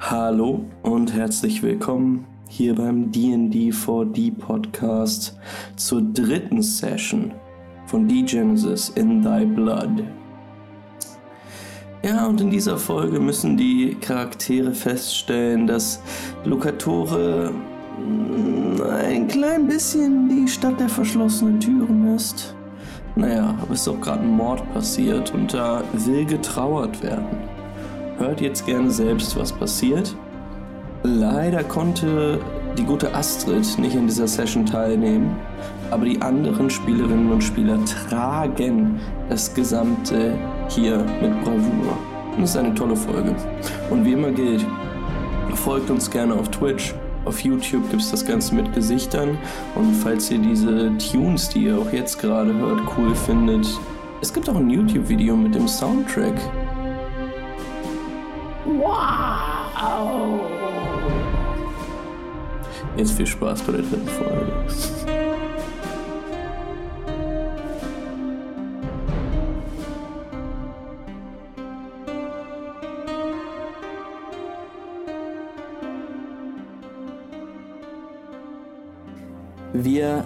Hallo und herzlich willkommen hier beim D&D 4D Podcast zur dritten Session von D-Genesis in Thy Blood. Ja, und in dieser Folge müssen die Charaktere feststellen, dass Lucatore mm, ein klein bisschen die Stadt der verschlossenen Türen ist. Naja, aber es ist auch gerade ein Mord passiert und da will getrauert werden. Hört jetzt gerne selbst, was passiert. Leider konnte die gute Astrid nicht in dieser Session teilnehmen, aber die anderen Spielerinnen und Spieler tragen das Gesamte hier mit Bravour. Das ist eine tolle Folge. Und wie immer gilt, folgt uns gerne auf Twitch. Auf YouTube gibt es das Ganze mit Gesichtern. Und falls ihr diese Tunes, die ihr auch jetzt gerade hört, cool findet, es gibt auch ein YouTube-Video mit dem Soundtrack. Wow! Jetzt viel Spaß bei der dritten Folge. Wir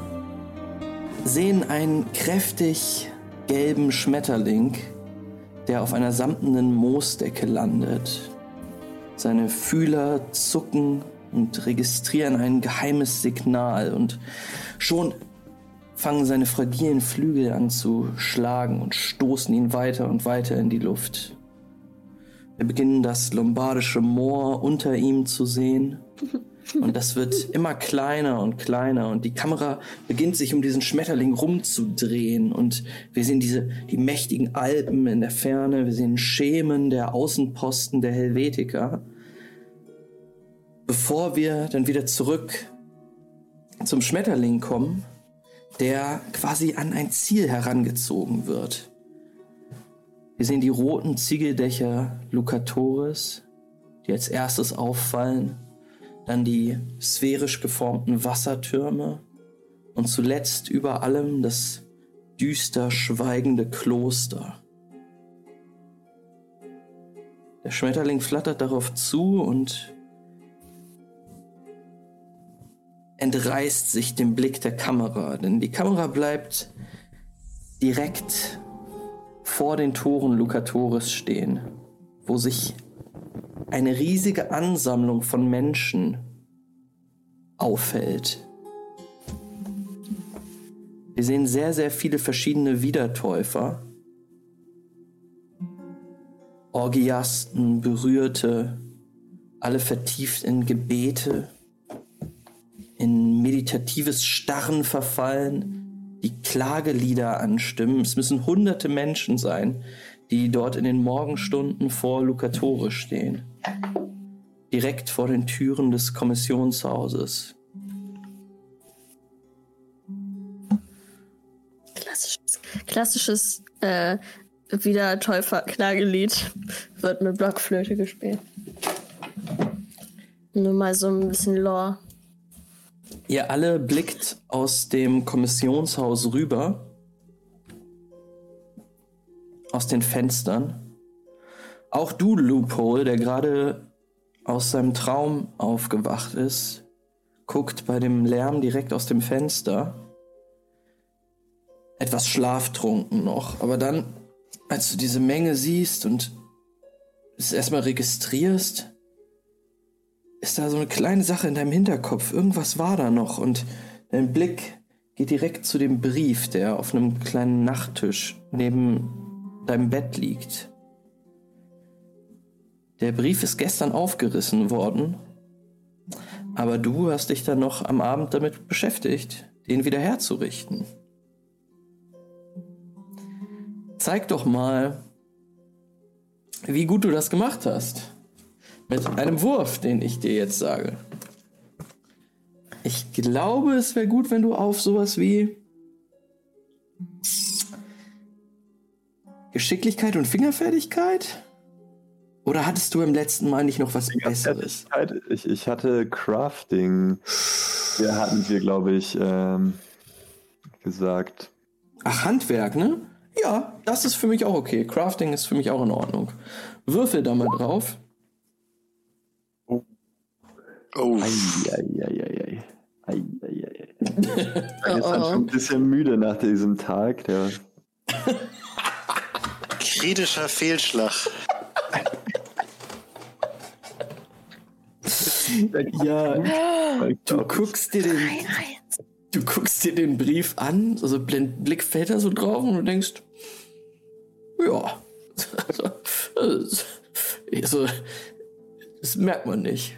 sehen einen kräftig gelben Schmetterling, der auf einer samtenen Moosdecke landet. Seine Fühler zucken und registrieren ein geheimes Signal und schon fangen seine fragilen Flügel an zu schlagen und stoßen ihn weiter und weiter in die Luft. Wir beginnen das lombardische Moor unter ihm zu sehen. Und das wird immer kleiner und kleiner und die Kamera beginnt sich um diesen Schmetterling rumzudrehen und wir sehen diese, die mächtigen Alpen in der Ferne, wir sehen Schemen der Außenposten der Helvetica. Bevor wir dann wieder zurück zum Schmetterling kommen, der quasi an ein Ziel herangezogen wird. Wir sehen die roten Ziegeldächer Lucatoris, die als erstes auffallen dann die sphärisch geformten Wassertürme und zuletzt über allem das düster schweigende Kloster. Der Schmetterling flattert darauf zu und entreißt sich dem Blick der Kamera, denn die Kamera bleibt direkt vor den Toren Lucatoris stehen, wo sich eine riesige Ansammlung von Menschen auffällt. Wir sehen sehr, sehr viele verschiedene Wiedertäufer. Orgiasten, Berührte, alle vertieft in Gebete, in meditatives Starren verfallen, die Klagelieder anstimmen. Es müssen hunderte Menschen sein, die dort in den Morgenstunden vor Lucatore stehen direkt vor den Türen des Kommissionshauses. Klassisches, klassisches äh, wieder Täufer-Klagelied wird mit Blockflöte gespielt. Nur mal so ein bisschen Lore. Ihr alle blickt aus dem Kommissionshaus rüber, aus den Fenstern. Auch du, Loophole, der gerade aus seinem Traum aufgewacht ist, guckt bei dem Lärm direkt aus dem Fenster. Etwas schlaftrunken noch, aber dann, als du diese Menge siehst und es erstmal registrierst, ist da so eine kleine Sache in deinem Hinterkopf. Irgendwas war da noch und dein Blick geht direkt zu dem Brief, der auf einem kleinen Nachttisch neben deinem Bett liegt. Der Brief ist gestern aufgerissen worden, aber du hast dich dann noch am Abend damit beschäftigt, den wieder herzurichten. Zeig doch mal, wie gut du das gemacht hast. Mit einem Wurf, den ich dir jetzt sage. Ich glaube, es wäre gut, wenn du auf sowas wie Geschicklichkeit und Fingerfertigkeit oder hattest du im letzten Mal nicht noch was Besseres? Ich, ich hatte Crafting. Wir hatten wir, glaube ich, ähm, gesagt. Ach, Handwerk, ne? Ja, das ist für mich auch okay. Crafting ist für mich auch in Ordnung. Würfel da mal drauf. Oh, Eieieiei. Eieiei. Ich bin jetzt dann Oh, schon ein oh. bisschen müde nach diesem Tag. Der kritischer Fehlschlag. Ja, du guckst dir den, du guckst dir den Brief an, also Blind- Blick fällt da so drauf und du denkst, ja, also, also, das merkt man nicht.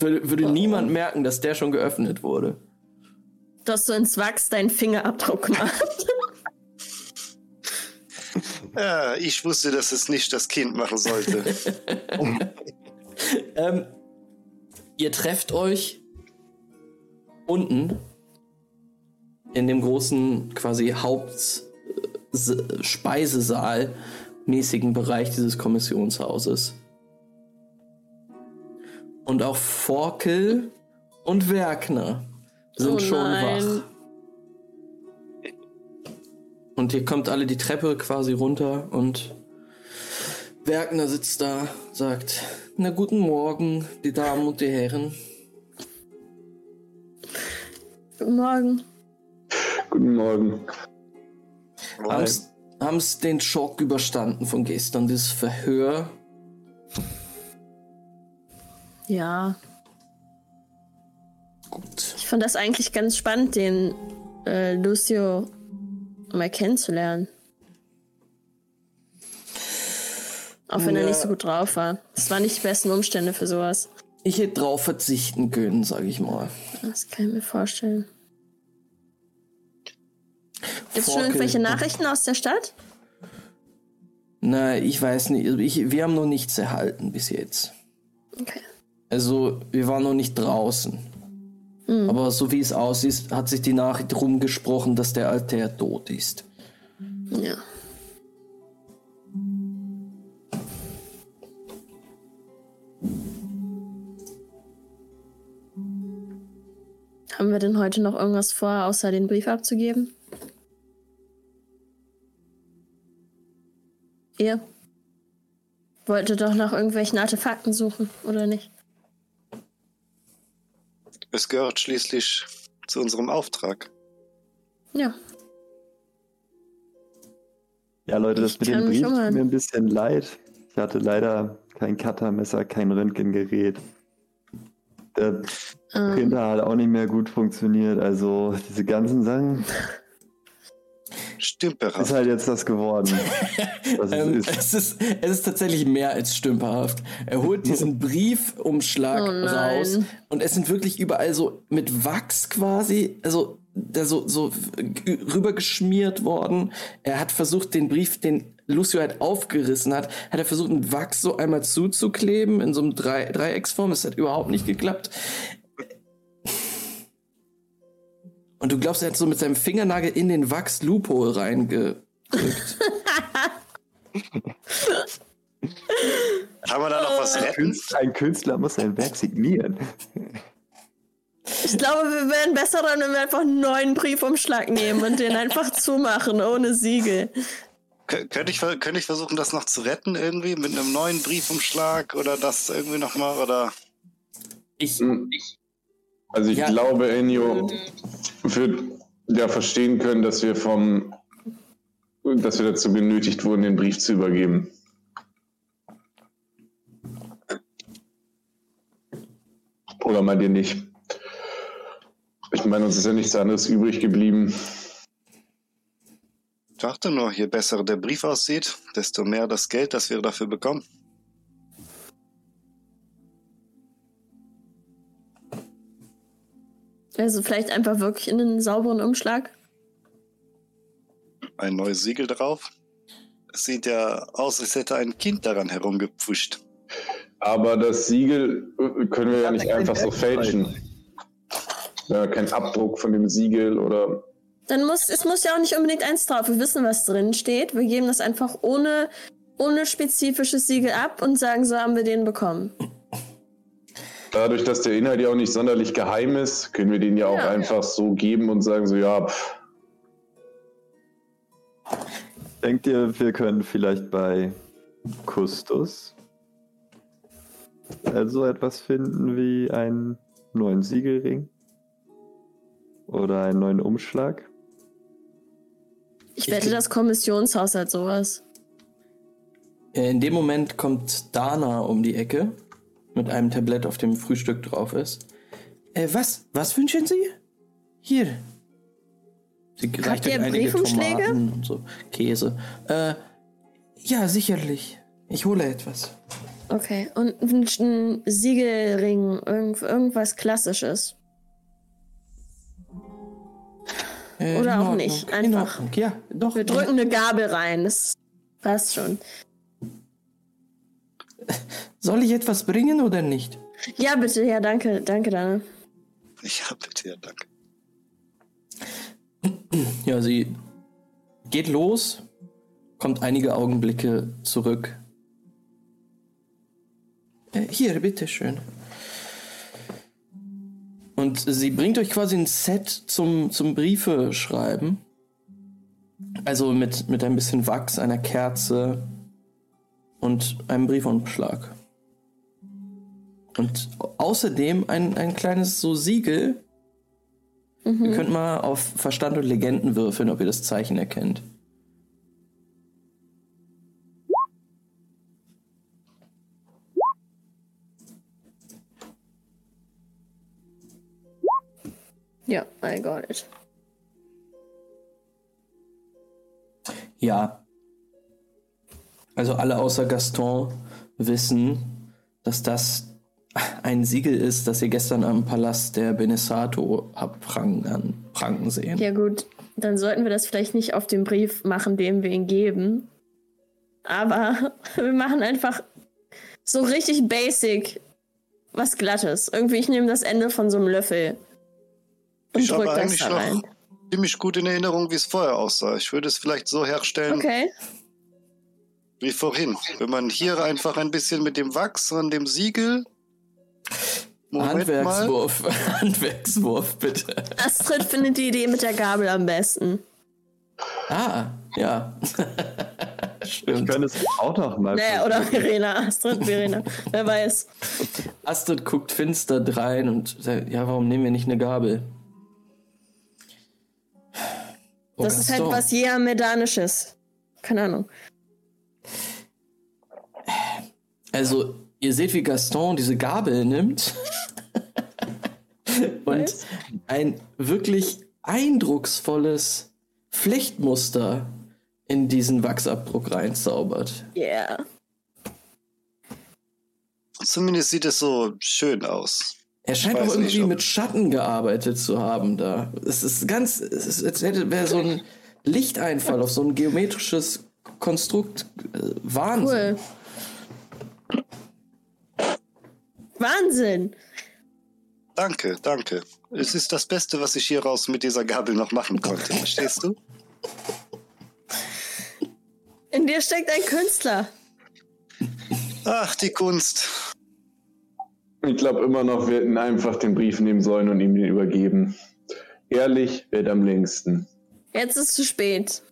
Würde, würde niemand merken, dass der schon geöffnet wurde. Dass du ins Wachs deinen Fingerabdruck machst. Ja, ich wusste, dass es nicht das Kind machen sollte. Ähm, ihr trefft euch unten in dem großen quasi Hauptspeisesaal mäßigen Bereich dieses Kommissionshauses. Und auch Forkel und Werkner sind Oh schon nein. wach. Und ihr kommt alle die Treppe quasi runter und Werkner sitzt da, sagt, na guten Morgen, die Damen und die Herren. Guten Morgen. Guten Morgen. Haben's, haben's den Schock überstanden von gestern, dieses Verhör? Ja, Gut. ich fand das eigentlich ganz spannend, den äh, Lucio mal kennenzulernen. Auch wenn er Ja. nicht so gut drauf war. Es waren nicht die besten Umstände für sowas. Ich hätte drauf verzichten können, sag ich mal. Das kann ich mir vorstellen. Gibt es schon irgendwelche Nachrichten aus der Stadt? Na, ich weiß nicht. also Ich, wir haben noch nichts erhalten bis jetzt. Okay. Also, wir waren noch nicht draußen. Aber so wie es aussieht, hat sich die Nachricht rumgesprochen, dass der Altär tot ist. Ja. Haben wir denn heute noch irgendwas vor, außer den Brief abzugeben? Ihr? Wolltet doch nach irgendwelchen Artefakten suchen, oder nicht? Es gehört schließlich zu unserem Auftrag. Ja. Ja, Leute, das Ich mit dem Brief tut mir ein bisschen leid. Ich hatte leider kein Cuttermesser, kein Röntgengerät. Der Ähm, Printer hat auch nicht mehr gut funktioniert. Also diese ganzen Sachen ist Stümperhaft. halt jetzt das geworden. Was Ähm, es ist. es, ist, es ist tatsächlich mehr als stümperhaft. Er holt diesen Briefumschlag Oh raus und es sind wirklich überall so mit Wachs quasi, also da so, so rübergeschmiert worden. Er hat versucht, den Brief, den Lucio halt aufgerissen hat, hat er versucht, mit Wachs so einmal zuzukleben in so einem Drei Dreiecksform. Es hat überhaupt nicht geklappt. Und du glaubst, er hat so mit seinem Fingernagel in den Wachs-Loophole reingedrückt. Kann man da noch was retten? Künstler, ein Künstler muss sein Werk signieren. ich glaube, wir wären besser dran, wenn wir einfach einen neuen Briefumschlag nehmen und den einfach zumachen, ohne Siegel. Kö- Könnte ich, könnte ich versuchen, das noch zu retten irgendwie mit einem neuen Briefumschlag oder das irgendwie nochmal oder Ich, Also ich Ja. glaube, Ennio wird ja verstehen können, dass wir vom, dass wir dazu genötigt wurden, den Brief zu übergeben. Oder meint ihr nicht? Ich meine, uns ist ja nichts anderes übrig geblieben. ich dachte nur, je besser der Brief aussieht, desto mehr das Geld, das wir dafür bekommen. Also vielleicht einfach wirklich in einen sauberen Umschlag. Ein neues Siegel drauf. Es sieht ja aus, als hätte ein Kind daran herumgepfuscht. Aber das Siegel äh, können wir ja nicht einfach so fälschen. Ja, kein Abdruck von dem Siegel oder Dann muss, es muss ja auch nicht unbedingt eins drauf. Wir wissen, was drin steht. Wir geben das einfach ohne, ohne spezifisches Siegel ab und sagen, so haben wir den bekommen. Dadurch, dass der Inhalt ja auch nicht sonderlich geheim ist, können wir den ja auch Ja. einfach so geben und sagen so, ja, pff, Denkt ihr, wir können vielleicht bei Kustus äh, so etwas finden wie einen neuen Siegelring? Oder einen neuen Umschlag? Ich wette, das Kommissionshaus hat sowas. Äh, In dem Moment kommt Dana um die Ecke mit einem Tablett, auf dem Frühstück drauf ist. Äh, was? Was wünschen Sie? Hier. Sie reicht euch einige Briefumschläge? Tomaten und so Käse. Äh, ja, sicherlich. Ich hole etwas. Okay. Und ein, Siegelring, irgend, irgendwas Klassisches. Äh, Oder auch Ordnung, nicht, In einfach. Ja, doch. Wir drücken eine Gabel rein. Das passt schon. Soll ich etwas bringen oder nicht? Ja, bitte. Ja, danke. Danke, Dana. Ja, bitte, ja, danke. Ja, sie geht los, kommt einige Augenblicke zurück. Äh, hier, bitteschön. Und sie bringt euch quasi ein Set zum, zum Briefe schreiben. Also mit, mit ein bisschen Wachs, einer Kerze und einem Briefumschlag. Und außerdem ein, ein kleines so Siegel. Ihr könnt mal auf Verstand und Legenden würfeln, ob ihr das Zeichen erkennt. Ja, I got it. Ja. Also alle außer Gaston wissen, dass das ein Siegel ist, das ihr gestern am Palast der Benesato habt prangen, prangen sehen. Ja, gut. Dann sollten wir das vielleicht nicht auf dem Brief machen, dem wir ihn geben. Aber wir machen einfach so richtig basic was Glattes. Irgendwie, ich nehme das Ende von so einem Löffel und Ich habe drück das da noch rein. ziemlich gut in Erinnerung, wie es vorher aussah. Ich würde es vielleicht so herstellen Okay. Wie vorhin. Wenn man hier einfach ein bisschen mit dem Wachs an dem Siegel. Moment mal. Handwerkswurf, Handwerkswurf, bitte. Astrid findet die Idee mit der Gabel am besten. Ah, ja. Ich Stimmt. könnte es auch noch mal. Naja, oder Verena. Astrid, Verena. Wer weiß. Astrid guckt finster drein und sagt, ja, warum nehmen wir nicht eine Gabel? Oh, Das ist halt Gaston. was jeher Medanisches. Keine Ahnung. Also, ihr seht, wie Gaston diese Gabel nimmt und ein wirklich eindrucksvolles Flechtmuster in diesen Wachsabdruck reinzaubert. Yeah. Zumindest sieht es so schön aus. Er scheint auch irgendwie nicht, mit Schatten gearbeitet zu haben da. Es ist ganz, es ist, als hätte wäre so ein Lichteinfall auf so ein geometrisches Konstrukt. Äh, Wahnsinn. Cool. Wahnsinn. Danke, danke. Es ist das Beste, was ich hier raus mit dieser Gabel noch machen konnte. Verstehst du? In dir steckt ein Künstler. Ach, die Kunst. Ich glaube immer noch, wir hätten einfach den Brief nehmen sollen und ihm den übergeben. Ehrlich wird am längsten. Jetzt ist zu spät.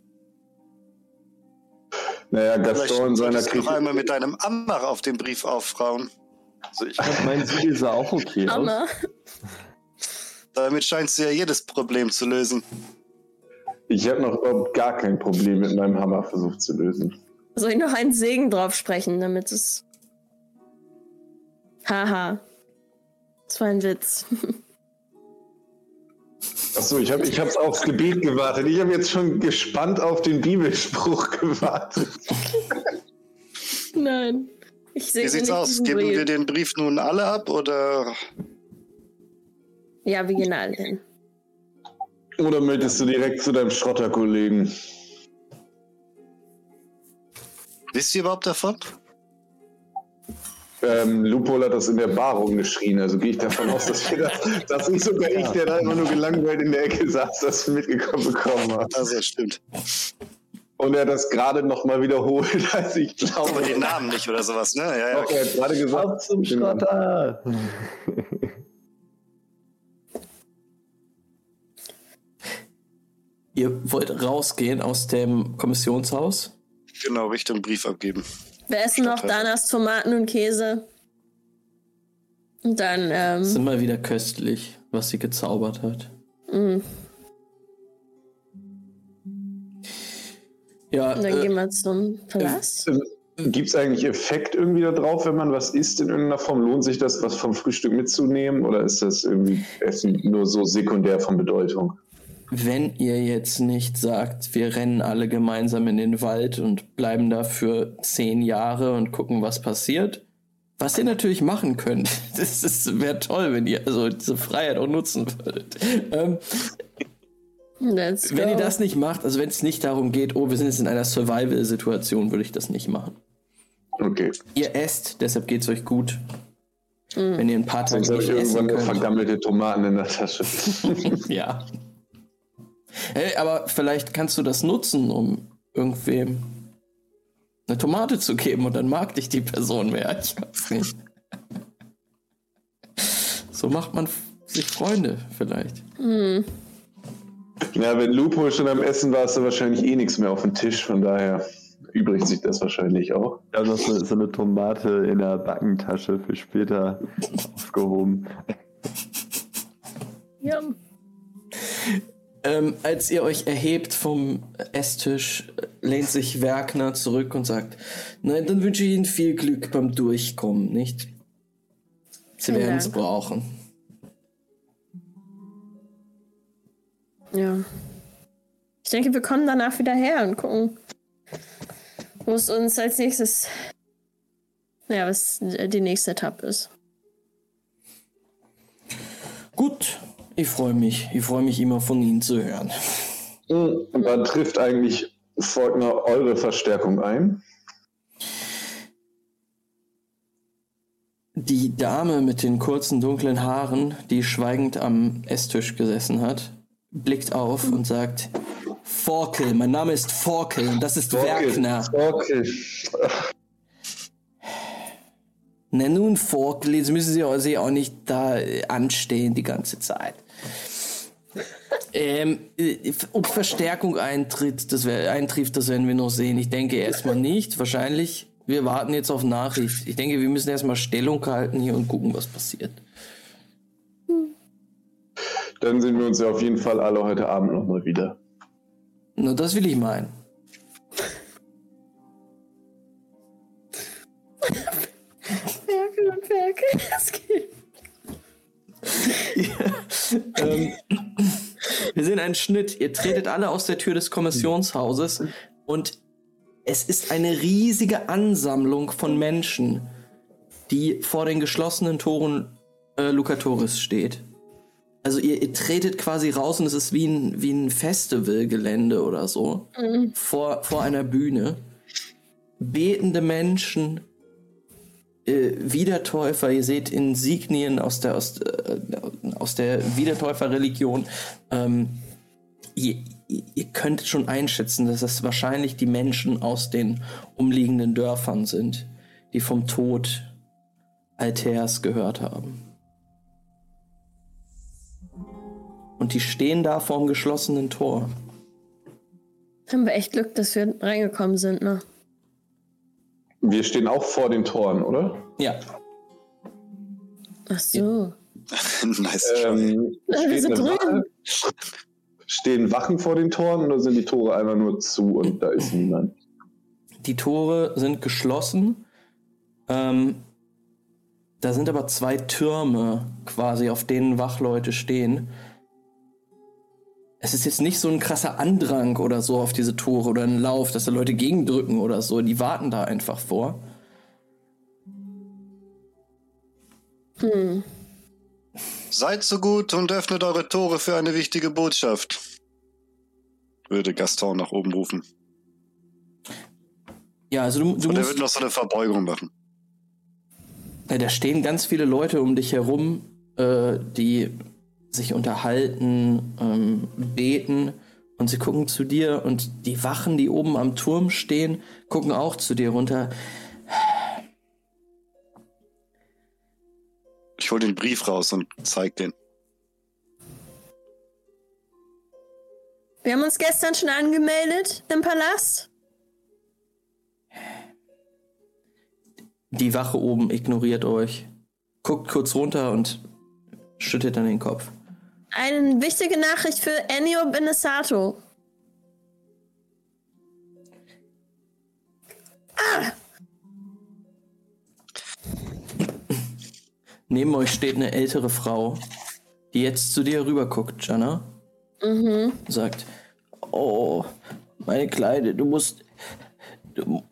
Naja, Gaston in seiner Küche. einmal mit deinem Ammer auf den Brief auffrauen. Also ich mein Siegel sah auch okay aus. Anna. Damit scheinst du ja jedes Problem zu lösen. Ich habe noch überhaupt gar kein Problem mit meinem Hammer versucht zu lösen. Soll ich noch einen Segen drauf sprechen, damit es. Haha. Das war ein Witz. Achso, ich habe ich hab's aufs Gebet gewartet. Ich habe jetzt schon gespannt auf den Bibelspruch gewartet. Nein. Ich sehe Wie sieht's aus? Geben wir den Brief nun alle ab oder Ja, wie gehen alle hin? Oder möchtest du direkt zu deinem Schrotterkollegen? wisst ihr überhaupt davon? Ähm, Lupol hat das in der Bar rumgeschrien, also gehe ich davon aus, dass, wir das, dass nicht sogar ich, der da immer nur gelangweilt in der Ecke saß, das mitgekommen bekommen hat. Also stimmt. Und er hat das gerade nochmal wiederholt, als ich glaube. Aber den Namen nicht oder sowas, ne? Ja, ja. Doch, er hat gerade gesagt. Auf zum Schrotter! Ihr wollt rausgehen aus dem Kommissionshaus? Genau, Richtung Brief abgeben. Wer essen noch Danas Tomaten und Käse? Und dann, ähm, ist immer wieder köstlich, was sie gezaubert hat. mh, Ja, und dann äh, gehen wir zum Palast. Gibt es eigentlich Effekt irgendwie da drauf, wenn man was isst in irgendeiner Form? Lohnt sich das, was vom Frühstück mitzunehmen? Oder ist das irgendwie Essen nur so sekundär von Bedeutung? Wenn ihr jetzt nicht sagt, wir rennen alle gemeinsam in den Wald und bleiben da für zehn Jahre und gucken, was passiert, was ihr natürlich machen könnt, das, das wäre toll, wenn ihr also diese Freiheit auch nutzen würdet. Ähm, Let's wenn ihr das nicht macht, also wenn es nicht darum geht, oh, wir sind jetzt in einer Survival-Situation, würde ich das nicht machen. Okay. Ihr esst, deshalb geht es euch gut. Wenn ihr ein paar Tage nicht ich essen irgendwann könnt. vergammelte Tomaten in der Tasche. Ja. Hey, aber vielleicht kannst du das nutzen, um irgendwem eine Tomate zu geben und dann mag dich die Person mehr. Ich weiß nicht. So macht man sich Freunde vielleicht. Ja, wenn Lupo schon am Essen war, ist da wahrscheinlich eh nichts mehr auf dem Tisch. Von daher übrigt sich das wahrscheinlich auch. Ja, noch so, so eine Tomate in der Backentasche für später aufgehoben. Ja. Ähm, als ihr euch erhebt vom Esstisch, lehnt sich Werkner zurück und sagt, nein, dann wünsche ich Ihnen viel Glück beim Durchkommen, nicht? Sie werden es brauchen. Ja. Ich denke, wir kommen danach wieder her und gucken, wo es uns als nächstes. Ja, was die nächste Etappe ist. Gut, ich freue mich. Ich freue mich immer von Ihnen zu hören. Und wann trifft eigentlich Faulkner eure Verstärkung ein? Die Dame mit den kurzen dunklen Haaren, die schweigend am Esstisch gesessen hat, blickt auf und sagt: Forkel, mein Name ist Forkel und das ist Werkner. Okay. Na nun, Forkel, jetzt müssen Sie auch- sich auch nicht da anstehen die ganze Zeit. Ähm, äh, ob Verstärkung eintritt, das wär, eintrifft, das werden wir noch sehen. Ich denke erstmal nicht. Wahrscheinlich, wir warten jetzt auf Nachricht. Ich denke, wir müssen erstmal Stellung halten hier und gucken, was passiert. Dann sehen wir uns ja auf jeden Fall alle heute Abend nochmal wieder. Na, das will ich meinen. Werkel und Werkel, das geht. ähm, wir sehen einen Schnitt. Ihr tretet alle aus der Tür des Kommissionshauses und es ist eine riesige Ansammlung von Menschen, die vor den geschlossenen Toren äh, Lucatoris steht. Also ihr, ihr tretet quasi raus und es ist wie ein, wie ein Festivalgelände oder so. Vor, vor einer Bühne. Betende Menschen, äh, Wiedertäufer, ihr seht Insignien aus der, aus, äh, aus der Wiedertäuferreligion. Ähm, ihr, ihr könnt schon einschätzen, dass das wahrscheinlich die Menschen aus den umliegenden Dörfern sind, die vom Tod Altärs gehört haben. Und die stehen da vorm geschlossenen Tor. Haben wir echt Glück, dass wir reingekommen sind, ne? Wir stehen auch vor den Toren, oder? Ja, Ach so. nice. Ähm, wir sind drüben. Wache? Stehen Wachen vor den Toren oder sind die Tore einfach nur zu und da ist niemand? Die Tore sind geschlossen. Ähm, da sind aber zwei Türme quasi, auf denen Wachleute stehen. Es ist jetzt nicht so ein krasser Andrang oder so auf diese Tore oder ein Lauf, dass da Leute gegendrücken oder so. Die warten da einfach vor. Hm. Seid so gut und öffnet eure Tore für eine wichtige Botschaft. Würde Gaston nach oben rufen. Ja, also du, du Und er musst. wird noch so eine Verbeugung machen. Ja, da stehen ganz viele Leute um dich herum, äh, die sich unterhalten, ähm, beten und sie gucken zu dir und die Wachen, die oben am Turm stehen, gucken auch zu dir runter. Ich hol den Brief raus und zeig den. Wir haben uns gestern schon angemeldet im Palast. Die Wache oben ignoriert euch, guckt kurz runter und schüttelt dann den Kopf. Eine wichtige Nachricht für Ennio Benesato. Neben euch steht eine ältere Frau, die jetzt zu dir rüber guckt, Jana. Mhm. Sagt, oh, meine Kleine, du musst, du,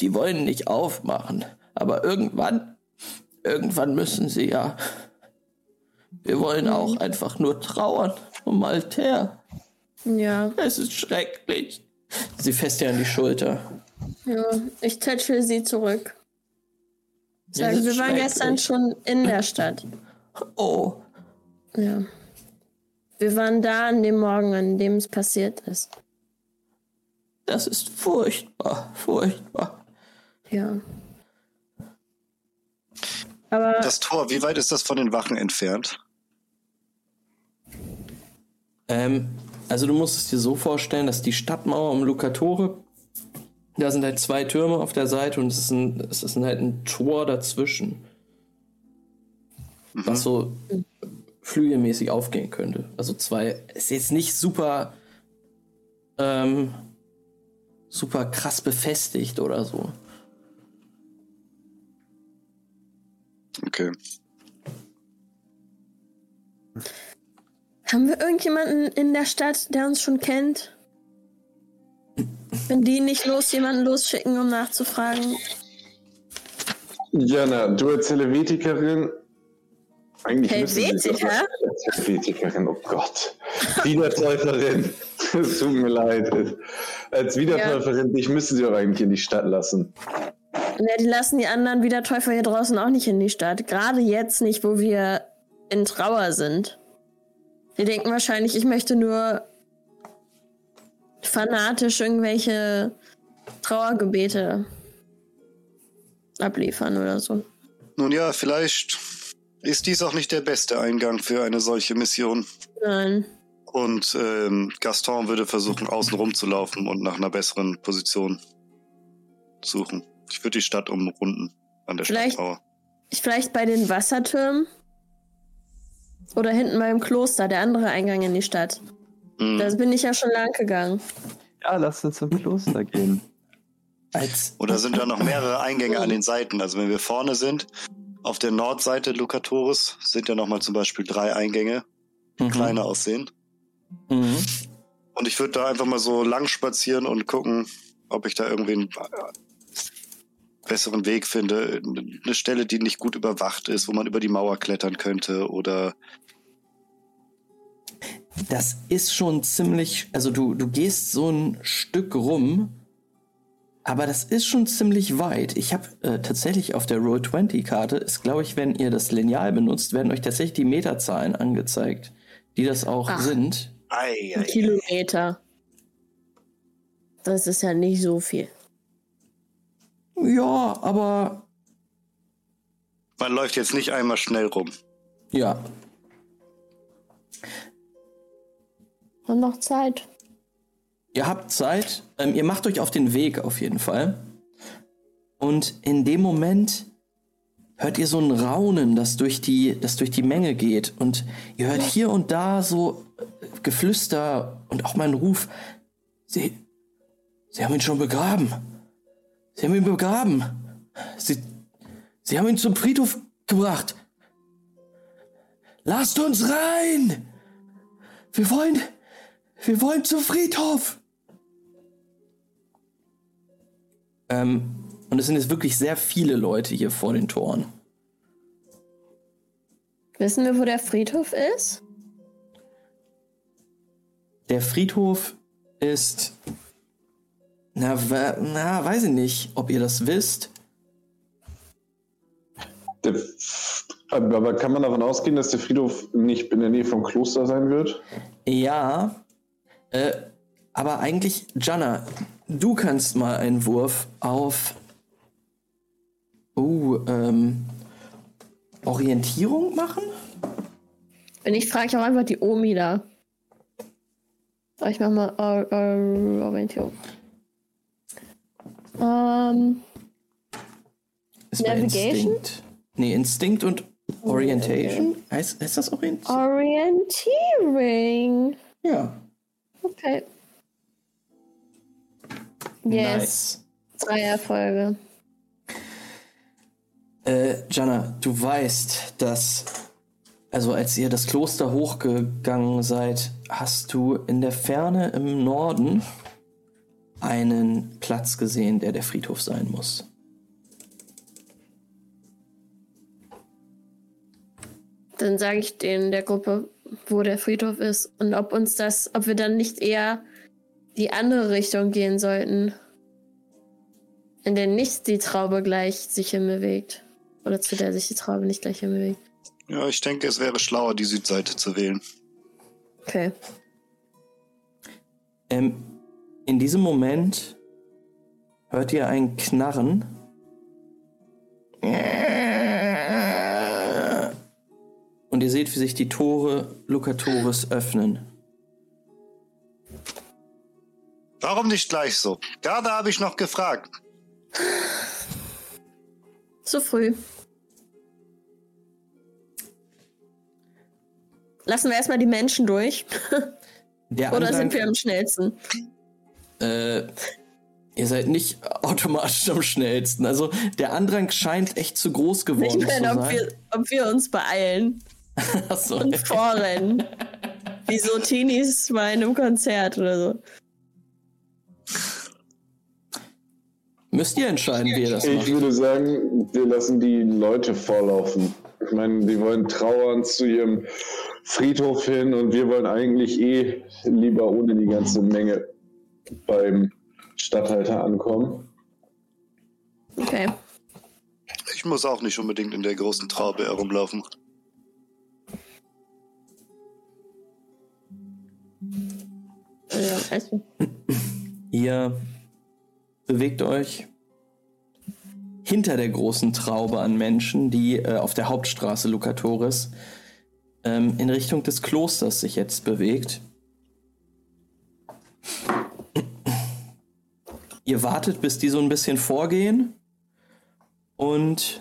die wollen nicht aufmachen, aber irgendwann, irgendwann müssen sie ja. Wir wollen auch einfach nur trauern um Alter. Ja, Es ist schrecklich. Sie fässt dir an die Schulter. ja. Ich tätschel sie zurück. Sagen, wir waren gestern schon in der Stadt. Oh, Ja. Wir waren da an dem Morgen, an dem es passiert ist. das ist furchtbar, furchtbar. Ja. Aber Das Tor, wie weit ist das von den Wachen entfernt? Ähm, also du musst es dir so vorstellen, dass die Stadtmauer um Lucatore, da sind halt zwei Türme auf der Seite und es ist, ein, es ist halt ein Tor dazwischen. Was so flügelmäßig aufgehen könnte. Also zwei, ist jetzt nicht super, ähm, super krass befestigt oder so. Okay. Haben wir irgendjemanden in der Stadt, der uns schon kennt? Wenn die nicht los jemanden losschicken, um nachzufragen. Jana, du als Helvetikerin. Eigentlich Helvetiker? Als Helvetikerin, oh Gott. Wiedertäuferin. Es tut mir leid. Als Wiedertäuferin, dich müssen sie auch eigentlich in die Stadt lassen. Ja, die lassen die anderen Wiedertäufer hier draußen auch nicht in die Stadt. Gerade jetzt nicht, wo wir in Trauer sind. Die denken wahrscheinlich, ich möchte nur fanatisch irgendwelche Trauergebete abliefern oder so. Nun ja, vielleicht ist dies auch nicht der beste Eingang für eine solche Mission. Nein. Und ähm, Gaston würde versuchen, außen rum zu laufen und nach einer besseren Position suchen. Ich würde die Stadt umrunden an der Vielleicht- Stadtmauer. Vielleicht bei den Wassertürmen? Oder hinten beim Kloster, der andere Eingang in die Stadt. Hm. Da bin ich ja schon lang gegangen. Ja, lass uns zum Kloster gehen. Als, Oder sind da noch mehrere Eingänge an den Seiten? Also wenn wir vorne sind, auf der Nordseite Lucatoris sind ja nochmal zum Beispiel drei Eingänge, Mhm. kleiner aussehen. Mhm. Und ich würde da einfach mal so lang spazieren und gucken, ob ich da irgendwie einen besseren Weg finde. Eine Stelle, die nicht gut überwacht ist, wo man über die Mauer klettern könnte oder Das ist schon ziemlich, also du, du gehst so ein Stück rum, aber das ist schon ziemlich weit. Ich habe äh, tatsächlich auf der Roll20-Karte, ist glaube ich, wenn ihr das Lineal benutzt, werden euch tatsächlich die Meterzahlen angezeigt, die das auch Ach. sind. Ei, ei, Kilometer. Das ist ja nicht so viel. Ja, aber Man läuft jetzt nicht einmal schnell rum. ja. Und noch Zeit. Ihr habt Zeit, ähm, ihr macht euch auf den Weg auf jeden Fall. Und in dem Moment hört ihr so ein Raunen, das durch die, das durch die Menge geht. Und ihr hört hier und da so äh, Geflüster und auch mal einen Ruf. Sie, sie haben ihn schon begraben. Sie haben ihn begraben. Sie, sie haben ihn zum Friedhof gebracht. Lasst uns rein! Wir wollen, wir wollen zum Friedhof. Ähm, und es sind jetzt wirklich sehr viele Leute hier vor den Toren. Wissen wir, wo der Friedhof ist? Der Friedhof ist. Na, na, weiß ich nicht, ob ihr das wisst. Der, aber kann man davon ausgehen, dass der Friedhof nicht in der Nähe vom Kloster sein wird? Ja. Äh, aber eigentlich, Jana, du kannst mal einen Wurf auf. Oh, ähm. Orientierung machen? Wenn ich frage ich auch einfach die Omi da. Ich mach mal Or- Or- Orientierung. Ähm, Ist Navigation? Instinct. Nee, Instinkt und Orientation. Heißt, heißt das Orientation? Orienteering. Ja. Okay. Yes. Drei Erfolge. Äh, Jana, du weißt, dass, also als ihr das Kloster hochgegangen seid, hast du in der Ferne im Norden einen Platz gesehen, der der Friedhof sein muss. Dann sage ich denen der Gruppe, wo der Friedhof ist und ob uns das, ob wir dann nicht eher die andere Richtung gehen sollten, in der nicht die Traube gleich sich hinbewegt. Oder zu der sich die Traube nicht gleich hinbewegt. Ja, ich denke, es wäre schlauer, die Südseite zu wählen. Okay. Ähm, in diesem Moment hört ihr ein Knarren. Und ihr seht, wie sich die Tore Lukatoris öffnen. Warum nicht gleich so? Gerade habe ich noch gefragt. Zu früh. Lassen wir erstmal die Menschen durch. Der Oder sind wir am schnellsten? Äh, ihr seid nicht automatisch am schnellsten. Also der Andrang scheint echt zu groß geworden Ich zu meine, ob sein. wir, ob wir uns beeilen Achso, und vorrennen. Wie so Teenies bei einem Konzert oder so. müsst ihr entscheiden, wie ihr das Ich macht. würde sagen, wir lassen die Leute vorlaufen. Ich meine, die wollen trauern zu ihrem Friedhof hin und wir wollen eigentlich eh lieber ohne die ganze Menge beim Stadthalter ankommen. Okay. Ich muss auch nicht unbedingt in der großen Traube herumlaufen. Ja, also, Ihr bewegt euch hinter der großen Traube an Menschen, die äh, auf der Hauptstraße Lucatoris ähm, in Richtung des Klosters sich jetzt bewegt. Ihr wartet, bis die so ein bisschen vorgehen und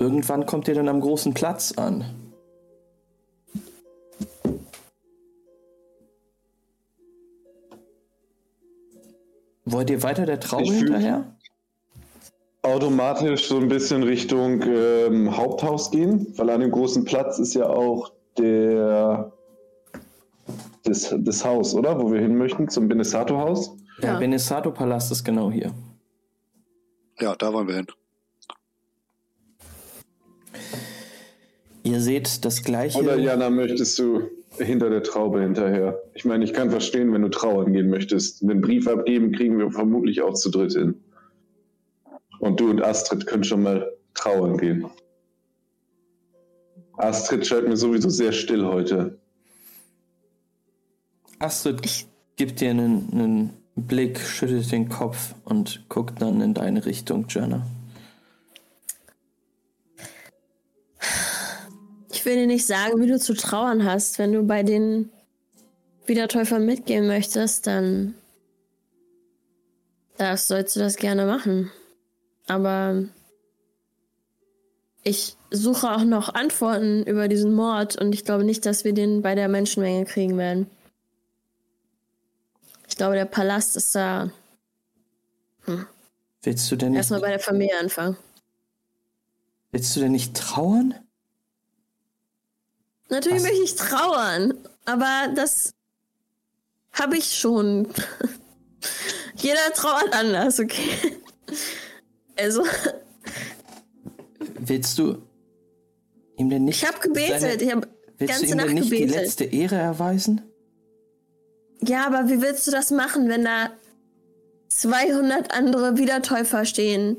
irgendwann kommt ihr dann am großen Platz an. Wollt ihr weiter der Traube hinterher? Automatisch so ein bisschen Richtung ähm, Haupthaus gehen, weil an dem großen Platz ist ja auch der das, das Haus, oder? Wo wir hin möchten, zum Benesato-Haus. Der Ja. Benesato-Palast ist genau hier. Ja, da wollen wir hin. Ihr seht das gleiche. Oder Jana, möchtest du hinter der Traube hinterher? Ich meine, ich kann verstehen, wenn du trauern gehen möchtest. Den Brief abgeben kriegen wir vermutlich auch zu dritt hin. Und du und Astrid können schon mal trauern gehen. Astrid scheint mir sowieso sehr still heute. Astrid gibt dir einen, einen Blick, schüttelt den Kopf und guckt dann in deine Richtung, Jenna. ich will dir nicht sagen, wie du zu trauern hast. Wenn du bei den Wiedertäufern mitgehen möchtest, dann das sollst du das gerne machen. Aber ich suche auch noch Antworten über diesen Mord und ich glaube nicht, dass wir den bei der Menschenmenge kriegen werden. Ich glaube, der Palast ist da. Willst du denn nicht, Erstmal bei der Familie anfangen. willst du denn nicht trauern? Natürlich Was? möchte ich trauern, aber das habe ich schon. Jeder trauert anders, okay? Also, Willst du ihm denn nicht. ich habe gebetet. seine- Ich habe willst du ganze ihm denn Nacht nicht die gebetet. letzte Ehre erweisen? Ja, aber wie willst du das machen, wenn da 200 andere Wiedertäufer stehen?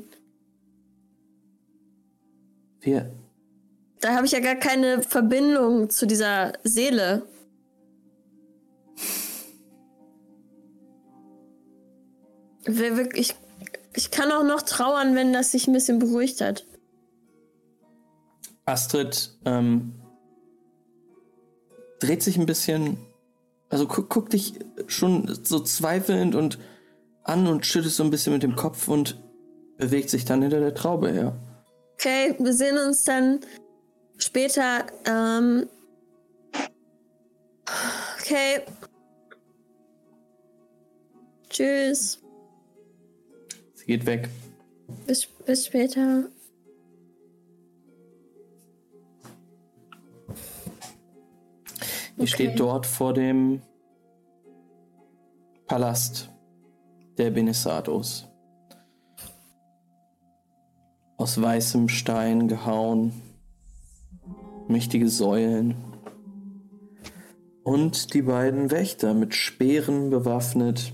Wir. Da habe ich ja gar keine Verbindung zu dieser Seele. Ich, ich kann auch noch trauern, wenn das sich ein bisschen beruhigt hat. Astrid ähm, dreht sich ein bisschen, also guck, guck dich schon so zweifelnd und an und schüttelt so ein bisschen mit dem Kopf und bewegt sich dann hinter der Traube her. Okay, wir sehen uns dann später. Ähm, okay. Tschüss. Sie geht weg. Bis, bis später. Ihr Okay. steht dort vor dem Palast der Benesados. Aus weißem Stein gehauen. Mächtige Säulen. Und die beiden Wächter mit Speeren bewaffnet,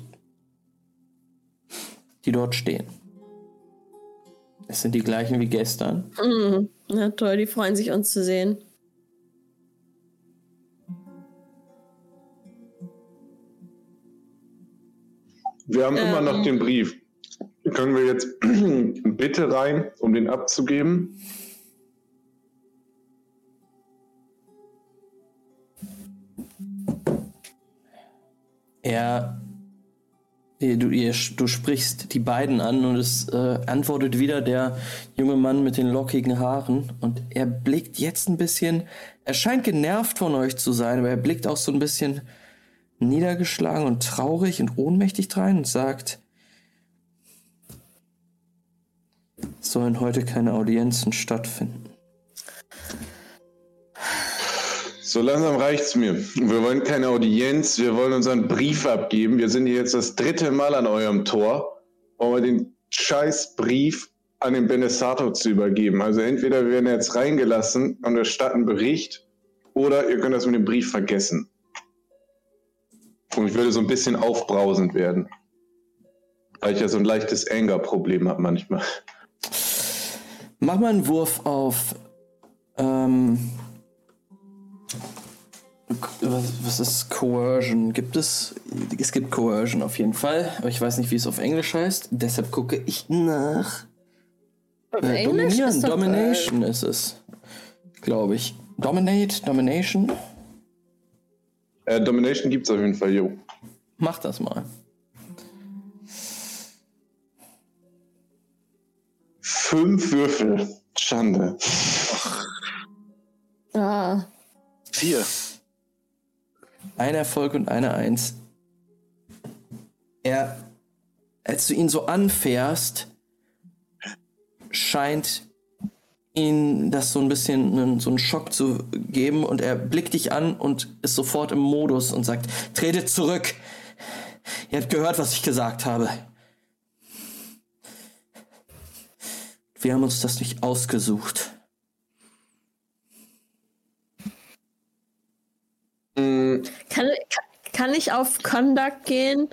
die dort stehen. Es sind die gleichen wie gestern. Mhm. Na toll, die freuen sich, uns zu sehen. Wir haben immer Ähm. noch den Brief. Können wir jetzt bitte rein, um den abzugeben? Er. Du, ihr, du sprichst die beiden an und es äh, antwortet wieder der junge Mann mit den lockigen Haaren. Und er blickt jetzt ein bisschen. Er scheint genervt von euch zu sein, aber er blickt auch so ein bisschen niedergeschlagen und traurig und ohnmächtig drein und sagt: Es sollen heute keine Audienzen stattfinden. So langsam reicht's mir. Wir wollen keine Audienz, wir wollen unseren Brief abgeben. Wir sind hier jetzt das dritte Mal an eurem Tor, um den scheiß Brief an den Benesato zu übergeben. Also entweder wir werden jetzt reingelassen und erstatten Bericht, oder ihr könnt das mit dem Brief vergessen. Und ich würde so ein bisschen aufbrausend werden. Weil ich ja so ein leichtes Anger-Problem habe manchmal. Mach mal einen Wurf auf. Ähm, was, was ist Coercion? Gibt es. Es gibt Coercion auf jeden Fall, aber ich weiß nicht, wie es auf Englisch heißt. Deshalb gucke ich nach. Auf Äh, Englisch dominieren, ist doch, Domination ist es. Glaube ich. Dominate, Domination. Äh, Domination gibt's auf jeden Fall, jo. Mach das mal. Fünf Würfel. Schande. Ah, Vier. Ein Erfolg und eine Eins. Er, als du ihn so anfährst, scheint ihn das so ein bisschen einen, so einen Schock zu geben und er blickt dich an und ist sofort im Modus und sagt, tretet zurück. Ihr habt gehört, was ich gesagt habe. Wir haben uns das nicht ausgesucht. Kann- kann ich auf Conduct gehen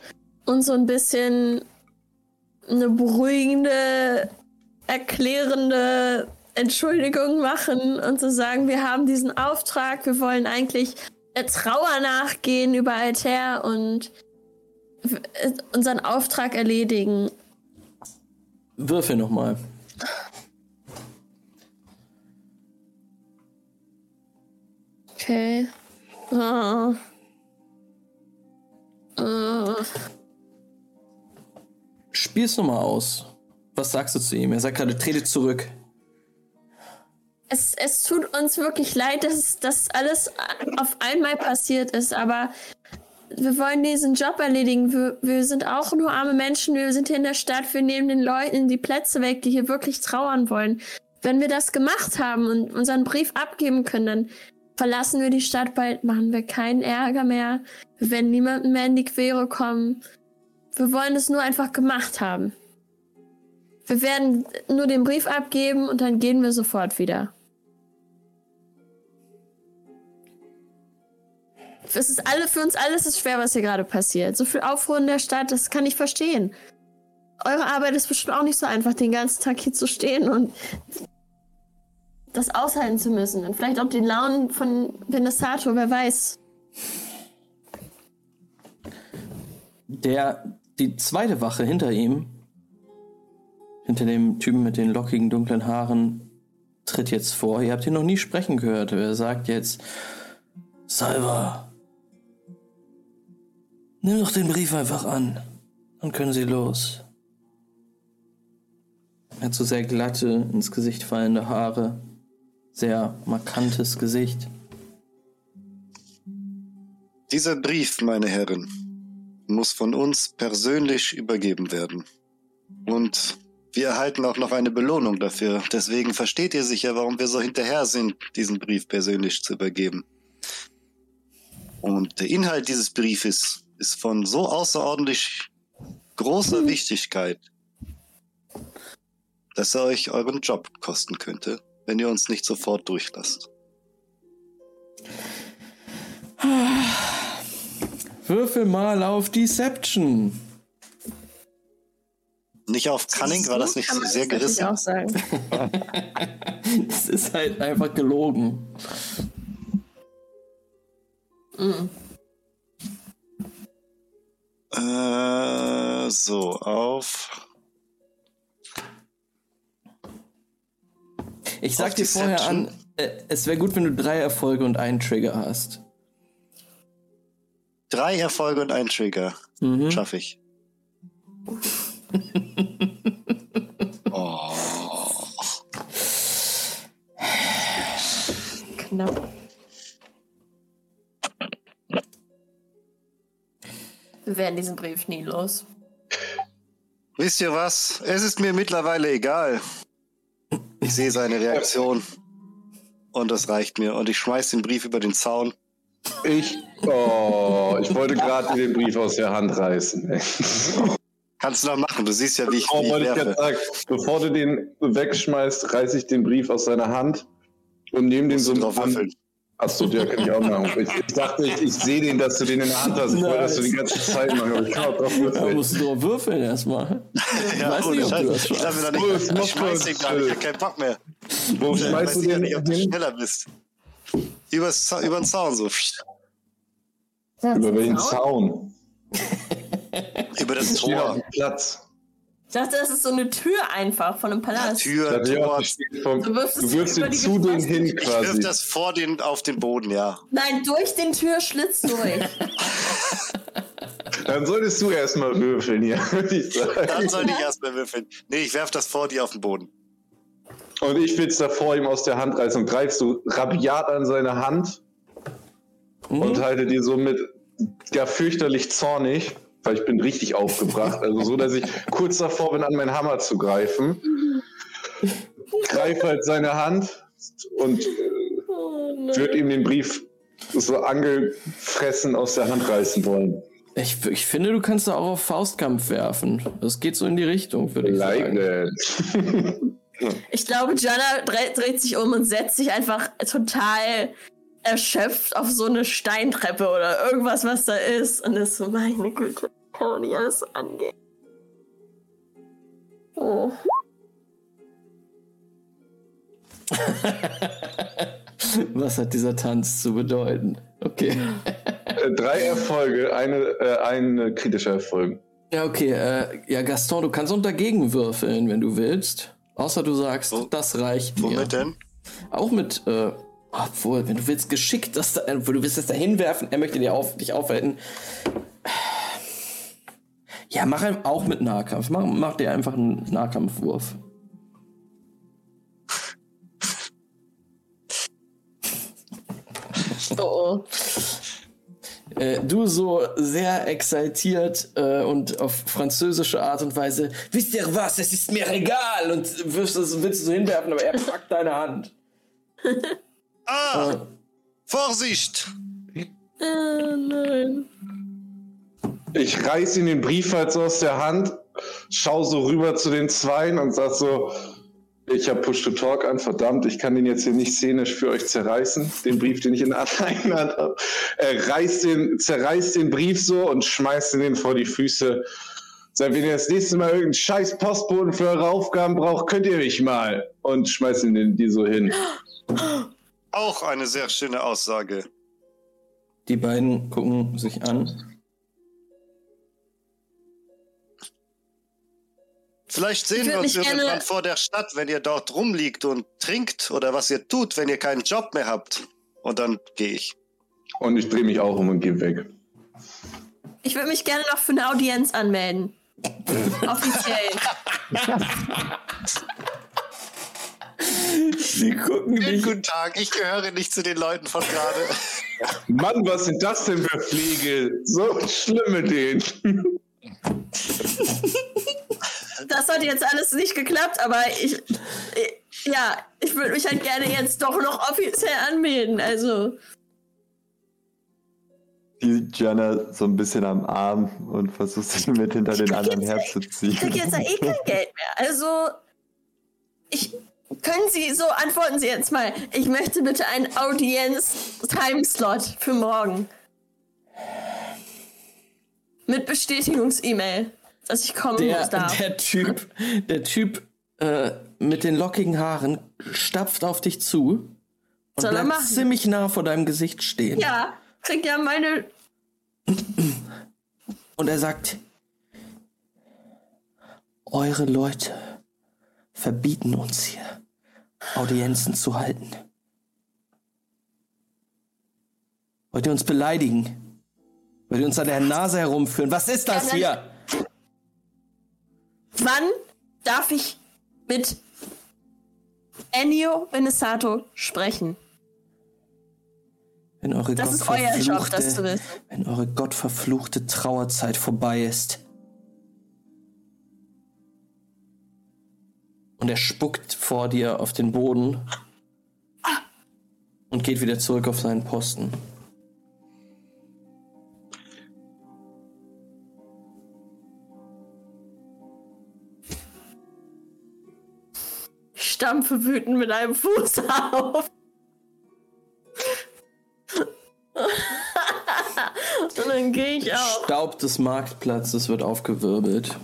und so ein bisschen eine beruhigende, erklärende Entschuldigung machen und so sagen, wir haben diesen Auftrag, wir wollen eigentlich der Trauer nachgehen über Altair und äh, unseren Auftrag erledigen. Würfel nochmal. Okay. Ah. Ah. Spiel's nochmal aus. Was sagst du zu ihm? Er sagt gerade, trete zurück. Es, es tut uns wirklich leid, dass das alles auf einmal passiert ist, aber wir wollen diesen Job erledigen. Wir, wir sind auch nur arme Menschen. Wir sind hier in der Stadt. Wir nehmen den Leuten die Plätze weg, die hier wirklich trauern wollen. Wenn wir das gemacht haben und unseren Brief abgeben können, dann verlassen wir die Stadt bald, machen wir keinen Ärger mehr. Wir werden niemandem mehr in die Quere kommen. Wir wollen es nur einfach gemacht haben. Wir werden nur den Brief abgeben und dann gehen wir sofort wieder. Es ist alle, für uns alles ist schwer, was hier gerade passiert. So viel Aufruhr in der Stadt, das kann ich verstehen. Eure Arbeit ist bestimmt auch nicht so einfach, den ganzen Tag hier zu stehen und das aushalten zu müssen. Und vielleicht auch die Launen von Benesato, wer weiß. Der, die zweite Wache hinter ihm, hinter dem Typen mit den lockigen, dunklen Haaren, tritt jetzt vor. Ihr habt ihn noch nie sprechen gehört. Er sagt jetzt, Salva, nimm doch den Brief einfach an. Dann können Sie los. Er hat so sehr glatte, ins Gesicht fallende Haare. Sehr markantes Gesicht. Dieser Brief, meine Herren, muss von uns persönlich übergeben werden. Und wir erhalten auch noch eine Belohnung dafür. Deswegen versteht ihr sicher, warum wir so hinterher sind, diesen Brief persönlich zu übergeben. Und der Inhalt dieses Briefes ist von so außerordentlich großer Wichtigkeit, dass er euch euren Job kosten könnte, wenn ihr uns nicht sofort durchlasst. Würfel mal auf Deception. Nicht auf Cunning, war das nicht Kann sehr tatsächlich gerissen? auch sagen. Es ist halt einfach gelogen. Mhm. Äh, so, auf. Ich sag Auf dir vorher an, äh, es wäre gut, wenn du drei Erfolge und einen Trigger hast. Drei Erfolge und ein Trigger. Mhm. Schaffe ich. oh. Knapp. Wir werden diesen Brief nie los. Wisst ihr was? Es ist mir mittlerweile egal. Ich sehe seine Reaktion. Und das reicht mir. Und ich schmeiß den Brief über den Zaun. Ich, oh, ich wollte gerade den Brief aus der Hand reißen. Kannst du noch machen. Du siehst ja, wie ich, Oh, wie ich wollte ich werfe. gerade sagen, bevor du den wegschmeißt, reiße ich den Brief aus seiner Hand und nehme den so du drauf an. würfeln. Achso, der kann ich auch machen. Ich, ich dachte, ich, ich sehe den, dass du den in der Hand hast. Ich wollte das so die ganze Zeit machen, aber ich kann auch drauf Da würfeln. musst du drauf würfeln erstmal. Ich Ja, weiß ohne nicht, ob du das. Ich schaffst. Oh, nicht. Ich macht schmeiß den gar nicht. Ich hab keinen Bock mehr. Wo Ich schmeißt du weiß ja den nicht, ob du schneller bist. Übers, über den Zaun so. Über welchen Zaun? Über das Ich Tor. Platz. Ich dachte, das ist so eine Tür einfach von einem Palast. Tür, Tor. vom- Du wirfst Du wirfst ihn zu denen Geschosse. hin Ich wirf quasi. das vor den, auf den Boden, ja. Nein, durch den Türschlitz durch. Dann solltest du erstmal würfeln hier, würde ich Dann sagen. soll ich erstmal würfeln. Nee, ich werf das vor dir auf den Boden. Und ich will es davor ihm aus der Hand reißen und greifst du rabiat an seine Hand und Mhm. halte die so mit ja fürchterlich zornig, weil ich bin richtig aufgebracht, also so, dass ich kurz davor bin, an meinen Hammer zu greifen. Greife halt seine Hand und äh, Oh, würde ihm den Brief so angefressen aus der Hand reißen wollen. Ich, ich finde, du kannst da auch auf Faustkampf werfen. Das geht so in die Richtung, würde ich sagen. Ich glaube, Jana dreht, dreht sich um und setzt sich einfach total erschöpft auf so eine Steintreppe oder irgendwas, was da ist. Und ist so, meine Güte, kann doch nicht alles so angehen. Oh. Was hat dieser Tanz zu bedeuten? Okay. Äh, Drei Erfolge, eine, äh, ein kritischer Erfolg. Ja, okay. Äh, ja, Gaston, du kannst auch dagegen würfeln, wenn du willst. Außer du sagst, Wo- das reicht mir. Womit denn? Auch mit, äh, obwohl, wenn du willst, geschickt, das da, äh, du willst das da hinwerfen, er möchte dir auf, dich aufhalten. Ja, mach ein- auch mit Nahkampf. Mach, mach dir einfach einen Nahkampfwurf. Oh, oh. Äh, du so sehr exaltiert äh, und auf französische Art und Weise, wisst ihr was, es ist mir egal und wirfst es, willst du so hinwerfen, aber er packt deine Hand. Ah! Äh, Vorsicht! Äh, nein. Ich reiß ihm den Brief halt so aus der Hand, schau so rüber zu den Zweien und sag so, ich hab Push to Talk an, verdammt, ich kann den jetzt hier nicht szenisch für euch zerreißen, den Brief, den ich in der einen Hand habe. Er reißt den, zerreißt den Brief so und schmeißt ihn den vor die Füße. Sagt, wenn ihr das nächste Mal irgendeinen scheiß Postboten für eure Aufgaben braucht, könnt ihr mich mal. Und schmeißt ihn die so hin. Auch eine sehr schöne Aussage. die beiden gucken sich an. Vielleicht sehen wir uns irgendwann vor der Stadt, wenn ihr dort rumliegt und trinkt oder was ihr tut, wenn ihr keinen Job mehr habt. Und dann gehe ich. Und ich drehe mich auch um und gehe weg. Ich würde mich gerne noch für eine Audienz anmelden. Offiziell. Sie gucken dich. guten Tag, ich gehöre nicht zu den Leuten von gerade. Mann, was sind das denn für Pflege? So schlimm mit denen. Das hat jetzt alles nicht geklappt, aber ich. ich ja, ich würde mich halt gerne jetzt doch noch offiziell anmelden. Also. Die Jana so ein bisschen am Arm und versucht sich mit hinter den anderen Ich herzuziehen. krieg jetzt da eh kein Geld mehr. Also. Ich. Können Sie so, antworten Sie jetzt mal. Ich möchte bitte einen Audienz-Timeslot für morgen. Mit Bestätigungs-E-Mail, dass ich kommen Der, muss darf. der Typ, der Typ äh, mit den lockigen Haaren stapft auf dich zu und Soll bleibt ziemlich nah vor deinem Gesicht stehen. Ja, krieg ja meine. Und er sagt, eure Leute verbieten uns hier, Audienzen zu halten. Wollt ihr uns beleidigen? Wollt ihr uns an der Nase herumführen? Was ist das hier? Wann darf ich mit Ennio Benesato sprechen? Wenn eure, Das ist euer Job, das zu wissen. wenn eure gottverfluchte Trauerzeit vorbei ist. Und er spuckt vor dir auf den Boden und geht wieder zurück auf seinen Posten. Ich stampfe wütend mit einem Fuß auf. Und dann gehe ich auch. Staub des Marktplatzes wird aufgewirbelt.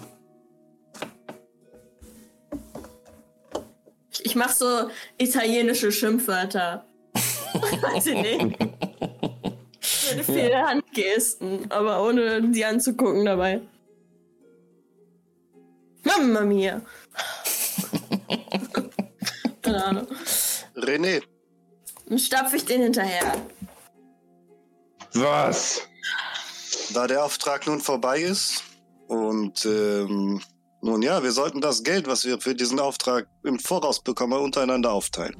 Ich, mache so italienische Schimpfwörter. Weiß ich nicht. Mit viele Handgesten, aber ohne die anzugucken dabei. Mamma mia. Keine Ahnung. René, Dann stapfe ich den hinterher. Was? da der Auftrag nun vorbei ist und ähm, nun ja, wir sollten das Geld, was wir für diesen Auftrag im Voraus bekommen, untereinander aufteilen.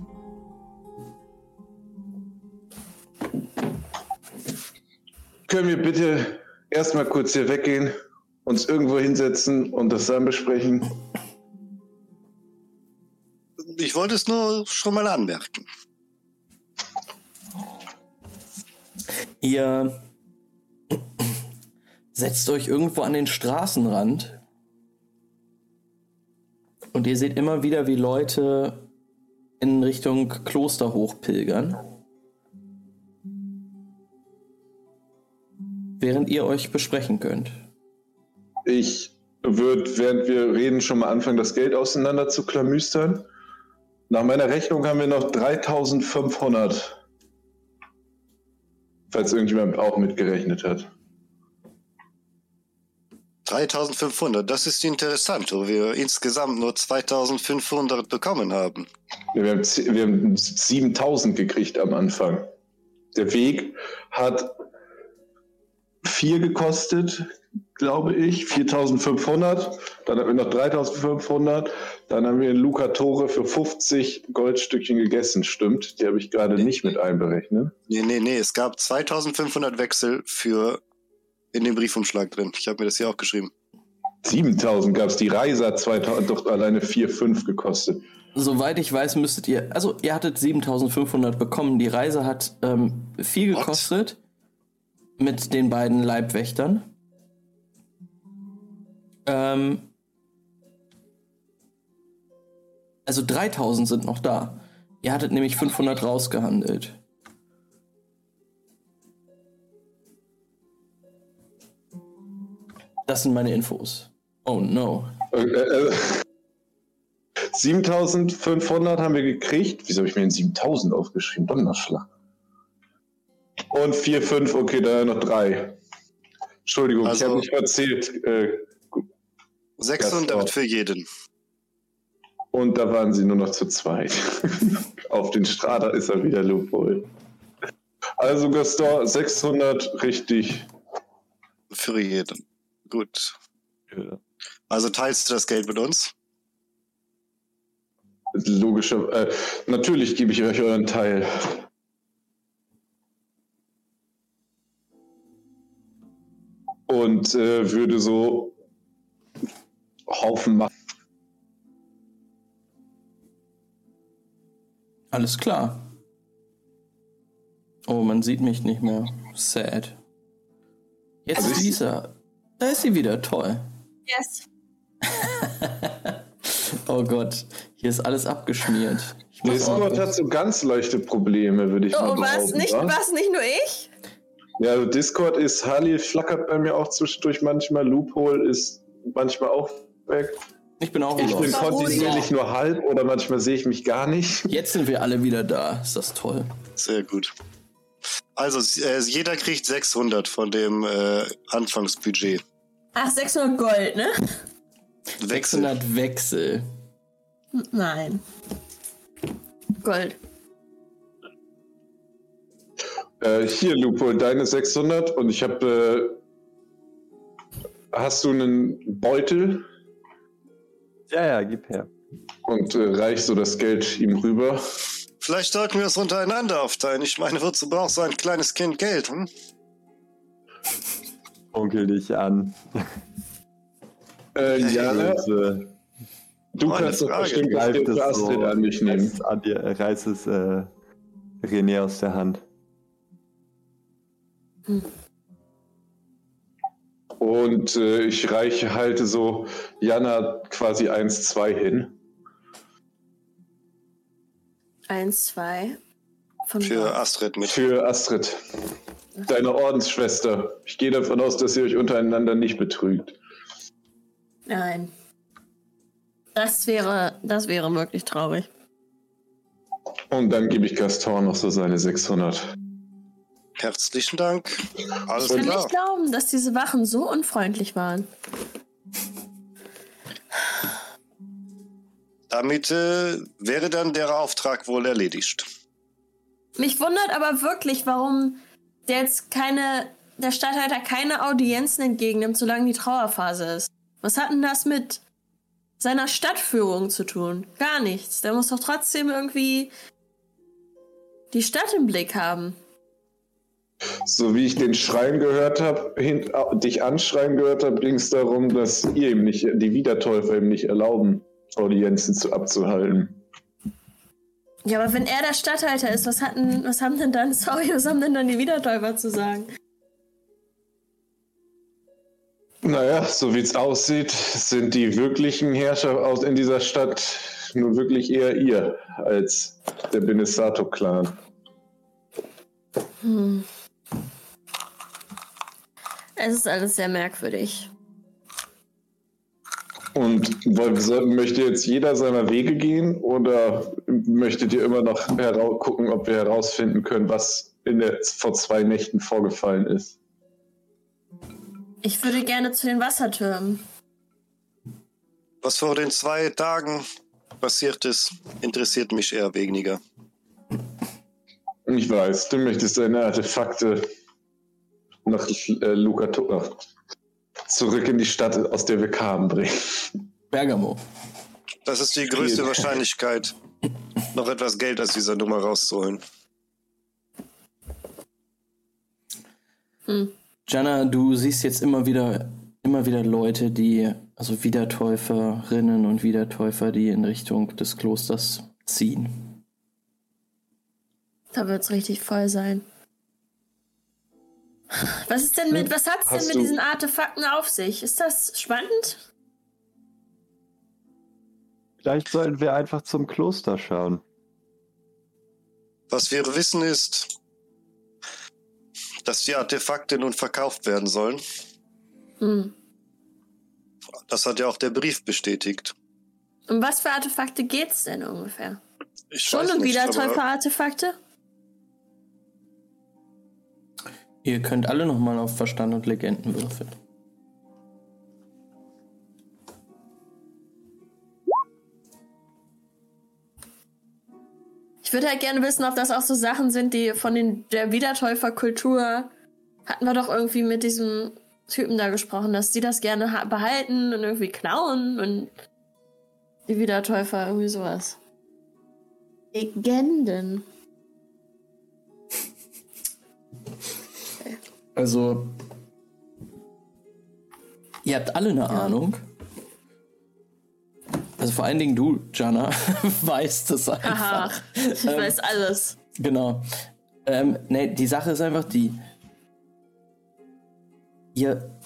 Können wir bitte erstmal kurz hier weggehen, uns irgendwo hinsetzen und das dann besprechen? Ich wollte es nur schon mal anmerken. Ihr setzt euch irgendwo an den Straßenrand und ihr seht immer wieder, wie Leute in Richtung Kloster hochpilgern. Während ihr euch besprechen könnt. Ich würde, während wir reden, schon mal anfangen, das Geld auseinander zu klamüstern. Nach meiner Rechnung haben wir noch 3500. Falls irgendjemand auch mitgerechnet hat. 3500, das ist interessant, wo wir insgesamt nur 2500 bekommen haben. Wir haben, wir haben 7000 gekriegt am Anfang. Der Weg hat vier gekostet, glaube ich, 4500. Dann haben wir noch 3500. Dann haben wir in Lucatore für 50 Goldstückchen gegessen, stimmt. Die habe ich gerade nicht mit einberechnet. Nee, nee, nee, es gab 2500 Wechsel für in dem Briefumschlag drin. Ich habe mir das hier auch geschrieben. 7000 gab es. Die Reise hat 2000 doch alleine 4, 5 gekostet. Soweit ich weiß, müsstet ihr, also ihr hattet 7500 bekommen. Die Reise hat ähm, viel What? gekostet mit den beiden Leibwächtern. Ähm, also 3000 sind noch da. Ihr hattet nämlich 500 rausgehandelt. Das sind meine Infos. Oh no. Äh, äh, 7500 haben wir gekriegt. Wieso habe ich mir den 7000 aufgeschrieben? Donnerschlag. Und 4, 5, okay, da noch drei. Entschuldigung, ich Also- habe nicht erzählt. Äh, 600 Das auch. für jeden. und da waren sie nur noch zu zweit. Auf den Strada ist er wieder Lupol. Also Gaston, 600 richtig. Für jeden. Gut. Ja. Also teilst du das Geld mit uns? Logischer, äh, natürlich gebe ich euch euren Teil. Und äh, würde so Haufen machen. Alles klar. Oh, man sieht mich nicht mehr. Sad. Jetzt Also ist ich- Lisa. Da ist sie wieder. Toll. Yes. Oh Gott. Hier ist alles abgeschmiert. Discord hat so ganz leichte Probleme, würde ich mal Oh, was? Nicht, wa? was? Nicht nur ich? Ja, also Discord ist, Harley flackert bei mir auch zwischendurch manchmal, Loophole ist manchmal auch weg. Ich bin auch Ich bin kontinuierlich nur halb oder manchmal sehe ich mich gar nicht. Jetzt sind wir alle wieder da. Ist das toll. Sehr gut. Also, äh, jeder kriegt 600 von dem äh, Anfangsbudget. Ach, 600 Gold, ne? Wechsel. 600 Wechsel. Nein. Gold. Äh, hier, Lupo, deine 600 und ich habe. Äh, hast du einen Beutel Ja, ja, gib her. und äh, reichst so das Geld ihm rüber? Vielleicht sollten wir es untereinander aufteilen. Ich meine, wozu braucht so ein kleines Kind Geld? Hm? Onkel dich an. Äh, ja, du kannst doch bestimmt das Greift Geld es für Astrid so, an dich nehmen. reißt an dir, reißt es äh, René aus der Hand. Und äh, ich reiche halte so Jana quasi 1-2 hin. Eins, zwei. Von Für Gold. Astrid mit. Für Astrid, deine Ordensschwester. Ich gehe davon aus, dass ihr euch untereinander nicht betrügt. Nein. Das wäre, das wäre wirklich traurig. Und dann gebe ich Gaston noch so seine 600. Herzlichen Dank. Alles Ich kann klar. nicht glauben, dass diese Wachen so unfreundlich waren. Damit äh, wäre dann der Auftrag wohl erledigt. Mich wundert aber wirklich, warum der jetzt keine, der Stadthalter keine Audienzen entgegennimmt, solange die Trauerphase ist. Was hat denn das mit seiner Stadtführung zu tun? Gar nichts. Der muss doch trotzdem irgendwie die Stadt im Blick haben. So wie ich den Schreien gehört habe, dich anschreien gehört habe, ging es darum, dass ihr ihm nicht, die Wiedertäufer ihm nicht erlauben, Audienzen zu, abzuhalten. Ja, aber wenn er der Stadthalter ist, was hatten, was haben denn dann, sorry, was haben denn dann die Wiedertäufer zu sagen? Naja, so wie es aussieht, sind die wirklichen Herrscher aus in dieser Stadt nur wirklich eher ihr als der Benesato-Clan. Hm. Es ist alles sehr merkwürdig. Und möchte jetzt jeder seiner Wege gehen oder möchtet ihr immer noch gucken, ob wir herausfinden können, was in der, vor zwei Nächten vorgefallen ist? Ich würde gerne zu den Wassertürmen. Was vor den zwei Tagen passiert ist, interessiert mich eher weniger. Ich weiß, du möchtest deine Artefakte nach äh, Lucato zurück in die Stadt, aus der wir kamen, bringen. Bergamo. Das ist die größte Wahrscheinlichkeit, noch etwas Geld aus dieser Nummer rauszuholen. Hm. Jana, du siehst jetzt immer wieder, immer wieder Leute, die, also Wiedertäuferinnen und Wiedertäufer, die in Richtung des Klosters ziehen. Da wird es richtig voll sein. Was ist denn mit, was hat's denn Hast mit du- diesen Artefakten auf sich? Ist das spannend? Vielleicht sollten wir einfach zum Kloster schauen. Was wir wissen ist, dass die Artefakte nun verkauft werden sollen. Hm. Das hat ja auch der Brief bestätigt. Um was für Artefakte geht's denn ungefähr? Ich Schon weiß und nicht, wieder aber Täufer-Artefakte? Ihr könnt alle nochmal auf Verstand und Legenden würfeln. Ich würde halt gerne wissen, ob das auch so Sachen sind, die von den, der Wiedertäuferkultur hatten wir doch irgendwie mit diesem Typen da gesprochen, dass die das gerne ha- behalten und irgendwie klauen und die Wiedertäufer, irgendwie sowas. Legenden. Also, ihr habt alle eine Ahnung. Also vor allen Dingen du, Jana, weißt Haha, einfach. ich weiß alles. Genau. Ähm, nee, die Sache ist einfach die. Ihr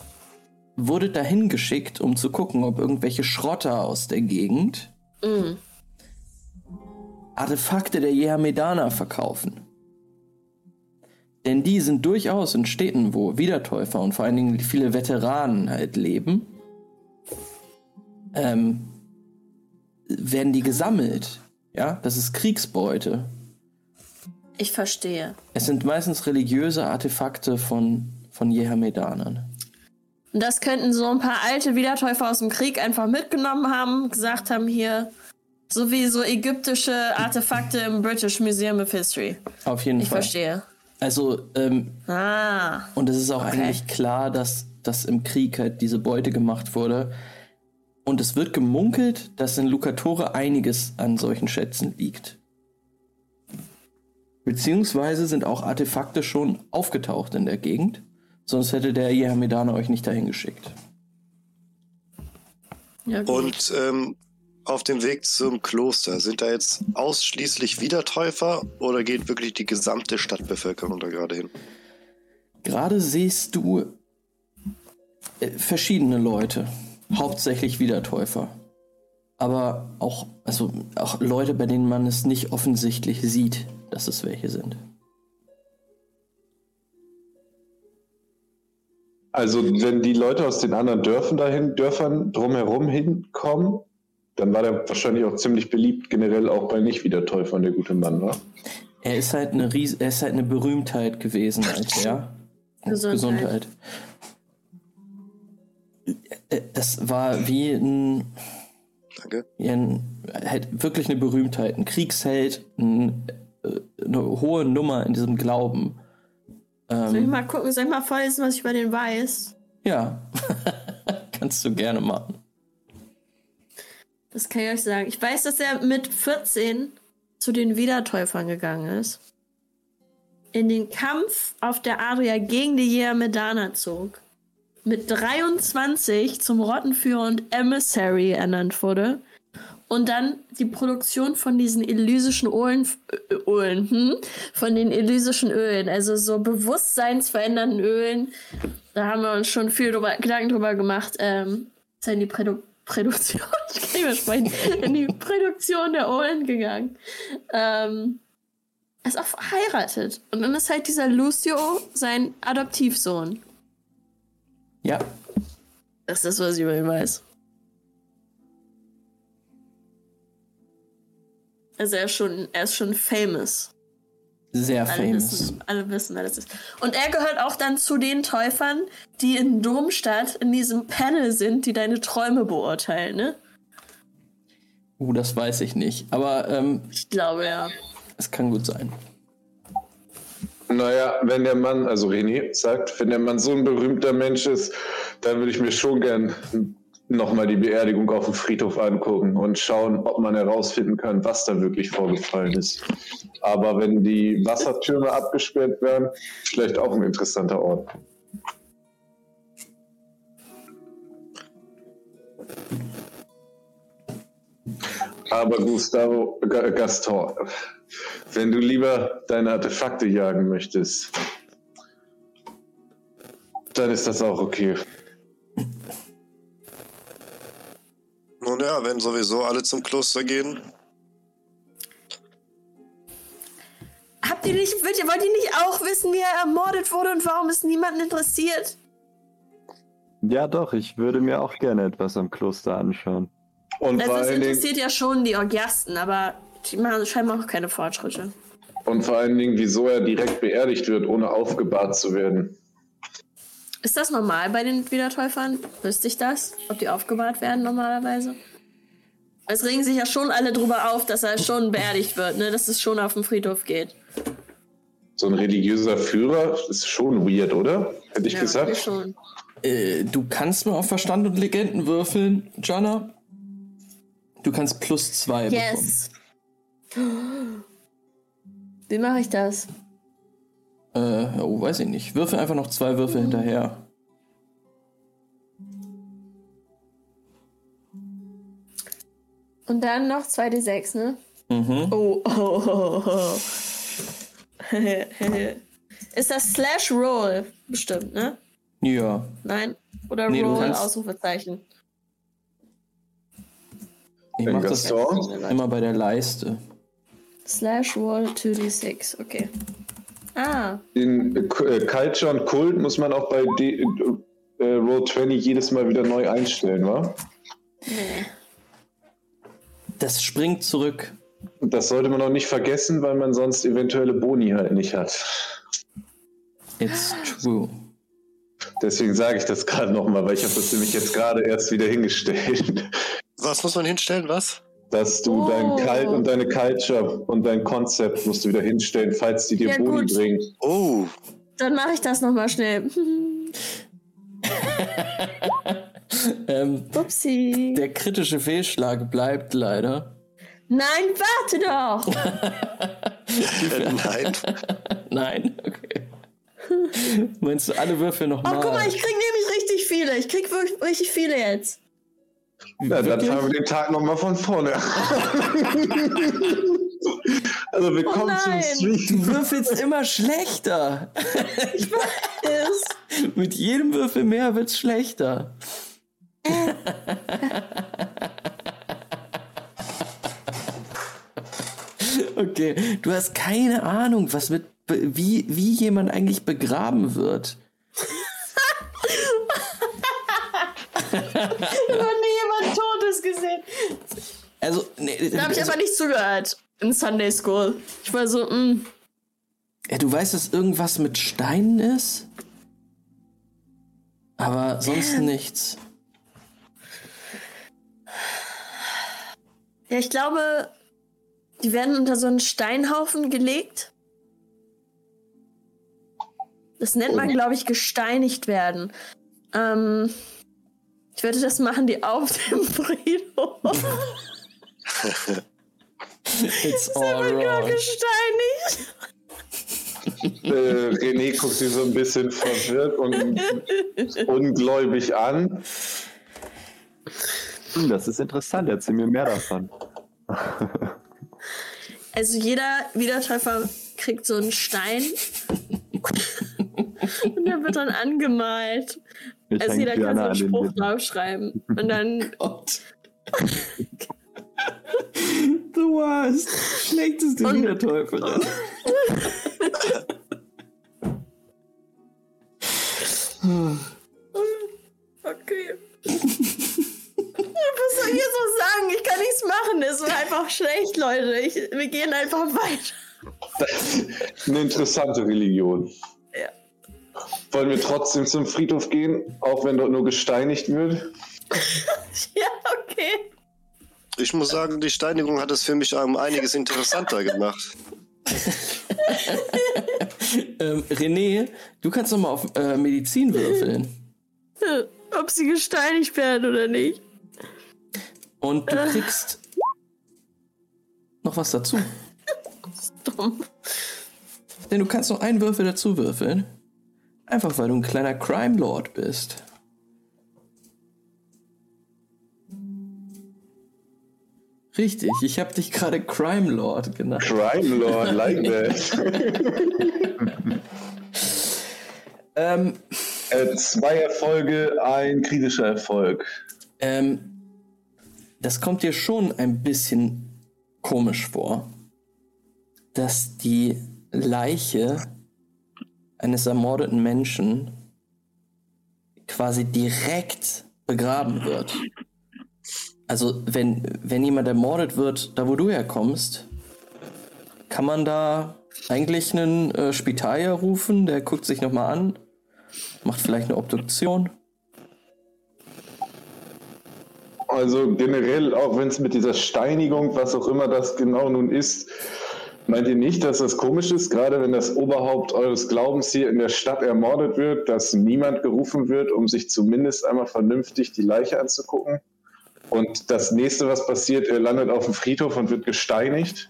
wurdet dahin geschickt, um zu gucken, ob irgendwelche Schrotter aus der Gegend Mm. Artefakte der Jehamedana verkaufen. Denn die sind durchaus in Städten, wo Wiedertäufer und vor allen Dingen viele Veteranen halt leben, ähm, werden die gesammelt. Ja, das ist Kriegsbeute. Ich verstehe. Es sind meistens religiöse Artefakte von, von Jehamedanern. Und das könnten so ein paar alte Wiedertäufer aus dem Krieg einfach mitgenommen haben, gesagt haben hier, so wie so ägyptische Artefakte im British Museum of History. Auf jeden Ich Fall. verstehe. Also, ähm, Ah, und es ist auch Okay. eigentlich klar, dass, dass im Krieg halt diese Beute gemacht wurde. Und es wird gemunkelt, dass in Lucatore einiges an solchen Schätzen liegt. Beziehungsweise sind auch Artefakte schon aufgetaucht in der Gegend. Sonst hätte der Jehamedaner euch nicht dahin geschickt. ja. Und ähm, auf dem Weg zum Kloster, sind da jetzt ausschließlich Wiedertäufer oder geht wirklich die gesamte Stadtbevölkerung da gerade hin? Gerade siehst du äh, verschiedene Leute, hauptsächlich Wiedertäufer. Aber auch, also auch Leute, bei denen man es nicht offensichtlich sieht, dass es welche sind. Also, wenn die Leute aus den anderen Dörfern dahin, Dörfern drumherum hinkommen, dann war der wahrscheinlich auch ziemlich beliebt, generell auch bei Nicht-Wiedertäufern, der gute Mann, war. Er ist halt eine Ries er ist halt eine Berühmtheit gewesen als er. Gesundheit. Äh, Das war wie ein, Danke. wie ein halt wirklich eine Berühmtheit, ein Kriegsheld, ein, äh, eine hohe Nummer in diesem Glauben. Soll ich Ähm, mal gucken, soll ich mal vorlesen, was ich über den weiß? ja, kannst du gerne machen. Das kann ich euch sagen. Ich weiß, dass er mit 14 zu den Wiedertäufern gegangen ist. In den Kampf auf der Adria gegen die Jehamedaner zog. Mit 23 zum Rottenführer und Emissary ernannt wurde. Und dann die Produktion von diesen elysischen Ölen, Ölen hm? von den elysischen Ölen, also so bewusstseinsverändernden Ölen, da haben wir uns schon viel drüber, Gedanken drüber gemacht, ähm, ist die Produ Produktion, ich kann nicht mehr sprechen, in die Produktion der Ölen gegangen. Ähm, er ist auch verheiratet. Und dann ist halt dieser Lucio sein Adoptivsohn. Ja, Das ist, was ich über ihn weiß. Also er ist schon, er ist schon famous. Sehr Alle famous. wissen, alle wissen, wer das ist. Und er gehört auch dann zu den Täufern, die in Domstadt in diesem Panel sind, die deine Träume beurteilen, ne? Uh, das weiß ich nicht. Aber ähm, Ich glaube ja. es kann gut sein. Naja, wenn der Mann, also René sagt, wenn der Mann so ein berühmter Mensch ist, dann würde ich mir schon gern nochmal die Beerdigung auf dem Friedhof angucken und schauen, ob man herausfinden kann, was da wirklich vorgefallen ist. Aber wenn die Wassertürme abgesperrt werden, vielleicht auch ein interessanter Ort. Aber Gustavo G Gaston, wenn du lieber deine Artefakte jagen möchtest, dann ist das auch okay. Ja, wenn sowieso alle zum Kloster gehen. Habt ihr nicht, wollt ihr, wollt ihr nicht auch wissen, wie er ermordet wurde und warum es niemanden interessiert? Ja, doch, ich würde mir auch gerne etwas am Kloster anschauen. Und Also vor, es allen Dingen, interessiert ja schon die Orgiasten, aber die machen scheinbar noch keine Fortschritte. und vor allen Dingen, wieso er direkt beerdigt wird, ohne aufgebahrt zu werden. Ist das normal bei den Wiedertäufern? Wüsste ich das? Ob die aufgebahrt werden normalerweise? Es regen sich ja schon alle drüber auf, dass er schon beerdigt wird, ne? Dass es schon auf den Friedhof geht. So ein religiöser Führer ist schon weird, oder? Hätte ich ja, gesagt. schon. äh, du kannst mal auf Verstand und Legenden würfeln, Jana. Du kannst plus zwei bekommen. Yes. Wie mache ich das? Äh, oh, weiß ich nicht. Würfel einfach noch zwei Würfel hinterher. Und dann noch 2d6, ne? Mhm. Oh, oh, oh, oh. Ist das Slash Roll? Bestimmt, ne? Ja. Nein? Oder Nee, du Roll, kannst- Ausrufezeichen. Ich mach das das so- immer bei der Leiste. Slash Roll 2d6, okay. Ah, In äh, Culture und Kult muss man auch bei D äh, Roll 20 jedes Mal wieder neu einstellen, wa? nee. Das springt zurück. Und das sollte man auch nicht vergessen, weil man sonst eventuelle Boni halt nicht hat. It's true. Deswegen sage ich das gerade nochmal, weil ich habe das nämlich jetzt gerade erst wieder hingestellt, Was muss man hinstellen? Was? dass du Oh. dein Cult und deine Culture und dein Konzept musst du wieder hinstellen, falls die dir Ja, Boni gut. bringen. Oh, Dann mache ich das nochmal schnell. Ähm, Upsi. der kritische Fehlschlag bleibt leider. Nein, warte doch! äh, nein. Nein, okay. Meinst du alle Würfel Oh, nochmal? guck mal, ich krieg nämlich richtig viele. Ich krieg wirklich richtig viele jetzt. Ja, dann fangen wir den Tag nochmal von vorne an. also wir Oh kommen zum nein. Stream. Du würfelst immer schlechter. Ich weiß. Mit jedem Würfel mehr wird's schlechter. okay, du hast keine Ahnung, was mit wie, wie jemand eigentlich begraben wird. noch nie jemand Totes gesehen. Also, nee, Da habe ich also, aber nicht zugehört. In Sunday School. Ich war so, mm. ja, du weißt, dass irgendwas mit Steinen ist? Aber sonst nichts. Ja, ich glaube, die werden unter so einen Steinhaufen gelegt. Das nennt man, glaube ich, gesteinigt werden. Ähm, ich werde das machen, die auf dem Friedhof. It's Oh all wrong. gesteinigt. Äh, René guckt sie so ein bisschen verwirrt und ungläubig an. Hm, das ist interessant, erzähl mir mehr davon. Also jeder Wiedertäufer kriegt so einen Stein. Und der wird dann angemalt. Ich Also jeder kann so einen Spruch Lippen. draufschreiben. Und dann Gott. The worst. Schlechteste Und- Wiedertäuferin. Okay. Ich jetzt noch sagen? Ich kann nichts machen. Es ist einfach schlecht, Leute. Ich, wir gehen einfach weiter. Eine interessante Religion. Ja. Wollen wir trotzdem zum Friedhof gehen, auch wenn dort nur gesteinigt wird? Ja, okay. Ich muss sagen, die Steinigung hat es für mich um einiges interessanter gemacht. Ähm, René, du kannst doch mal auf äh, Medizin würfeln. Ob sie gesteinigt werden oder nicht. Und du kriegst noch was dazu. Dumm. Denn du kannst noch einen Würfel dazu würfeln. Einfach weil du ein kleiner Crime Lord bist. Richtig, ich habe dich gerade Crime Lord genannt. Crime Lord, like that. Ähm, äh, zwei Erfolge, ein kritischer Erfolg. ähm, das kommt dir schon ein bisschen komisch vor, dass die Leiche eines ermordeten Menschen quasi direkt begraben wird. Also wenn, wenn jemand ermordet wird, da wo du herkommst, kann man da eigentlich einen äh, Spitalier rufen, der guckt sich nochmal an, macht vielleicht eine Obduktion. Also generell, auch wenn es mit dieser Steinigung, was auch immer das genau nun ist, Meint ihr nicht, dass das komisch ist, gerade wenn das Oberhaupt eures Glaubens hier in der Stadt ermordet wird, dass niemand gerufen wird, um sich zumindest einmal vernünftig die Leiche anzugucken? Und das nächste, was passiert, er landet auf dem Friedhof und wird gesteinigt?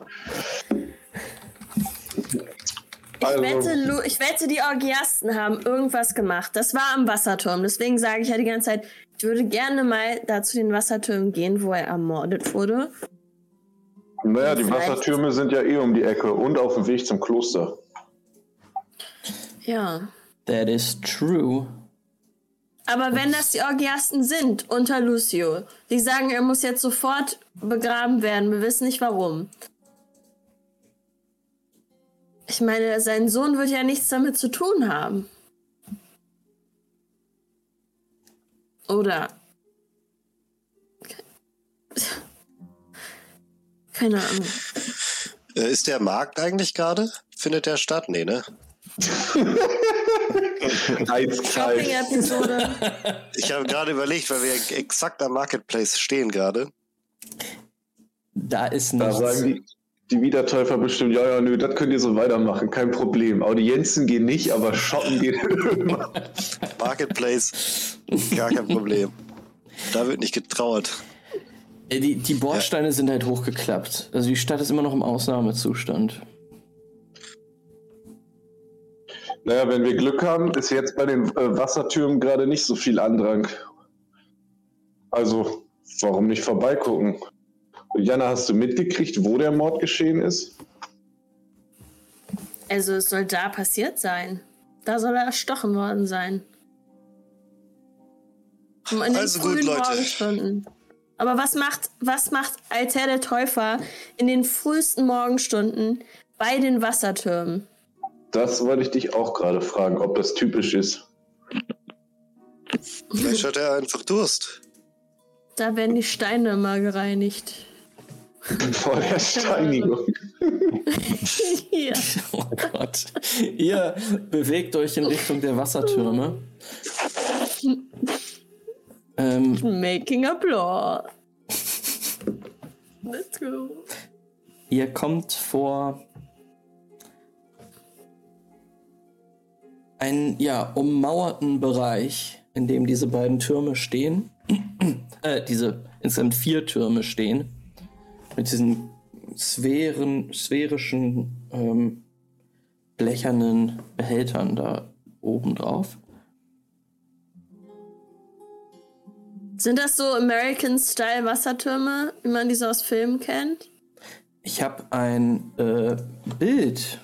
Ich, Also- wette, ich wette, die Orgiasten haben irgendwas gemacht. Das war am Wasserturm. Deswegen sage ich ja die ganze Zeit, ich würde gerne mal da zu den Wassertürmen gehen, wo er ermordet wurde. Naja, die Vielleicht- Wassertürme sind ja eh um die Ecke und auf dem Weg zum Kloster. Ja. That is true. Aber wenn das die Orgiasten sind unter Lucio, die sagen, er muss jetzt sofort begraben werden, wir wissen nicht warum. Ich meine, sein Sohn wird ja nichts damit zu tun haben. Oder? Keine Ahnung. Äh, ist der Markt eigentlich gerade? Findet der statt? Nee, ne? Shopping-Episode. Ich habe gerade überlegt, weil wir exakt am Marketplace stehen gerade. Da ist Da nichts. sagen die, die Wiedertäufer bestimmt, ja, ja, nö, das könnt ihr so weitermachen, kein Problem. Audienzen gehen nicht, aber shoppen geht immer. Marketplace, gar kein Problem. Da wird nicht getrauert. Äh, Die, die Bordsteine sind halt hochgeklappt. Also die Stadt ist immer noch im Ausnahmezustand. Naja, wenn wir Glück haben, ist jetzt bei den äh, Wassertürmen gerade nicht so viel Andrang. Also, warum nicht vorbeigucken? Jana, hast du mitgekriegt, wo der Mord geschehen ist? Also es soll da passiert sein. Da soll er erstochen worden sein. In den Also gut, frühen Leute. Morgenstunden. Aber was macht, was macht Alter der Täufer in den frühesten Morgenstunden bei den Wassertürmen? Das wollte ich dich auch gerade fragen, ob das typisch ist. Vielleicht hat er einfach Durst. Da werden die Steine immer gereinigt. Vor der Steinigung. ja. Oh Gott. Ihr bewegt euch in Richtung der Wassertürme. Ähm, Making a Law. Let's go. ihr kommt vor einen ja, ummauerten Bereich, in dem diese beiden Türme stehen. äh, diese insgesamt vier Türme stehen. Mit diesen Sphären, sphärischen, ähm, blechernen Behältern da oben drauf. Sind das so American-Style Wassertürme, wie man die so aus Filmen kennt? Ich habe ein äh, Bild,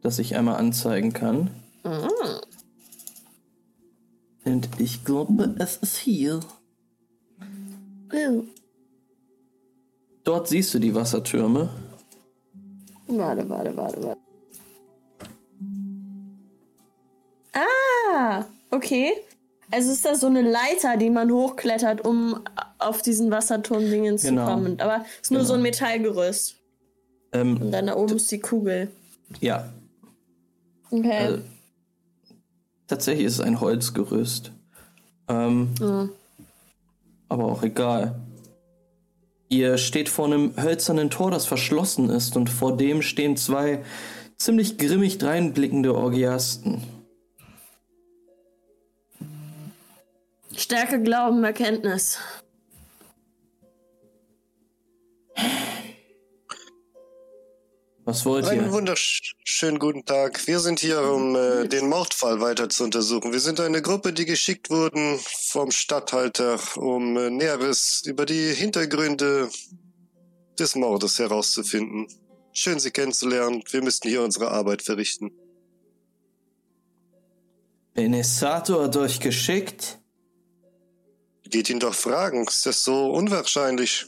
das ich einmal anzeigen kann. Und ich glaube, es ist hier. Oh. Dort siehst du die Wassertürme. Warte, warte, warte, warte. Ah, okay. Also ist das so eine Leiter, die man hochklettert, um auf diesen Wasserturm-Dingen zu Genau. kommen. Aber es ist nur Genau. so ein Metallgerüst. Ähm, Und dann da oben ist die Kugel. ja, Okay. äh, tatsächlich ist es ein Holzgerüst. Ähm, Ja. aber auch egal. Ihr steht vor einem hölzernen Tor, das verschlossen ist, und vor dem stehen zwei ziemlich grimmig dreinblickende Orgiasten. Stärke, Glauben, Erkenntnis. Was wollt Einen ihr? wunderschönen guten Tag. Wir sind hier, um äh, den Mordfall weiter zu untersuchen. Wir sind eine Gruppe, die geschickt wurden vom Statthalter, um äh, Näheres über die Hintergründe des Mordes herauszufinden. Schön, Sie kennenzulernen. Wir müssten hier unsere Arbeit verrichten. Benesato hat euch geschickt. Geht ihn doch fragen. Ist das so unwahrscheinlich?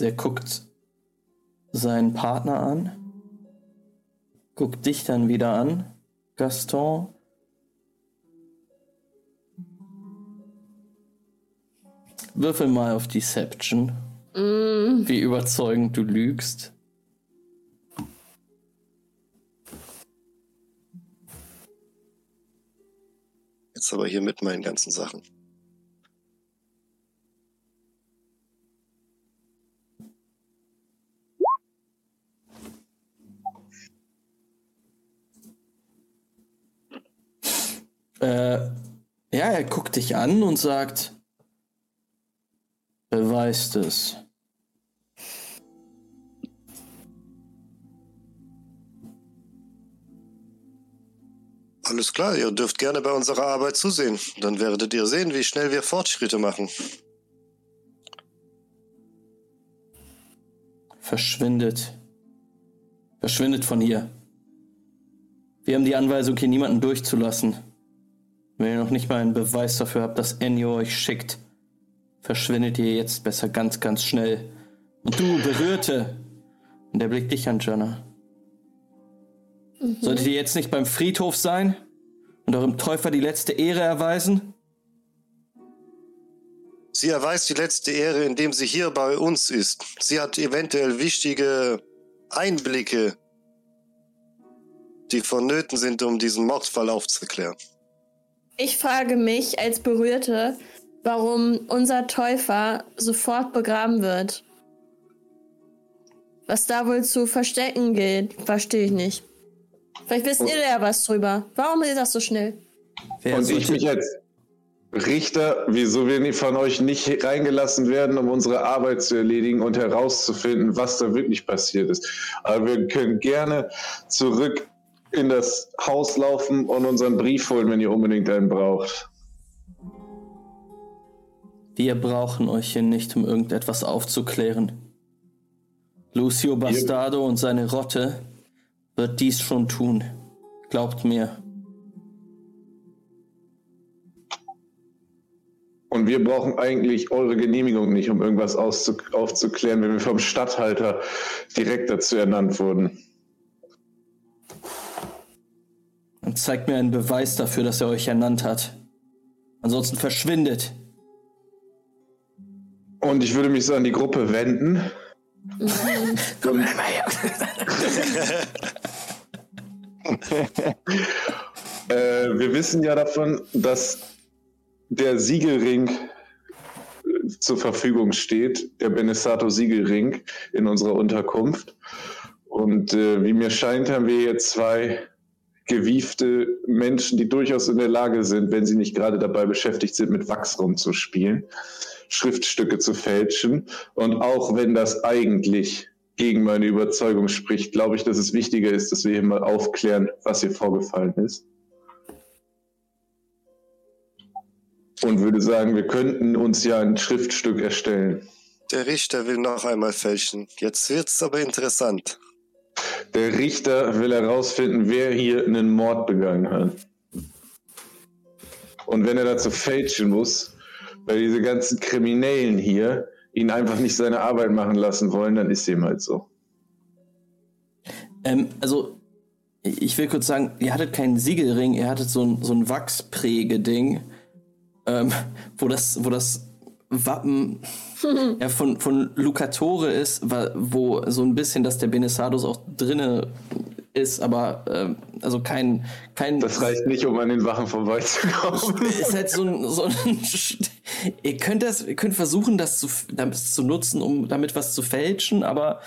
Er guckt seinen Partner an, guckt dich dann wieder an, Gaston. Würfel mal auf Deception, Mm, wie überzeugend du lügst. Jetzt aber hier mit meinen ganzen Sachen. Äh, ja, er guckt dich an und sagt, beweist es. Alles klar, ihr dürft gerne bei unserer Arbeit zusehen. Dann werdet ihr sehen, wie schnell wir Fortschritte machen. Verschwindet. Verschwindet von hier. Wir haben die Anweisung, hier niemanden durchzulassen. Wenn ihr noch nicht mal einen Beweis dafür habt, dass Enyo euch schickt, verschwindet ihr jetzt besser ganz, ganz schnell. Und du, Berührte! Und der blickt dich an, Jana. Solltet ihr jetzt nicht beim Friedhof sein und eurem Täufer die letzte Ehre erweisen? Sie erweist die letzte Ehre, indem sie hier bei uns ist. Sie hat eventuell wichtige Einblicke, die vonnöten sind, um diesen Mordfall aufzuklären. Ich frage mich als Berührte, warum unser Täufer sofort begraben wird. Was da wohl zu verstecken gilt, verstehe ich nicht. Vielleicht wisst ihr ja was drüber. Warum ist das so schnell? Wer Und ich mich als Richter, wieso wir von euch nicht reingelassen werden, um unsere Arbeit zu erledigen und herauszufinden, was da wirklich passiert ist. Aber wir können gerne zurück in das Haus laufen und unseren Brief holen, wenn ihr unbedingt einen braucht. Wir brauchen euch hier nicht, um irgendetwas aufzuklären. Lucio Bastardo und seine Rotte wird dies schon tun. Glaubt mir. Und wir brauchen eigentlich eure Genehmigung nicht, um irgendwas aufzuklären, wenn wir vom Statthalter direkt dazu ernannt wurden. Und zeigt mir einen Beweis dafür, dass er euch ernannt hat. Ansonsten verschwindet. Und ich würde mich so an die Gruppe wenden. Komm mal her. Äh, wir wissen ja davon, dass der Siegelring äh, zur Verfügung steht, der Benesato Siegelring in unserer Unterkunft. Und äh, wie mir scheint, haben wir hier zwei gewiefte Menschen, die durchaus in der Lage sind, wenn sie nicht gerade dabei beschäftigt sind, mit Wachs rumzuspielen, Schriftstücke zu fälschen. Und auch wenn das eigentlich gegen meine Überzeugung spricht, glaube ich, dass es wichtiger ist, dass wir hier mal aufklären, was hier vorgefallen ist. Und würde sagen, wir könnten uns ja ein Schriftstück erstellen. Der Richter will noch einmal fälschen. Jetzt wird's aber interessant. Der Richter will herausfinden, wer hier einen Mord begangen hat. Und wenn er dazu fälschen muss, weil diese ganzen Kriminellen hier ihn einfach nicht seine Arbeit machen lassen wollen, dann ist dem halt so. Ähm, also, ich will kurz sagen, ihr hattet keinen Siegelring, ihr hattet so ein, so ein Wachsprägeding, ähm, wo das, wo das Wappen ja, von, von Lucatore ist, wo so ein bisschen, dass der Benesados auch drinne ist, aber ähm, also kein, kein Das reicht nicht, um an den Wachen vorbeizukommen. ist halt so ein, so ein ihr könnt das, ihr könnt versuchen, das zu, damit zu nutzen, um damit was zu fälschen, aber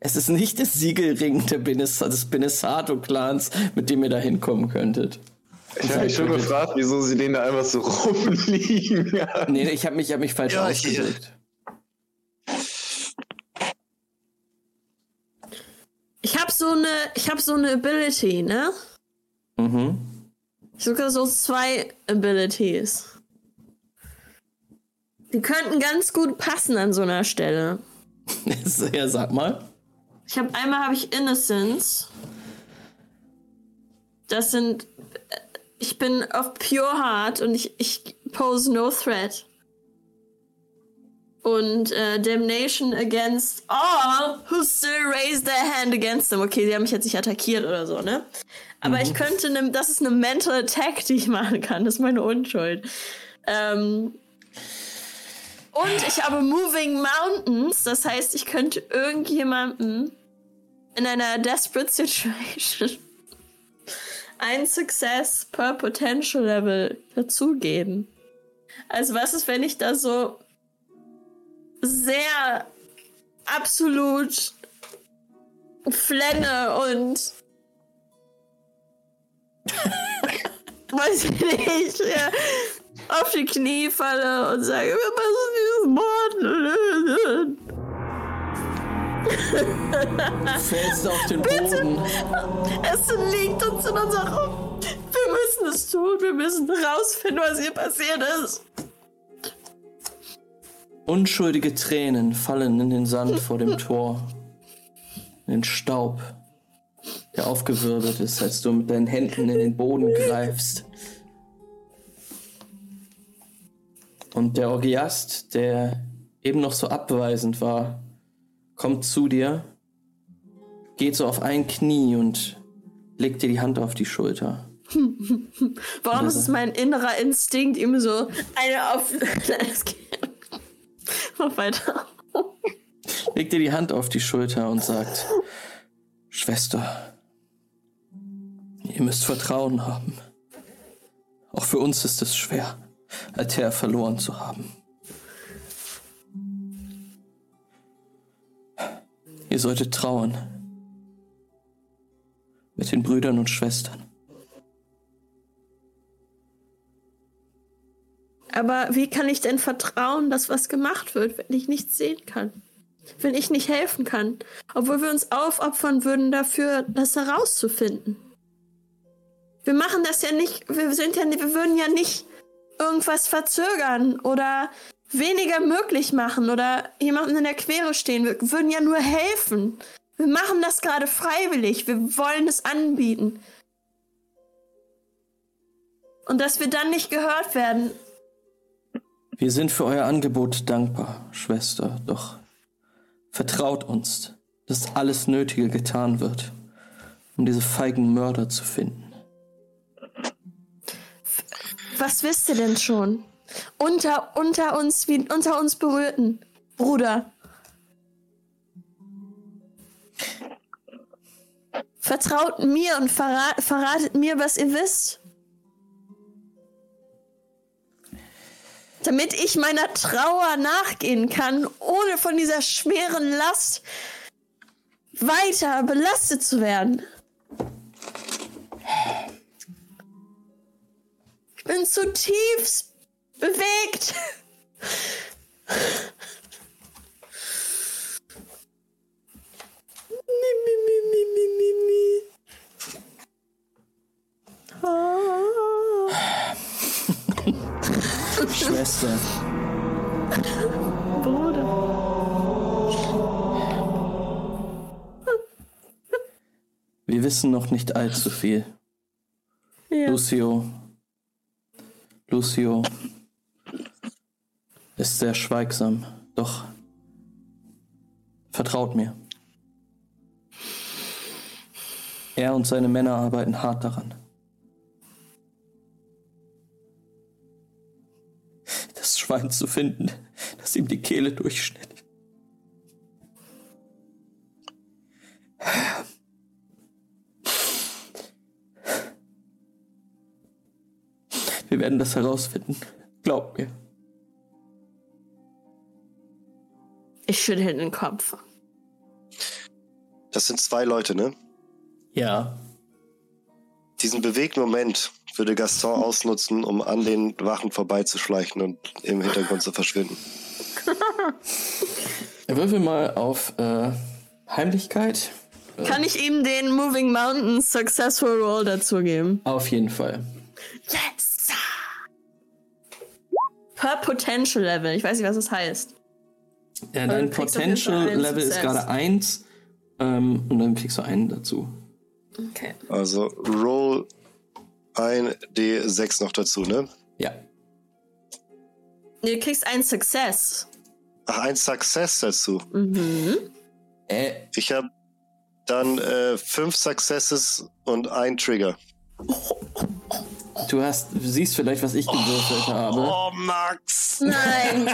es ist nicht das Siegelring der Benes, des Benesato-Clans, mit dem ihr da hinkommen könntet. Ich habe mich schon gefragt, wieso sie den da einfach so rumliegen. Nee, nee, ich habe mich, ich hab mich falsch Ja, ausgedrückt. Ich habe so eine, ich habe so eine Ability, ne? Mhm. Sogar so zwei Abilities. Die könnten ganz gut passen an so einer Stelle. ja, sag mal. Ich habe einmal habe ich Innocence. Das sind ich bin auf Pure Heart und ich, ich pose no threat. Und äh, Damnation against all who still raise their hand against them. Okay, sie haben mich jetzt nicht attackiert oder so, ne? Aber ich könnte, ne, das ist eine Mental Attack, die ich machen kann. Das ist meine Unschuld. Ähm, und ich habe Moving Mountains. Das heißt, ich könnte irgendjemanden in einer Desperate Situation ein Success per Potential Level dazugeben. Also was ist, wenn ich da so sehr absolut flenne und weiß ich nicht, ja, auf die Knie falle und sage, wir müssen dieses Mord lösen. Fällst auf den Boden. Es liegt uns in unserer. Wir müssen es tun. Wir müssen rausfinden, was hier passiert ist. Unschuldige Tränen fallen in den Sand vor dem Tor. In den Staub, der aufgewirbelt ist, als du mit deinen Händen in den Boden greifst. Und der Orgiast, der eben noch so abweisend war, kommt zu dir, geht so auf ein Knie und legt dir die Hand auf die Schulter. Warum ist es mein innerer Instinkt, ihm so eine auf. Mach weiter. legt dir die Hand auf die Schulter und sagt, Schwester, ihr müsst Vertrauen haben. Auch für uns ist es schwer, Altair verloren zu haben. Ihr solltet trauern. Mit den Brüdern und Schwestern. Aber wie kann ich denn vertrauen, dass was gemacht wird, wenn ich nichts sehen kann? Wenn ich nicht helfen kann? Obwohl wir uns aufopfern würden dafür, das herauszufinden. Wir machen das ja nicht, wir sind ja, wir würden ja nicht irgendwas verzögern oder weniger möglich machen oder jemanden in der Quere stehen. Wir würden ja nur helfen. Wir machen das gerade freiwillig. Wir wollen es anbieten. Und dass wir dann nicht gehört werden, Wir sind für euer Angebot dankbar, Schwester, doch vertraut uns, dass alles Nötige getan wird, um diese feigen Mörder zu finden. Was wisst ihr denn schon? Unter, unter uns, wie unter uns Berührten. Bruder. Vertraut mir und verrat, verratet mir, was ihr wisst. Damit ich meiner Trauer nachgehen kann, ohne von dieser schweren Last weiter belastet zu werden. Ich bin zutiefst bewegt. Ah, Schwester, Bruder. wir wissen noch nicht allzu viel. Ja. Lucio. Lucio ist sehr schweigsam, doch vertraut mir. Er und seine Männer arbeiten hart daran. Das Schwein zu finden, das ihm die Kehle durchschnitt. Wir werden das herausfinden. Glaubt mir. Ich schüttel den Kopf. Das sind zwei Leute, ne? Ja. Diesen bewegten Moment würde Gaston ausnutzen, um an den Wachen vorbeizuschleichen und im Hintergrund zu verschwinden. Würfel mal auf äh, Heimlichkeit. Kann ich ihm den Moving Mountains Successful Roll dazugeben? Auf jeden Fall. Yes! Per Potential Level. Ich weiß nicht, was das heißt. Ja, dein Potential Level ist gerade 1 ähm, und dann kriegst du einen dazu. Okay. Also roll ein D6 noch dazu, ne? Ja. Du kriegst einen Success. Ach, ein Success dazu. Mhm. Äh, Ich habe dann äh, fünf Successes und ein Trigger. du hast, siehst vielleicht, was ich gewürfelt habe. Oh, Max! Nein.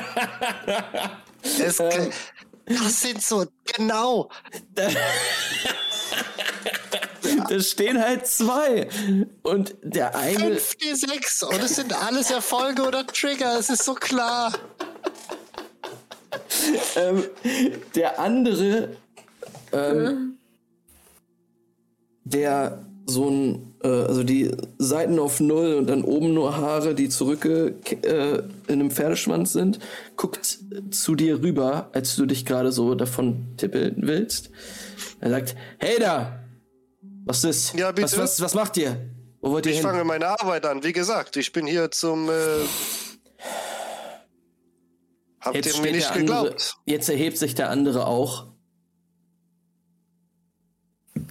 Es, das sind so, genau. Da stehen halt zwei. Und der eine. 5D6 und es sind alles Erfolge oder Trigger, es ist so klar. Ähm, der andere, ähm, der so ein, also die Seiten auf Null und dann oben nur Haare, die zurückge äh, in einem Pferdeschwanz sind, guckt zu dir rüber, als du dich gerade so davon tippeln willst. Er sagt, hey da! Was ist? Ja, bitte? Was, was, was macht ihr? Wo wollt ihr Ich hin? fange meine Arbeit an. Wie gesagt, ich bin hier zum. Äh, habt Jetzt ihr mir nicht der andere, geglaubt? jetzt erhebt sich der andere auch.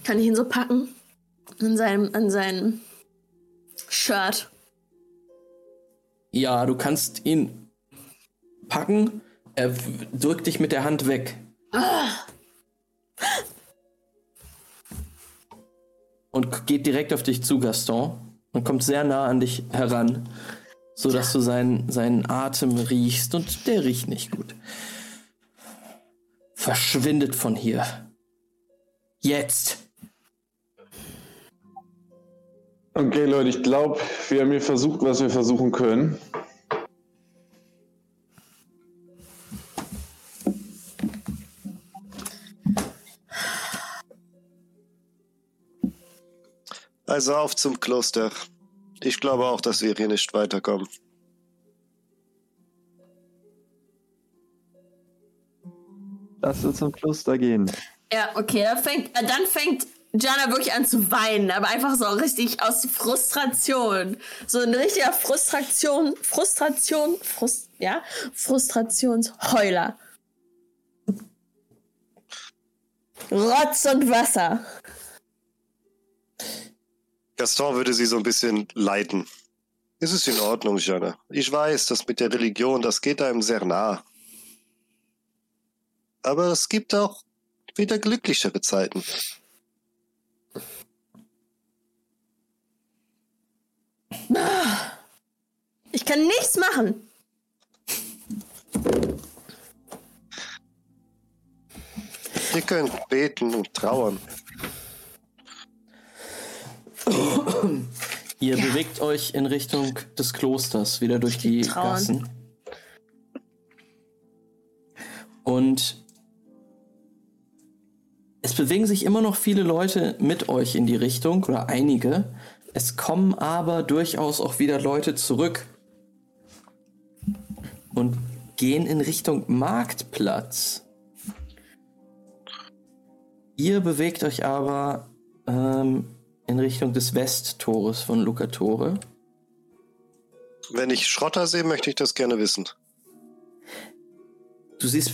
Kann ich ihn so packen? An seinem, an seinem Shirt. Ja, du kannst ihn packen. Er drückt dich mit der Hand weg. Und geht direkt auf dich zu, Gaston. Und kommt sehr nah an dich heran. So dass du seinen, seinen Atem riechst. Und der riecht nicht gut. Verschwindet von hier. Jetzt. Okay, Leute, ich glaube, wir haben hier versucht, was wir versuchen können. Also auf zum Kloster. Ich glaube auch, dass wir hier nicht weiterkommen. Lass uns zum Kloster gehen. Ja, okay, dann fängt, dann fängt Jana wirklich an zu weinen, aber einfach so richtig aus Frustration. So ein richtiger Frustration, Frustration, Frust, ja, Frustrationsheuler. Rotz und Wasser. Gaston würde sie so ein bisschen leiten. Es ist in Ordnung, Jana. Ich weiß, das mit der Religion, das geht einem sehr nah. Aber es gibt auch wieder glücklichere Zeiten. Ich kann nichts machen. Ihr könnt beten und trauern. Ihr bewegt euch in Richtung des Klosters, wieder durch die Trauern. Gassen. Und es bewegen sich immer noch viele Leute mit euch in die Richtung, oder einige. Es kommen aber durchaus auch wieder Leute zurück und gehen in Richtung Marktplatz. Ihr bewegt euch aber ähm, in Richtung des Westtores von Lucatore. Wenn ich Schrotter sehe, möchte ich das gerne wissen. Du siehst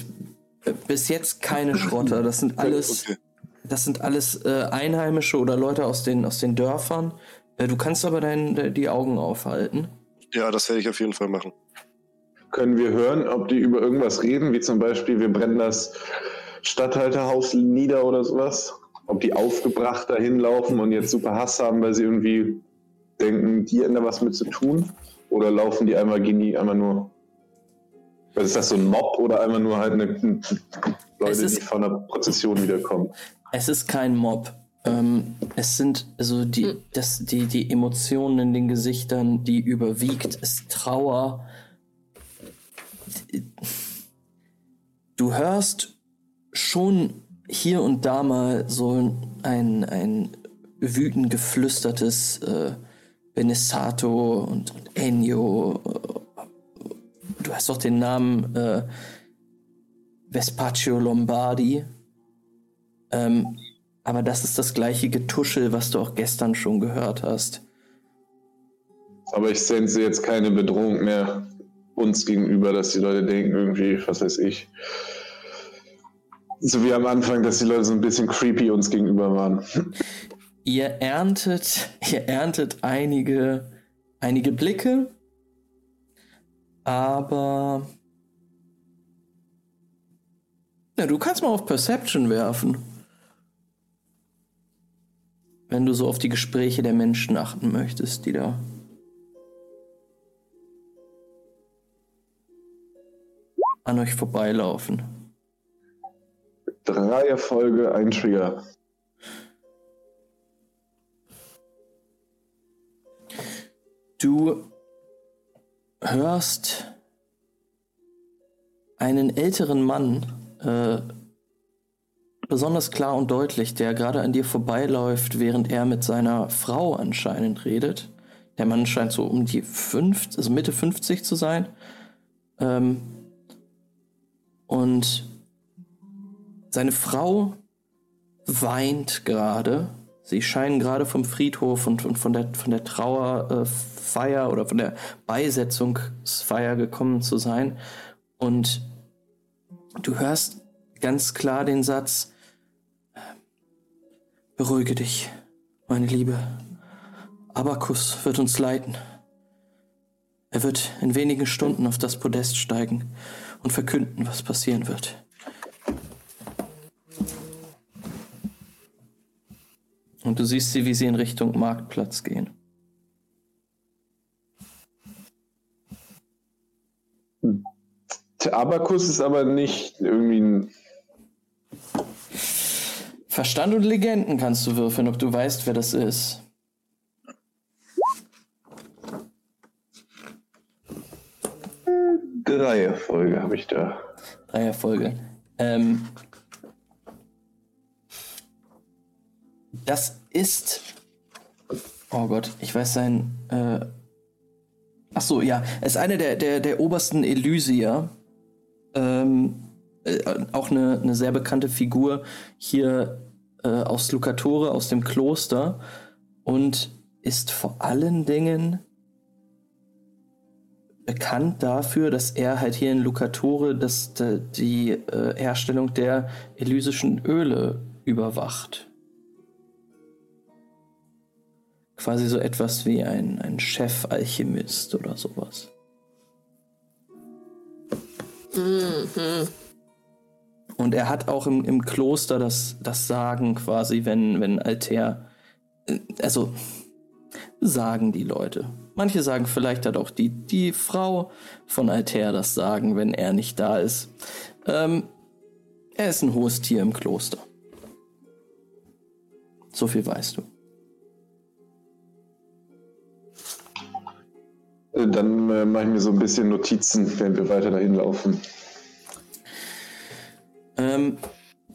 äh, bis jetzt keine Schrotter. Das sind alles, Okay. das sind alles äh, Einheimische oder Leute aus den, aus den Dörfern. Äh, du kannst aber dein, die Augen aufhalten. Ja, das werde ich auf jeden Fall machen. Können wir hören, ob die über irgendwas reden, wie zum Beispiel, wir brennen das Stadthalterhaus nieder oder sowas? Ob die aufgebracht dahin laufen und jetzt super Hass haben, weil sie irgendwie denken, die hätten da was mit zu tun? Oder laufen die einmal, gehen die einmal nur. Was ist das so ein Mob oder einmal nur halt eine, Leute, ist- die von der Prozession wiederkommen? Es ist kein Mob. Ähm, es sind also die, das, die, die Emotionen in den Gesichtern, die überwiegt, ist Trauer. Du hörst schon hier und da mal so ein, ein wütend geflüstertes äh, Benissato und, und Ennio. Du hast doch den Namen äh, Vespaccio Lombardi. Ähm, aber das ist das gleiche Getuschel, was du auch gestern schon gehört hast. Aber ich sense jetzt keine Bedrohung mehr uns gegenüber, dass die Leute denken, irgendwie, was weiß ich. So wie am Anfang, dass die Leute so ein bisschen creepy uns gegenüber waren. Ihr erntet, ihr erntet einige, einige Blicke, aber ja, du kannst mal auf Perception werfen, wenn du so auf die Gespräche der Menschen achten möchtest, die da. an euch vorbeilaufen. Drei Erfolge, ein Trigger. Du hörst einen älteren Mann äh, besonders klar und deutlich, der gerade an dir vorbeiläuft, während er mit seiner Frau anscheinend redet. Der Mann scheint so um die fünf, also Mitte 50 zu sein. Ähm, und seine Frau weint gerade. Sie scheinen gerade vom Friedhof und, und von der, von der Trauerfeier äh, oder von der Beisetzungsfeier gekommen zu sein. Und du hörst ganz klar den Satz, beruhige dich, meine Liebe. Abakus wird uns leiten. Er wird in wenigen Stunden auf das Podest steigen und verkünden, was passieren wird. Und du siehst sie, wie sie in Richtung Marktplatz gehen. Der Abakus ist aber nicht irgendwie ein. Verstand und Legenden kannst du würfeln, ob du weißt, wer das ist. Drei Erfolge habe ich da. Drei Erfolge. Ähm, das ist. Oh Gott, ich weiß sein. Äh, ach so, ja. Es ist eine der, der, der obersten Elysier. Ähm, äh, auch eine, eine sehr bekannte Figur hier äh, aus Lucatore, aus dem Kloster. Und ist vor allen Dingen bekannt dafür, dass er halt hier in Lucatore das, die äh, Herstellung der elysischen Öle überwacht. Quasi so etwas wie ein, ein Chef-Alchemist oder sowas. Mhm. Und er hat auch im, im Kloster das, das Sagen quasi, wenn, wenn Alter. Äh, also sagen die Leute. Manche sagen vielleicht hat auch die, die Frau von Altair das Sagen, wenn er nicht da ist. Ähm, er ist ein hohes Tier im Kloster. So viel weißt du. Dann äh, mache ich mir so ein bisschen Notizen, während wir weiter dahin laufen. Ähm,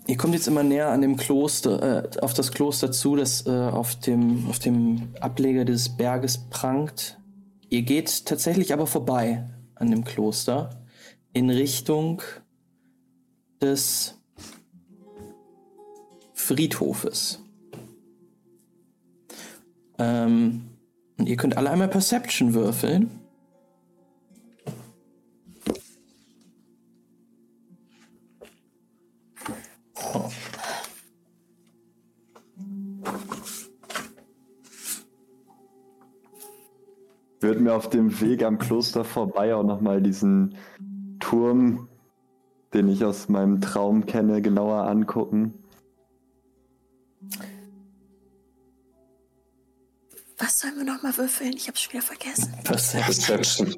Ihr kommt jetzt immer näher an dem Kloster, äh, auf das Kloster zu, das äh, auf, dem, auf dem Ableger des Berges prangt. Ihr geht tatsächlich aber vorbei an dem Kloster in Richtung des Friedhofes. Ähm, und ihr könnt alle einmal Perception würfeln. Würde mir auf dem Weg am Kloster vorbei auch nochmal diesen Turm, den ich aus meinem Traum kenne, genauer angucken. Was sollen wir nochmal würfeln? Ich hab's schon wieder vergessen. Perception.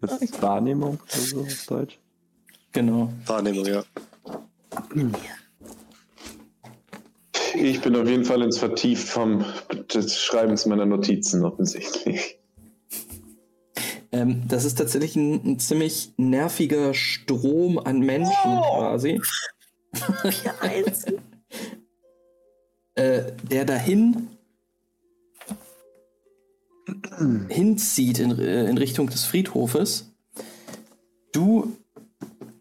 Das ist Wahrnehmung oder so auf Deutsch. Genau. Wahrnehmung, ja. Ich bin auf jeden Fall ins Vertieft vom des Schreibens meiner Notizen offensichtlich. Ähm, das ist tatsächlich ein, ein, ziemlich nerviger Strom an Menschen oh. quasi. äh, der dahin hinzieht in, äh, in Richtung des Friedhofes. Du,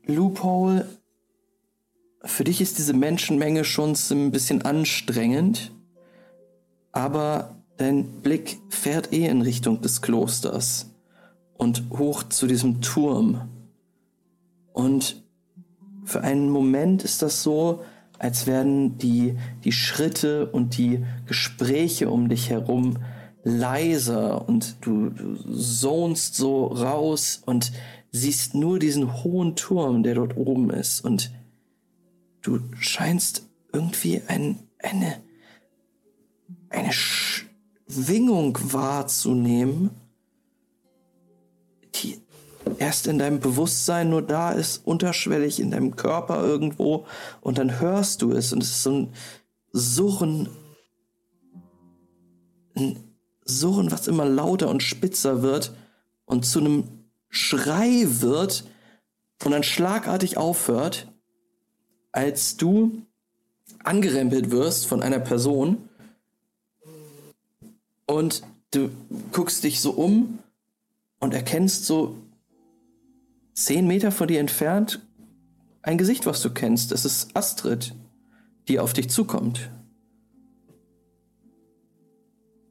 Loophole, für dich ist diese Menschenmenge schon ein bisschen anstrengend, aber dein Blick fährt eh in Richtung des Klosters und hoch zu diesem Turm. Und für einen Moment ist das so, als werden die, die Schritte und die Gespräche um dich herum leiser und du, du zonst so raus und siehst nur diesen hohen Turm, der dort oben ist und Du scheinst irgendwie ein, eine, eine Schwingung wahrzunehmen, die erst in deinem Bewusstsein nur da ist, unterschwellig in deinem Körper irgendwo, und dann hörst du es und es ist so ein Surren, ein Surren, was immer lauter und spitzer wird und zu einem Schrei wird und dann schlagartig aufhört als du angerempelt wirst von einer Person und du guckst dich so um und erkennst so zehn Meter von dir entfernt ein Gesicht, was du kennst. Es ist Astrid, die auf dich zukommt.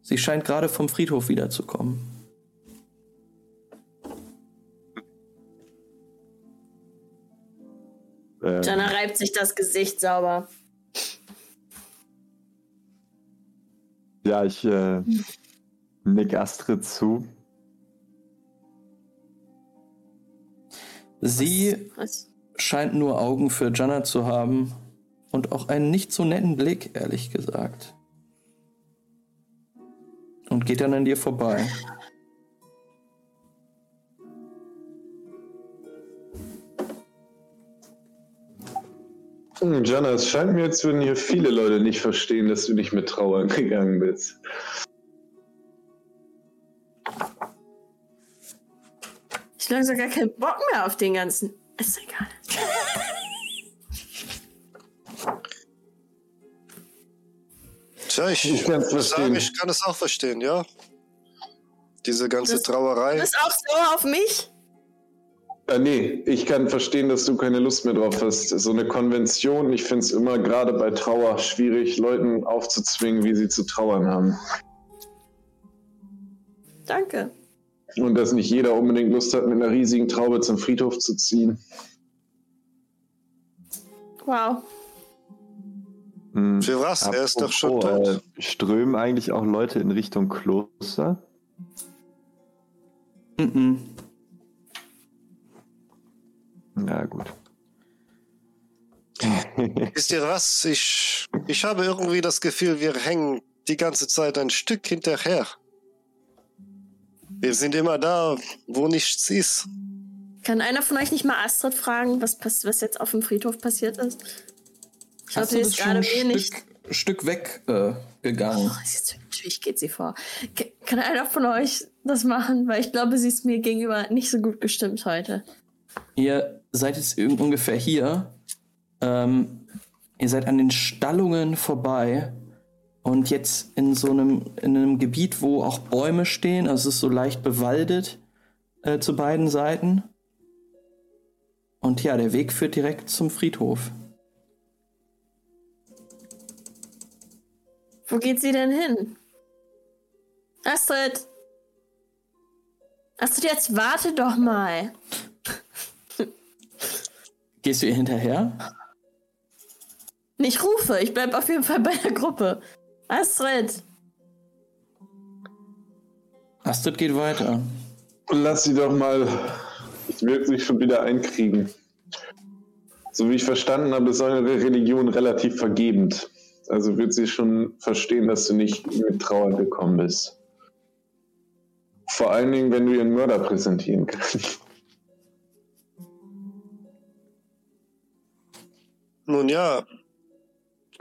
Sie scheint gerade vom Friedhof wiederzukommen. Ähm, Jana reibt sich das Gesicht sauber. ja, ich äh, nick Astrid zu. Sie Was? scheint nur Augen für Jana zu haben und auch einen nicht so netten Blick, ehrlich gesagt. Und geht dann an dir vorbei. Hm, Jana, es scheint mir, als würden hier viele Leute nicht verstehen, dass du nicht mit Trauern gegangen bist. Ich habe langsam gar keinen Bock mehr auf den ganzen. Ist egal. Tja, ich, Ich sagen, verstehen. ich kann es auch verstehen, ja. Diese ganze Das- Trauerei. Du bist auch sauer auf mich? Äh, nee, ich kann verstehen, dass du keine Lust mehr drauf hast. So eine Konvention, ich finde es immer gerade bei Trauer schwierig, Leuten aufzuzwingen, wie sie zu trauern haben. Danke. Und dass nicht jeder unbedingt Lust hat, mit einer riesigen Traube zum Friedhof zu ziehen. Wow. Hm, Für was? Er ist doch schon apropos, tot. äh, Strömen eigentlich auch Leute in Richtung Kloster? Mhm. Na gut. Wisst ihr was? Ich, ich habe irgendwie das Gefühl, wir hängen die ganze Zeit ein Stück hinterher. Wir sind immer da, wo nichts ist. Kann einer von euch nicht mal Astrid fragen, was, pass was jetzt auf dem Friedhof passiert ist? Ich glaube, sie ist gerade ein wenig. Stück, Stück weg äh, gegangen? Oh, jetzt, natürlich geht sie vor. K- Kann einer von euch das machen? Weil ich glaube, sie ist mir gegenüber nicht so gut gestimmt heute. Ihr seid jetzt ungefähr hier. Ähm, ihr seid an den Stallungen vorbei und jetzt in so einem, in einem Gebiet, wo auch Bäume stehen. Also es ist so leicht bewaldet äh, zu beiden Seiten. Und ja, der Weg führt direkt zum Friedhof. Wo geht sie denn hin? Astrid! Astrid, jetzt warte doch mal. Gehst du ihr hinterher? Ich rufe, ich bleib auf jeden Fall bei der Gruppe. Astrid! Astrid geht weiter. Lass sie doch mal. Ich will sich schon wieder einkriegen. So wie ich verstanden habe, ist eure Religion relativ vergebend. Also wird sie schon verstehen, dass du nicht mit Trauer gekommen bist. Vor allen Dingen, wenn du ihren Mörder präsentieren kannst. Nun ja,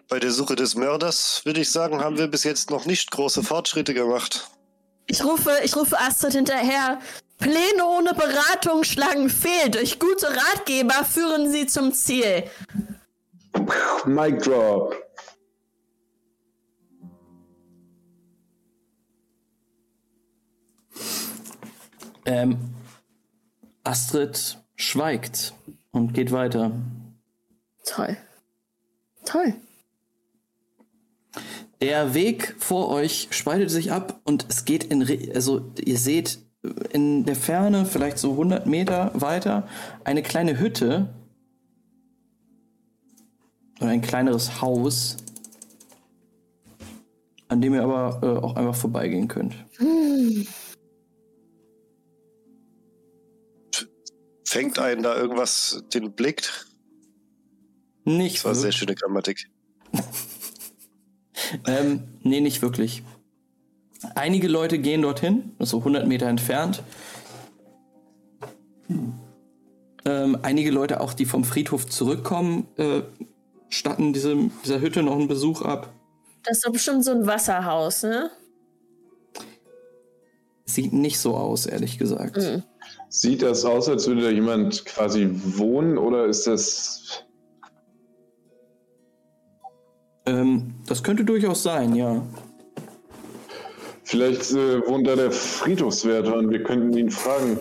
bei der Suche des Mörders würde ich sagen, haben wir bis jetzt noch nicht große Fortschritte gemacht. Ich rufe, ich rufe Astrid hinterher. Pläne ohne Beratung schlagen fehl. Durch gute Ratgeber führen sie zum Ziel. Mic drop. Ähm, Astrid schweigt und geht weiter. Toll. Toll. Der Weg vor euch spaltet sich ab und es geht in, Re- also ihr seht in der Ferne, vielleicht so 100 Meter weiter, eine kleine Hütte oder ein kleineres Haus, an dem ihr aber äh, auch einfach vorbeigehen könnt. Fängt einen da irgendwas den Blick? Nicht Das war sehr wirklich. schöne Grammatik. Ähm, nee, nicht wirklich. Einige Leute gehen dorthin, so 100 Meter entfernt. Ähm, einige Leute auch, die vom Friedhof zurückkommen, äh, statten diesem, dieser Hütte noch einen Besuch ab. Das ist doch bestimmt so ein Wasserhaus, ne? Sieht nicht so aus, ehrlich gesagt. Mhm. Sieht das aus, als würde da jemand quasi wohnen oder ist das. Ähm, das könnte durchaus sein, ja. Vielleicht äh, wohnt da der Friedhofswärter und wir könnten ihn fragen,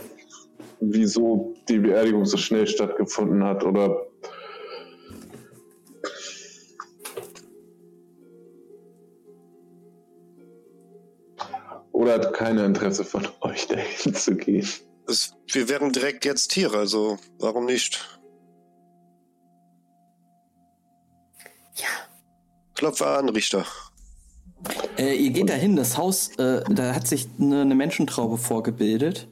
wieso die Beerdigung so schnell stattgefunden hat oder oder hat keiner Interesse von euch dahin zu gehen. Es, wir wären direkt jetzt hier, also warum nicht? Ja. Klopfe an, Richter. Äh, ihr geht dahin, das Haus, äh, da hat sich eine, eine Menschentraube vorgebildet.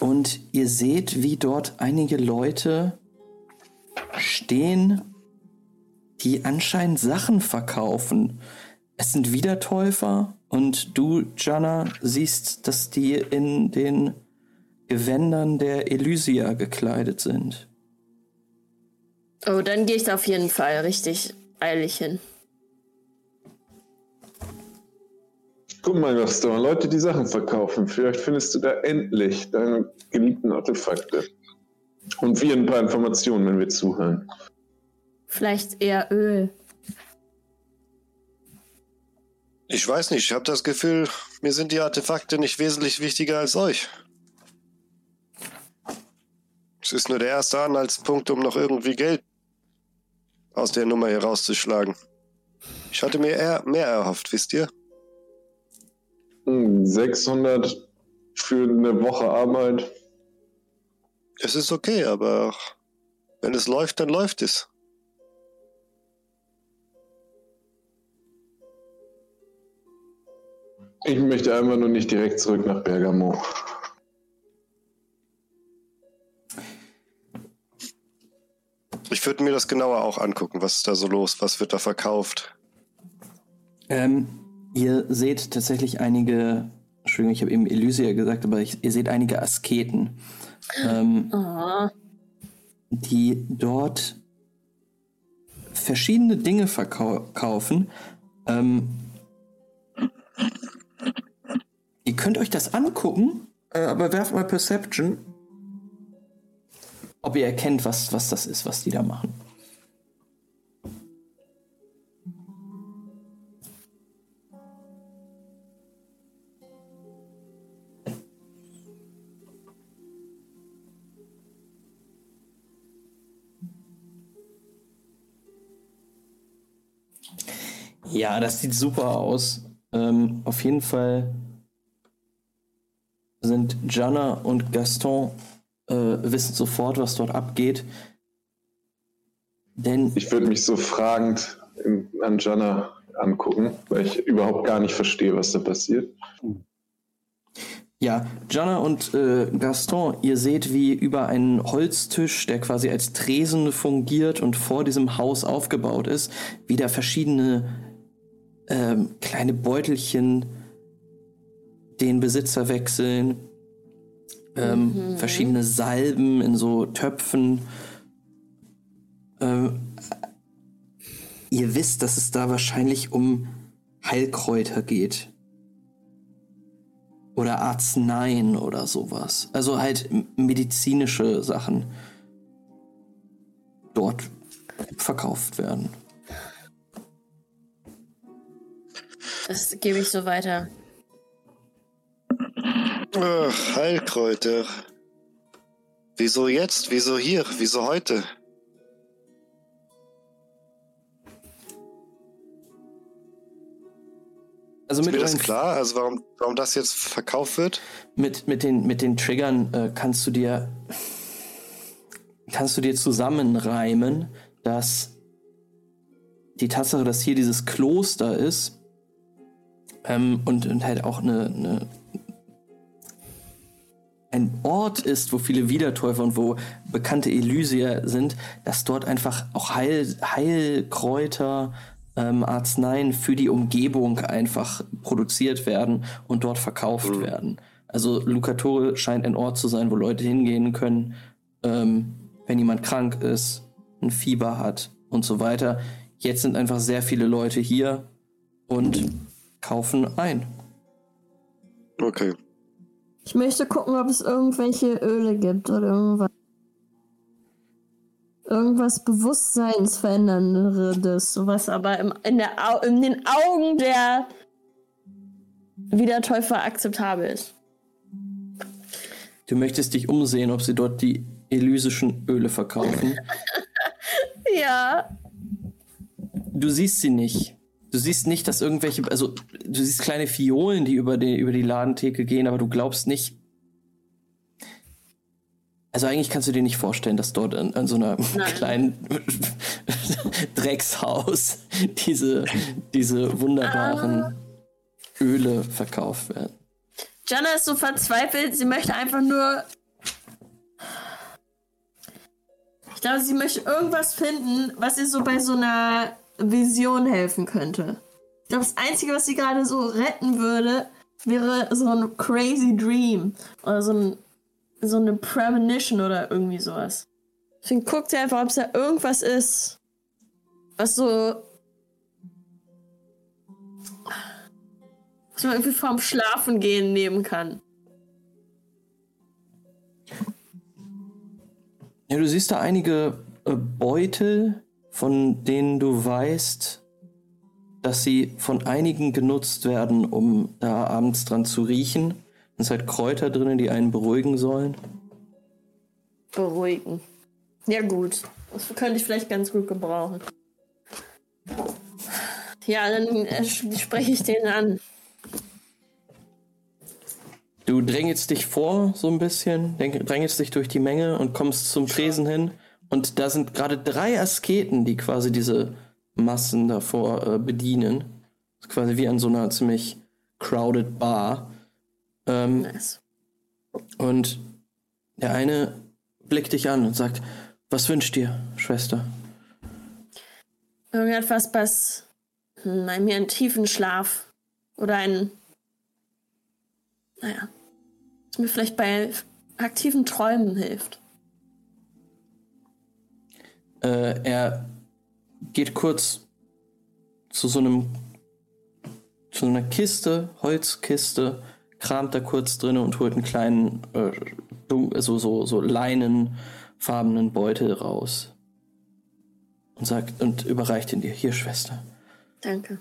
Und ihr seht, wie dort einige Leute stehen, die anscheinend Sachen verkaufen. Es sind Wiedertäufer und du, Jana, siehst, dass die in den Gewändern der Elysia gekleidet sind. Oh, dann gehe ich da auf jeden Fall richtig eilig hin. Guck mal, was da Leute, die Sachen verkaufen. Vielleicht findest du da endlich deine geliebten Artefakte. Und wir ein paar Informationen, wenn wir zuhören. Vielleicht eher Öl. Ich weiß nicht, ich habe das Gefühl, mir sind die Artefakte nicht wesentlich wichtiger als euch. Es ist nur der erste Anhaltspunkt, um noch irgendwie Geld aus der Nummer hier rauszuschlagen. Ich hatte mir eher mehr erhofft, wisst ihr? Hm, 600 für eine Woche Arbeit. Es ist okay, aber wenn es läuft, dann läuft es. Ich möchte einfach nur nicht direkt zurück nach Bergamo. Ich würde mir das genauer auch angucken. Was ist da so los? Was wird da verkauft? Ähm, ihr seht tatsächlich einige, Entschuldigung, ich habe eben Elysia gesagt, aber ich, ihr seht einige Asketen, ähm, Oh. die dort verschiedene Dinge verkaufen. Ähm, ihr könnt euch das angucken, äh, aber werft mal Perception, ob ihr erkennt, was, was das ist, was die da machen. Ja, das sieht super aus. Ähm, auf jeden Fall sind Jana und Gaston äh, wissen sofort, was dort abgeht. Denn Ich würde mich so fragend in- an Jana angucken, weil ich überhaupt gar nicht verstehe, was da passiert. Ja, Jana und äh, Gaston, ihr seht, wie über einen Holztisch, der quasi als Tresen fungiert und vor diesem Haus aufgebaut ist, wieder verschiedene ähm, kleine Beutelchen den Besitzer wechseln, ähm, verschiedene Salben in so Töpfen. Ähm, ihr wisst, dass es da wahrscheinlich um Heilkräuter geht oder Arzneien oder sowas. Also halt medizinische Sachen dort verkauft werden. Das gebe ich so weiter. Ach, Heilkräuter. Wieso jetzt? Wieso hier? Wieso heute? Also Ist mit, mir das klar? Also warum, warum das jetzt verkauft wird? mit, mit, den, mit den Triggern äh, kannst du dir kannst du dir zusammenreimen, dass die Tatsache, dass hier dieses Kloster ist ähm, und, und halt auch eine, eine ein Ort ist, wo viele Wiedertäufer und wo bekannte Elysier sind, dass dort einfach auch Heil, Heilkräuter, ähm, Arzneien für die Umgebung einfach produziert werden und dort verkauft werden. Also Lucatore scheint ein Ort zu sein, wo Leute hingehen können, ähm, wenn jemand krank ist, ein Fieber hat und so weiter. Jetzt sind einfach sehr viele Leute hier und kaufen ein. Okay. Ich möchte gucken, ob es irgendwelche Öle gibt oder irgendwas. irgendwas Bewusstseinsveränderndes, sowas aber im, in, der, Au- in den Augen der Wiedertäufer akzeptabel ist. Du möchtest dich umsehen, ob sie dort die elysischen Öle verkaufen. Ja, Du siehst sie nicht. Du siehst nicht, dass irgendwelche, also du siehst kleine Fiolen, die über die, über die Ladentheke gehen, aber du glaubst nicht. Also eigentlich kannst du dir nicht vorstellen, dass dort an, an so einer Nein. kleinen Dreckshaus diese, diese wunderbaren Öle verkauft werden. Jana ist so verzweifelt, sie möchte einfach nur. Ich glaube, sie möchte irgendwas finden, was ihr so bei so einer Vision helfen könnte. Ich glaube, das Einzige, was sie gerade so retten würde, wäre so ein crazy dream. Oder so, ein, so eine premonition oder irgendwie sowas. Deswegen guckt sie einfach, ob es da irgendwas ist, was so. was man irgendwie vorm Schlafen gehen nehmen kann. Ja, du siehst da einige äh, Beutel, von denen du weißt, dass sie von einigen genutzt werden, um da abends dran zu riechen. Es sind halt Kräuter drinnen, die einen beruhigen sollen. Beruhigen. Ja, gut. Das könnte ich vielleicht ganz gut gebrauchen. Ja, dann äh, spreche ich den an. Du drängelst dich vor so ein bisschen, drängelst dich durch die Menge und kommst zum Tresen hin. Und da sind gerade drei Asketen, die quasi diese Massen davor äh, bedienen. Quasi wie an so einer ziemlich crowded Bar. Ähm, Nice. Und der eine blickt dich an und sagt, was wünscht dir, Schwester? Irgendetwas, was hm, mir einen tiefen Schlaf oder einen. Naja. Was mir vielleicht bei aktiven Träumen hilft. Äh, er geht kurz zu so einem zu so einer Kiste, Holzkiste, kramt da kurz drin und holt einen kleinen, äh, dun- also so, so leinenfarbenen Beutel raus. Und sagt, und überreicht ihn dir. Hier, Schwester. Danke.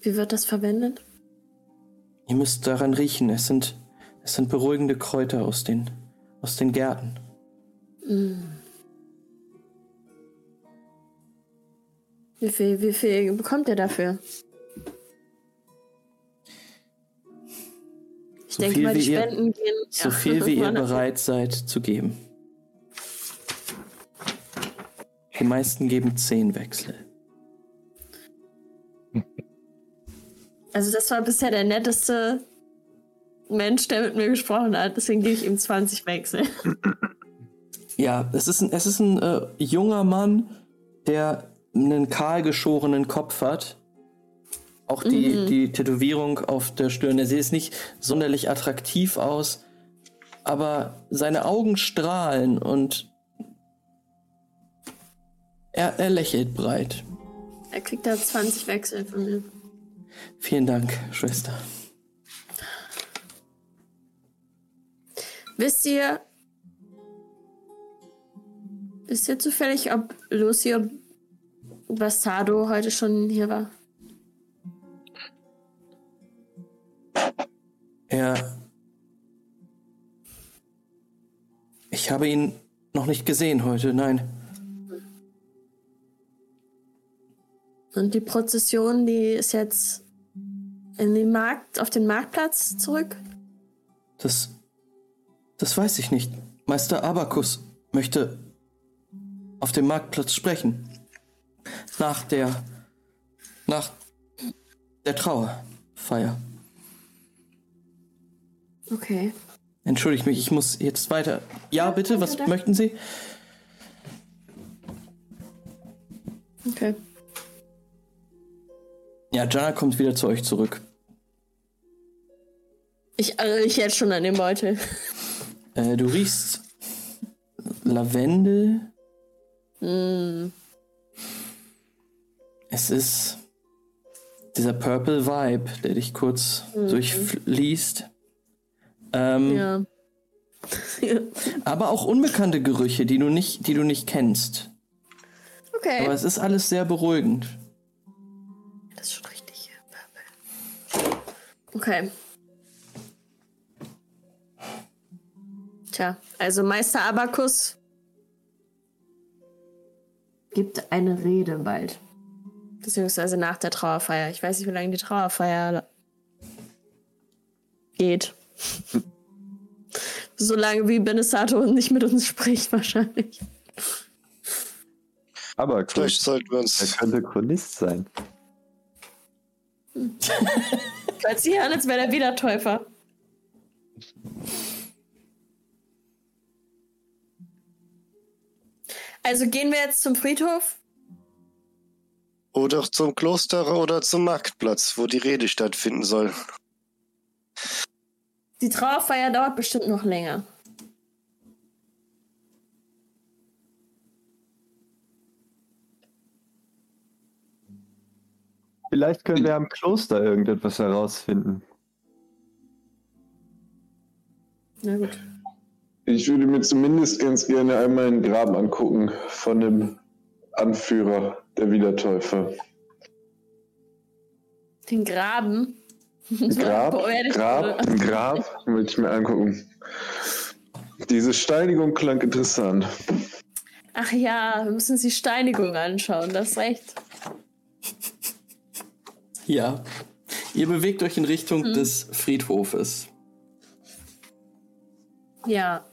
Wie wird das verwendet? Ihr müsst daran riechen. Es sind, es sind beruhigende Kräuter aus den, aus den Gärten. Wie viel, wie viel bekommt ihr dafür? Ich So denke viel mal, die wie ihr- Spenden gehen. So ja, viel wie ihr bereit seid zu geben. Die meisten geben zehn Wechsel. Also das war bisher der netteste Mensch, der mit mir gesprochen hat. Deswegen gebe ich ihm 20 Wechsel. Ja, es ist ein, es ist ein äh, junger Mann, der einen kahlgeschorenen Kopf hat. Auch die, die Tätowierung auf der Stirn. Er sieht nicht sonderlich attraktiv aus, aber seine Augen strahlen und er, er lächelt breit. Er kriegt da 20 Wechsel von mir. Vielen Dank, Schwester. Wisst ihr, wisst ihr zufällig, ob Lucio Bastardo heute schon hier war? Er. Ich habe ihn noch nicht gesehen heute, nein. Und die Prozession, die ist jetzt in den Markt, auf den Marktplatz zurück? Das. Das weiß ich nicht. Meister Abakus möchte auf dem Marktplatz sprechen. Nach der. Nach der Trauerfeier. Okay. Entschuldigt mich, ich muss jetzt weiter. Ja, bitte, was danke. möchten Sie? Okay. Ja, Jana kommt wieder zu euch zurück. Ich rieche jetzt schon an dem Beutel. Äh, du riechst Lavendel. Mm, Es ist dieser Purple Vibe, der dich kurz durchfließt. Ähm, ja. Aber auch unbekannte Gerüche, die du nicht, die du nicht kennst. Okay. Aber es ist alles sehr beruhigend. Das ist schon richtig. Okay. Tja, also Meister Abakus gibt eine Rede bald. Beziehungsweise nach der Trauerfeier. Ich weiß nicht, wie lange die Trauerfeier geht. so lange wie Benesato nicht mit uns spricht, wahrscheinlich. Aber. Vielleicht sollten wir Er uns. könnte Chronist sein. Hört sich an, als wäre der Wiedertäufer. Also gehen wir jetzt zum Friedhof? Oder zum Kloster oder zum Marktplatz, wo die Rede stattfinden soll. Die Trauerfeier dauert bestimmt noch länger. Vielleicht können wir am Kloster irgendetwas herausfinden. Na gut. Ich würde mir zumindest ganz gerne einmal ein Grab angucken von dem Anführer der Wiedertäufer. Den Graben. Grab, Grab, ein Grab, will ich mir angucken. Diese Steinigung klang interessant. Ach ja, wir müssen uns die Steinigung anschauen, das ist recht. Ja. Ihr bewegt euch in Richtung des Friedhofes. Ja.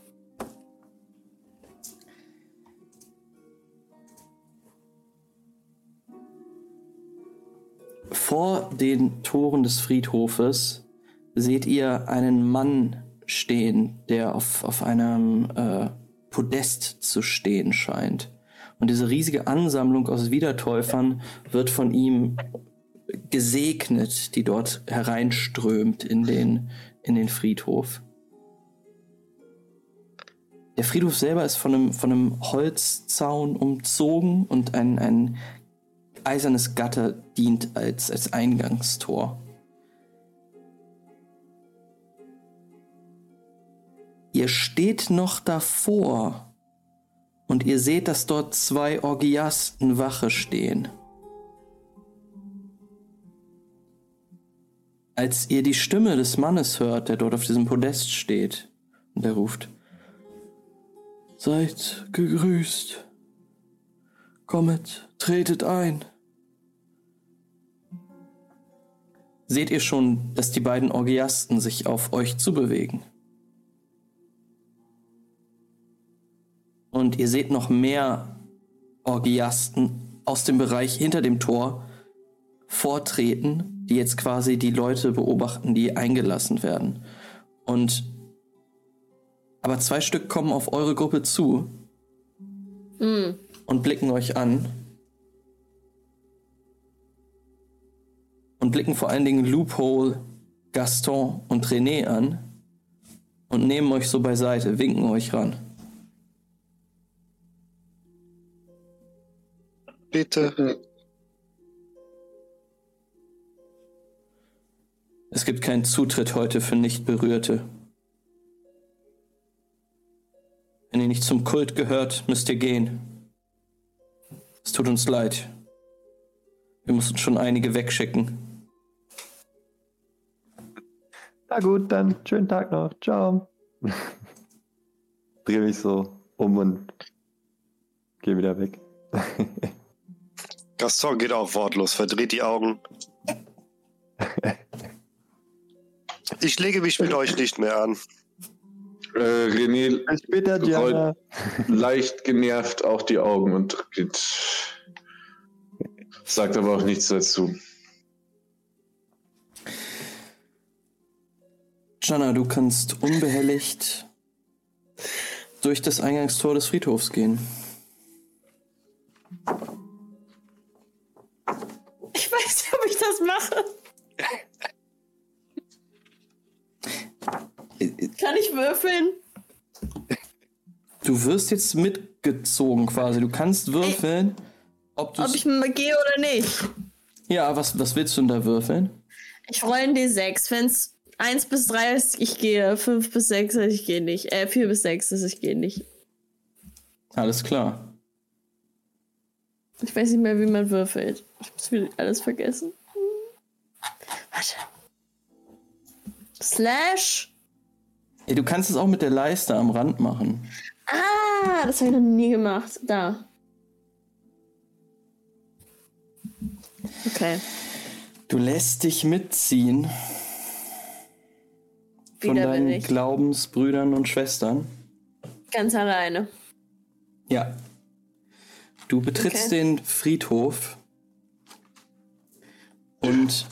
Vor den Toren des Friedhofes seht ihr einen Mann stehen, der auf, auf einem äh, Podest zu stehen scheint. Und diese riesige Ansammlung aus Wiedertäufern wird von ihm gesegnet, die dort hereinströmt in den, in den Friedhof. Der Friedhof selber ist von einem, von einem Holzzaun umzogen und ein, ein eisernes Gatter dient als, als Eingangstor. Ihr steht noch davor und ihr seht, dass dort zwei Orgiasten Wache stehen. Als ihr die Stimme des Mannes hört, der dort auf diesem Podest steht, und er ruft, Seid gegrüßt. Kommet, tretet ein. Seht ihr schon, dass die beiden Orgiasten sich auf euch zubewegen? Und ihr seht noch mehr Orgiasten aus dem Bereich hinter dem Tor vortreten, die jetzt quasi die Leute beobachten, die eingelassen werden. Und aber zwei Stück kommen auf eure Gruppe zu Hm. und blicken euch an. Und blicken vor allen Dingen Loophole, Gaston und René an und nehmen euch so beiseite, winken euch ran. Bitte. Es gibt keinen Zutritt heute für Nichtberührte. Wenn ihr nicht zum Kult gehört, müsst ihr gehen. Es tut uns leid. Wir mussten schon einige wegschicken. Na gut, dann schönen Tag noch. Ciao. Dreh mich so um und geh wieder weg. Gaston geht auch wortlos, verdreht die Augen. Ich lege mich mit euch nicht mehr an. Äh, René Bis später, Diana. leicht genervt auch die Augen und geht. Sagt aber auch nichts dazu. Jana, du kannst unbehelligt durch das Eingangstor des Friedhofs gehen. Ich weiß nicht, ob ich das mache. Kann ich würfeln? Du wirst jetzt mitgezogen quasi. Du kannst würfeln, ob du. Ob ich mal gehe oder nicht? Ja, was, was willst du denn da würfeln? Ich rolle einen D6. Wenn es Eins bis drei ist, ich gehe. Fünf bis sechs ist, ich gehe nicht. Äh, vier bis sechs ist, ich gehe nicht. Alles klar. Ich weiß nicht mehr, wie man würfelt. Ich muss wieder alles vergessen. Warte. Slash. Ey, du kannst es auch mit der Leiste am Rand machen. Ah, das habe ich noch nie gemacht. Da. Okay. Du lässt dich mitziehen Wieder bin deinen. Glaubensbrüdern und Schwestern. Ganz alleine. Ja. Du betrittst Okay. den Friedhof und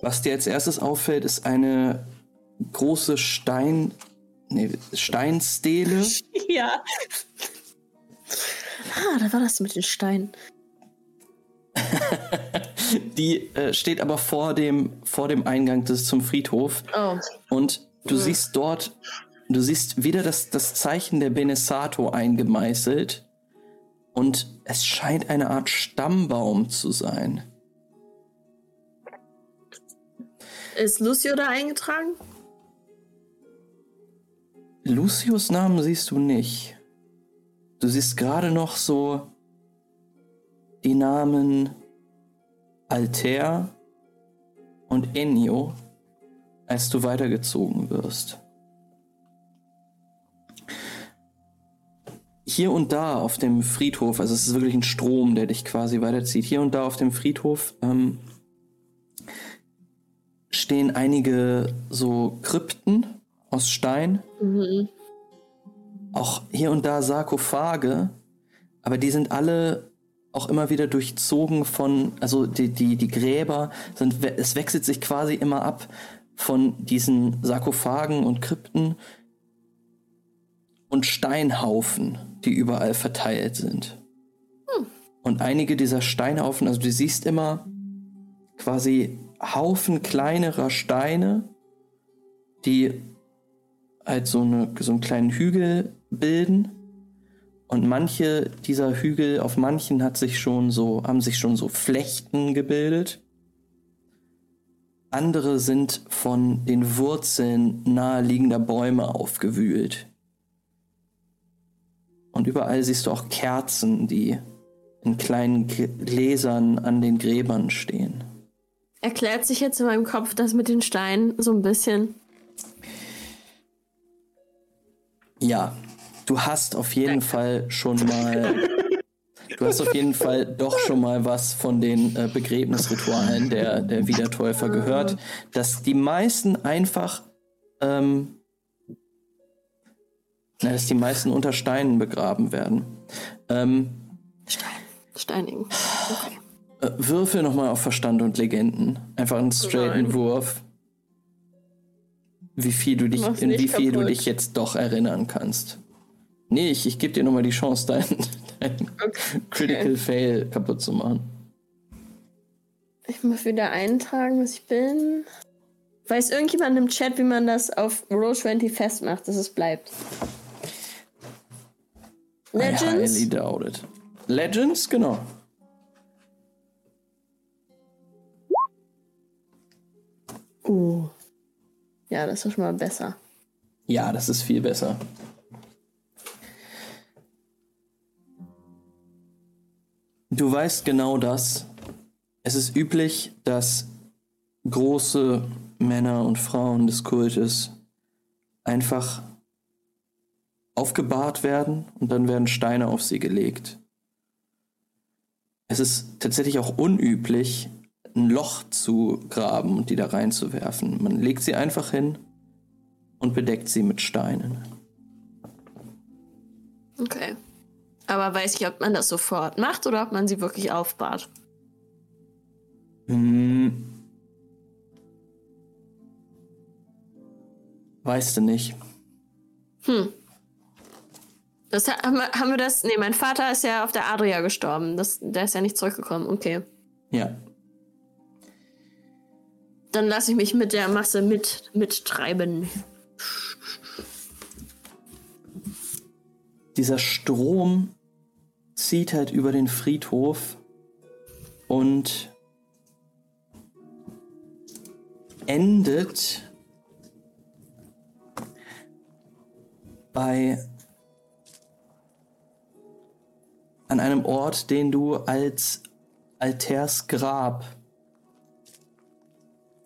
was dir als erstes auffällt, ist eine große Stein, nee, Steinstele. Ja. Ah, da war das mit den Steinen. Die äh, steht aber vor dem, vor dem Eingang des, zum Friedhof. Oh. Und du siehst dort, du siehst wieder das, das Zeichen der Benesato eingemeißelt. Und es scheint eine Art Stammbaum zu sein. Ist Lucio da eingetragen? Lucius Namen siehst du nicht. Du siehst gerade noch so die Namen Alter und Ennio, als du weitergezogen wirst. Hier und da auf dem Friedhof, also es ist wirklich ein Strom, der dich quasi weiterzieht, hier und da auf dem Friedhof ähm, stehen einige so Krypten aus Stein. Auch hier und da Sarkophage, aber die sind alle auch immer wieder durchzogen von, also die, die, die Gräber sind, es wechselt sich quasi immer ab von diesen Sarkophagen und Krypten und Steinhaufen, die überall verteilt sind. Und einige dieser Steinhaufen, also du siehst immer quasi Haufen kleinerer Steine, die halt so, eine, so einen kleinen Hügel bilden. Und manche dieser Hügel, auf manchen hat sich schon so, haben sich schon so Flechten gebildet. Andere sind von den Wurzeln naheliegender Bäume aufgewühlt. Und überall siehst du auch Kerzen, die in kleinen Gläsern an den Gräbern stehen. Erklärt sich jetzt in meinem Kopf das mit den Steinen so ein bisschen. Ja, du hast auf jeden Fall schon mal. Du hast auf jeden Fall doch schon mal was von den äh, Begräbnisritualen der, der Wiedertäufer gehört, dass die meisten einfach. Ähm, na, dass die meisten unter Steinen begraben werden. Ähm, Steinigen. Okay. äh, würfel nochmal auf Verstand und Legenden. Einfach einen straighten Nein. Wurf. Wie viel du dich, in wie viel du kaputt. dich jetzt doch erinnern kannst. Nee, ich, ich gebe dir nochmal die Chance, deinen dein Critical Fail kaputt zu machen. Ich muss wieder eintragen, was ich bin. Weiß irgendjemand im Chat, wie man das auf Roll20 festmacht, dass es bleibt? I highly Legends? doubt it. Legends, genau. Uh. Ja, das ist schon mal besser. Ja, das ist viel besser. Du weißt genau das. Es ist üblich, dass große Männer und Frauen des Kultes einfach aufgebahrt werden und dann werden Steine auf sie gelegt. Es ist tatsächlich auch unüblich, ein Loch zu graben und die da reinzuwerfen. Man legt sie einfach hin und bedeckt sie mit Steinen. Okay. Aber weiß ich, ob man das sofort macht oder ob man sie wirklich aufbahrt. Hm. Weißt du nicht. Hm. Das ha- haben wir, haben wir das. Nee, mein Vater ist ja auf der Adria gestorben. Das, der ist ja nicht zurückgekommen. Okay. Ja. Dann lasse ich mich mit der Masse mit, mittreiben. Dieser Strom zieht halt über den Friedhof und endet bei an einem Ort, den du als Alters Grab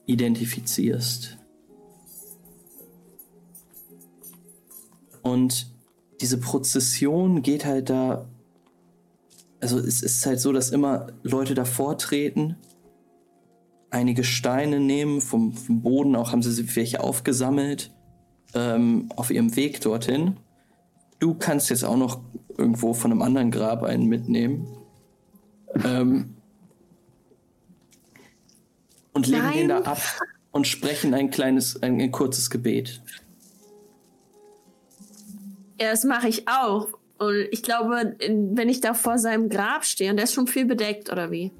identifizierst. Und diese Prozession geht halt da. Also es ist halt so, dass immer Leute davor treten, einige Steine nehmen, vom, vom Boden auch haben sie welche aufgesammelt, ähm, auf ihrem Weg dorthin. Du kannst jetzt auch noch irgendwo von einem anderen Grab einen mitnehmen. Ähm, und legen Nein. den da ab und sprechen ein kleines, ein, ein kurzes Gebet. Ja, das mache ich auch. Und ich glaube, wenn ich da vor seinem Grab stehe, und der ist schon viel bedeckt, oder wie?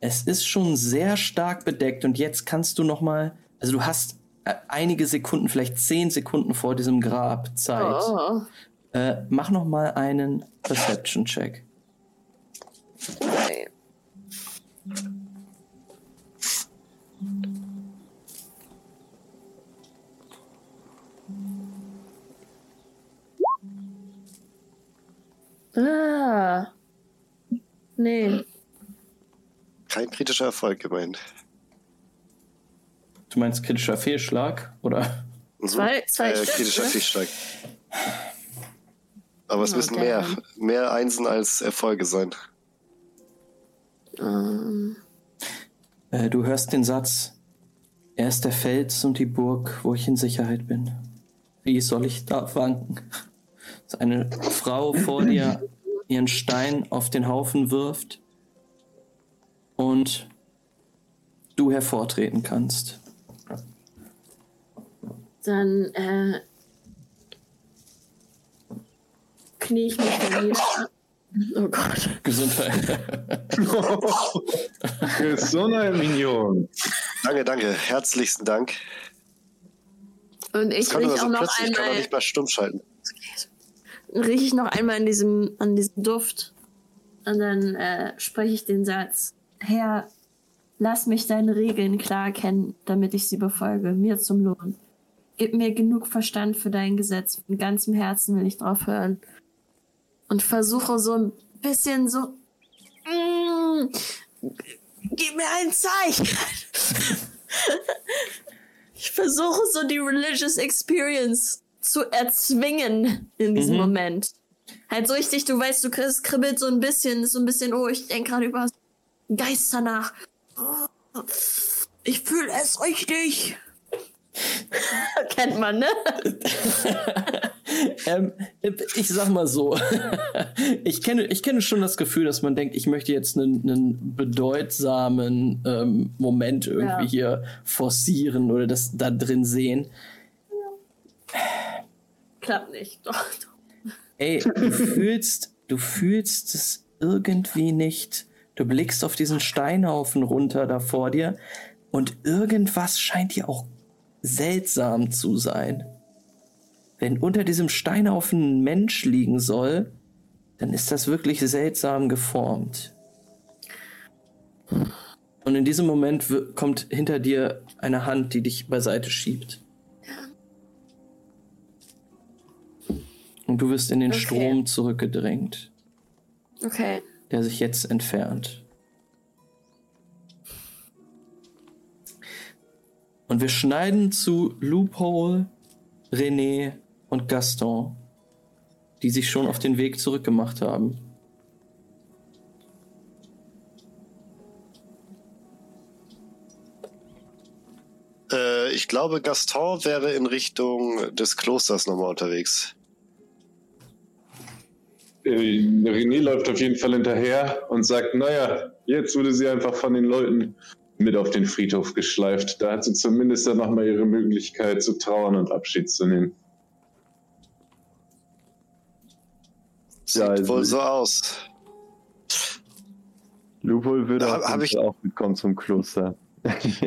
Es ist schon sehr stark bedeckt und jetzt kannst du noch mal, also du hast äh, einige Sekunden, vielleicht zehn Sekunden vor diesem Grab Zeit. Oh. Äh, mach noch mal einen Perception-Check. Okay. Ah. Nee. Kein kritischer Erfolg immerhin. Du meinst kritischer Fehlschlag oder? Mhm. Zwei- zwei äh, Stück, kritischer ne? Fehlschlag. Aber es Oh, müssen mehr, mehr Einsen als Erfolge sein. Ähm, Äh, du hörst den Satz: Er ist der Fels und die Burg, wo ich in Sicherheit bin. Wie soll ich da wanken? Dass eine Frau vor dir ihren Stein auf den Haufen wirft und du hervortreten kannst. dann äh, knie ich mich dann nieder. Oh Gott. Gesundheit. Gesundheit, Minion. Danke, danke. Herzlichsten Dank. Und ich Ich kann riech nur so auch noch plötzlich kann man einmal, nicht mal stumm schalten. Riech ich noch einmal in diesem, an diesem Duft. Und dann äh, spreche ich den Satz. Herr, lass mich deine Regeln klar kennen, damit ich sie befolge, mir zum Lohn. Gib mir genug Verstand für dein Gesetz. Von ganzem Herzen will ich drauf hören. Und versuche so ein bisschen so. Mm, gib mir ein Zeichen. ich versuche so die religious experience zu erzwingen in diesem Mhm. Moment. Halt so richtig, du weißt, du kriegst, kribbelt so ein bisschen, so ein bisschen, oh, ich denke gerade über Geister nach. Oh, ich fühle es richtig. Kennt man, ne? ähm, ich sag mal so, ich kenne, ich kenne schon das Gefühl, dass man denkt, ich möchte jetzt einen, einen bedeutsamen ähm, Moment irgendwie Ja. hier forcieren oder das da drin sehen. Klappt nicht. Doch, doch. Ey, du fühlst, du fühlst es irgendwie nicht. Du blickst auf diesen Steinhaufen runter da vor dir und irgendwas scheint dir auch seltsam zu sein. Wenn unter diesem Steinhaufen ein Mensch liegen soll, dann ist das wirklich seltsam geformt. Und in diesem Moment kommt hinter dir eine Hand, die dich beiseite schiebt. Und du wirst in den Okay. Strom zurückgedrängt, Okay. der sich jetzt entfernt. Und wir schneiden zu Loophole, René und Gaston, die sich schon auf den Weg zurückgemacht haben. Äh, ich glaube, Gaston wäre in Richtung des Klosters nochmal unterwegs. Äh, René läuft auf jeden Fall hinterher und sagt, naja, jetzt wurde sie einfach von den Leuten mit auf den Friedhof geschleift. Da hat sie zumindest dann nochmal ihre Möglichkeit zu trauern und Abschied zu nehmen. Sieht Ja, also wohl so aus. Lupol würde Hab- hab ich- auch mitkommen zum Kloster.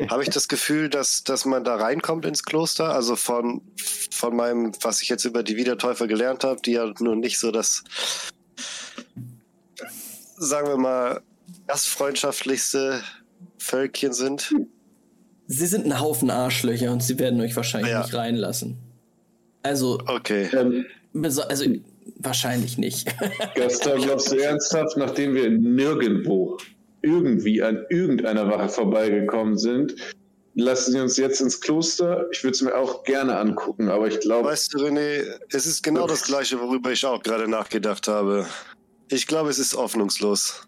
Habe ich das Gefühl, dass, dass man da reinkommt ins Kloster? Also von, von meinem, was ich jetzt über die Wiedertäufer gelernt habe, die ja nun nicht so das, sagen wir mal, gastfreundschaftlichste Völkchen sind. Sie sind ein Haufen Arschlöcher und sie werden euch wahrscheinlich Ja. nicht reinlassen. Also, Okay. Ähm, also wahrscheinlich nicht. Gaston, glaubst du ernsthaft, nachdem wir nirgendwo irgendwie an irgendeiner Wache vorbeigekommen sind, lassen sie uns jetzt ins Kloster? Ich würde es mir auch gerne angucken, aber ich glaube, Weißt du, René, es ist genau das Gleiche, worüber ich auch gerade nachgedacht habe. Ich glaube, es ist hoffnungslos.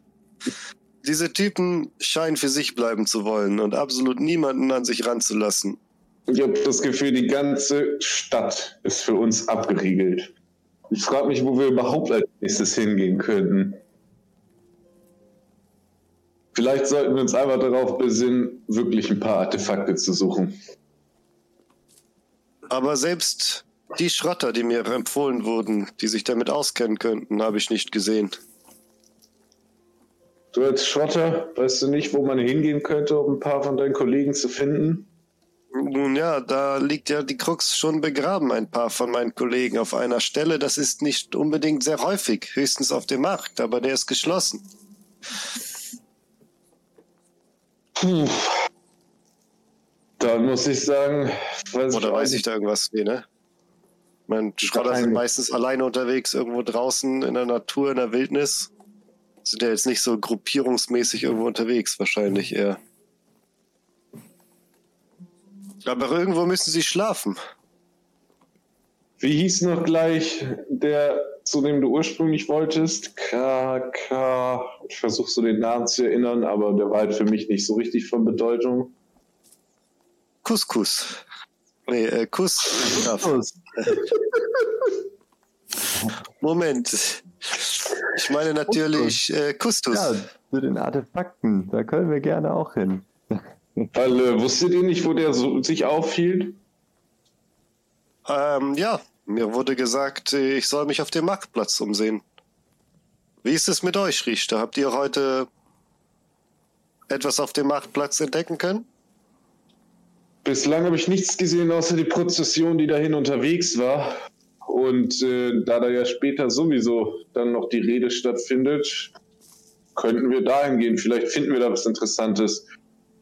Diese Typen scheinen für sich bleiben zu wollen und absolut niemanden an sich ranzulassen. ich habe das Gefühl, die ganze Stadt ist für uns abgeriegelt. Ich frage mich, wo wir überhaupt als nächstes hingehen könnten. Vielleicht sollten wir uns einfach darauf besinnen, wirklich ein paar Artefakte zu suchen. Aber selbst die Schrotter, die mir empfohlen wurden, die sich damit auskennen könnten, habe ich nicht gesehen. Du als Schrotter, weißt du nicht, wo man hingehen könnte, um ein paar von deinen Kollegen zu finden? Nun ja, da liegt ja die Krux schon begraben, ein paar von meinen Kollegen auf einer Stelle. Das ist nicht unbedingt sehr häufig, höchstens auf dem Markt, aber der ist geschlossen. Puh. Dann muss ich sagen, weiß Oder ich weiß ich da irgendwas? Nee, ne? Mein Schrotter sind meistens alleine unterwegs, irgendwo draußen in der Natur, in der Wildnis. Sind ja jetzt nicht so gruppierungsmäßig irgendwo unterwegs, wahrscheinlich eher. Aber irgendwo müssen sie schlafen. Wie hieß noch gleich der, zu dem du ursprünglich wolltest? K, K. Ich versuche so den Namen zu erinnern, aber der war halt für mich nicht so richtig von Bedeutung. Couscous. Nee, äh, Kuss. Moment. Ich meine natürlich äh, Kustus. Ja, zu den Artefakten, da können wir gerne auch hin. Weil, äh, wusstet ihr nicht, wo der so, sich aufhielt? Ähm, ja, mir wurde gesagt, ich soll mich auf dem Marktplatz umsehen. Wie ist es mit euch, Richter? Habt ihr heute etwas auf dem Marktplatz entdecken können? Bislang habe ich nichts gesehen, außer die Prozession, die dahin unterwegs war. Und äh, da da ja später sowieso dann noch die Rede stattfindet, könnten wir dahin gehen. Vielleicht finden wir da was Interessantes.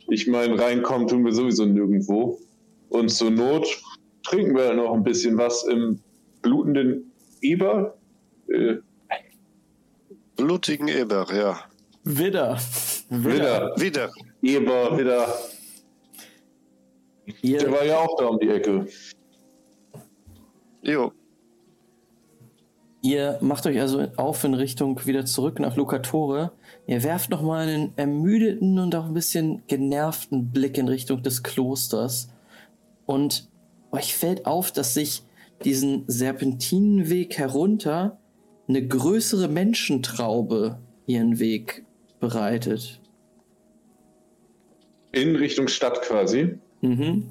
Ich meine, reinkommen tun wir sowieso nirgendwo. Und zur Not trinken wir noch ein bisschen was im blutenden Eber. Äh, Blutigen Eber, ja. Widder. wieder, Wieder. Eber, wieder. Der Ihr, war ja auch da um die Ecke. Jo. ihr macht euch also auf in Richtung wieder zurück nach Lucatore. Ihr werft nochmal einen ermüdeten und auch ein bisschen genervten Blick in Richtung des Klosters. Und euch fällt auf, dass sich diesen Serpentinenweg herunter eine größere Menschentraube ihren Weg bereitet. In Richtung Stadt quasi. Mhm.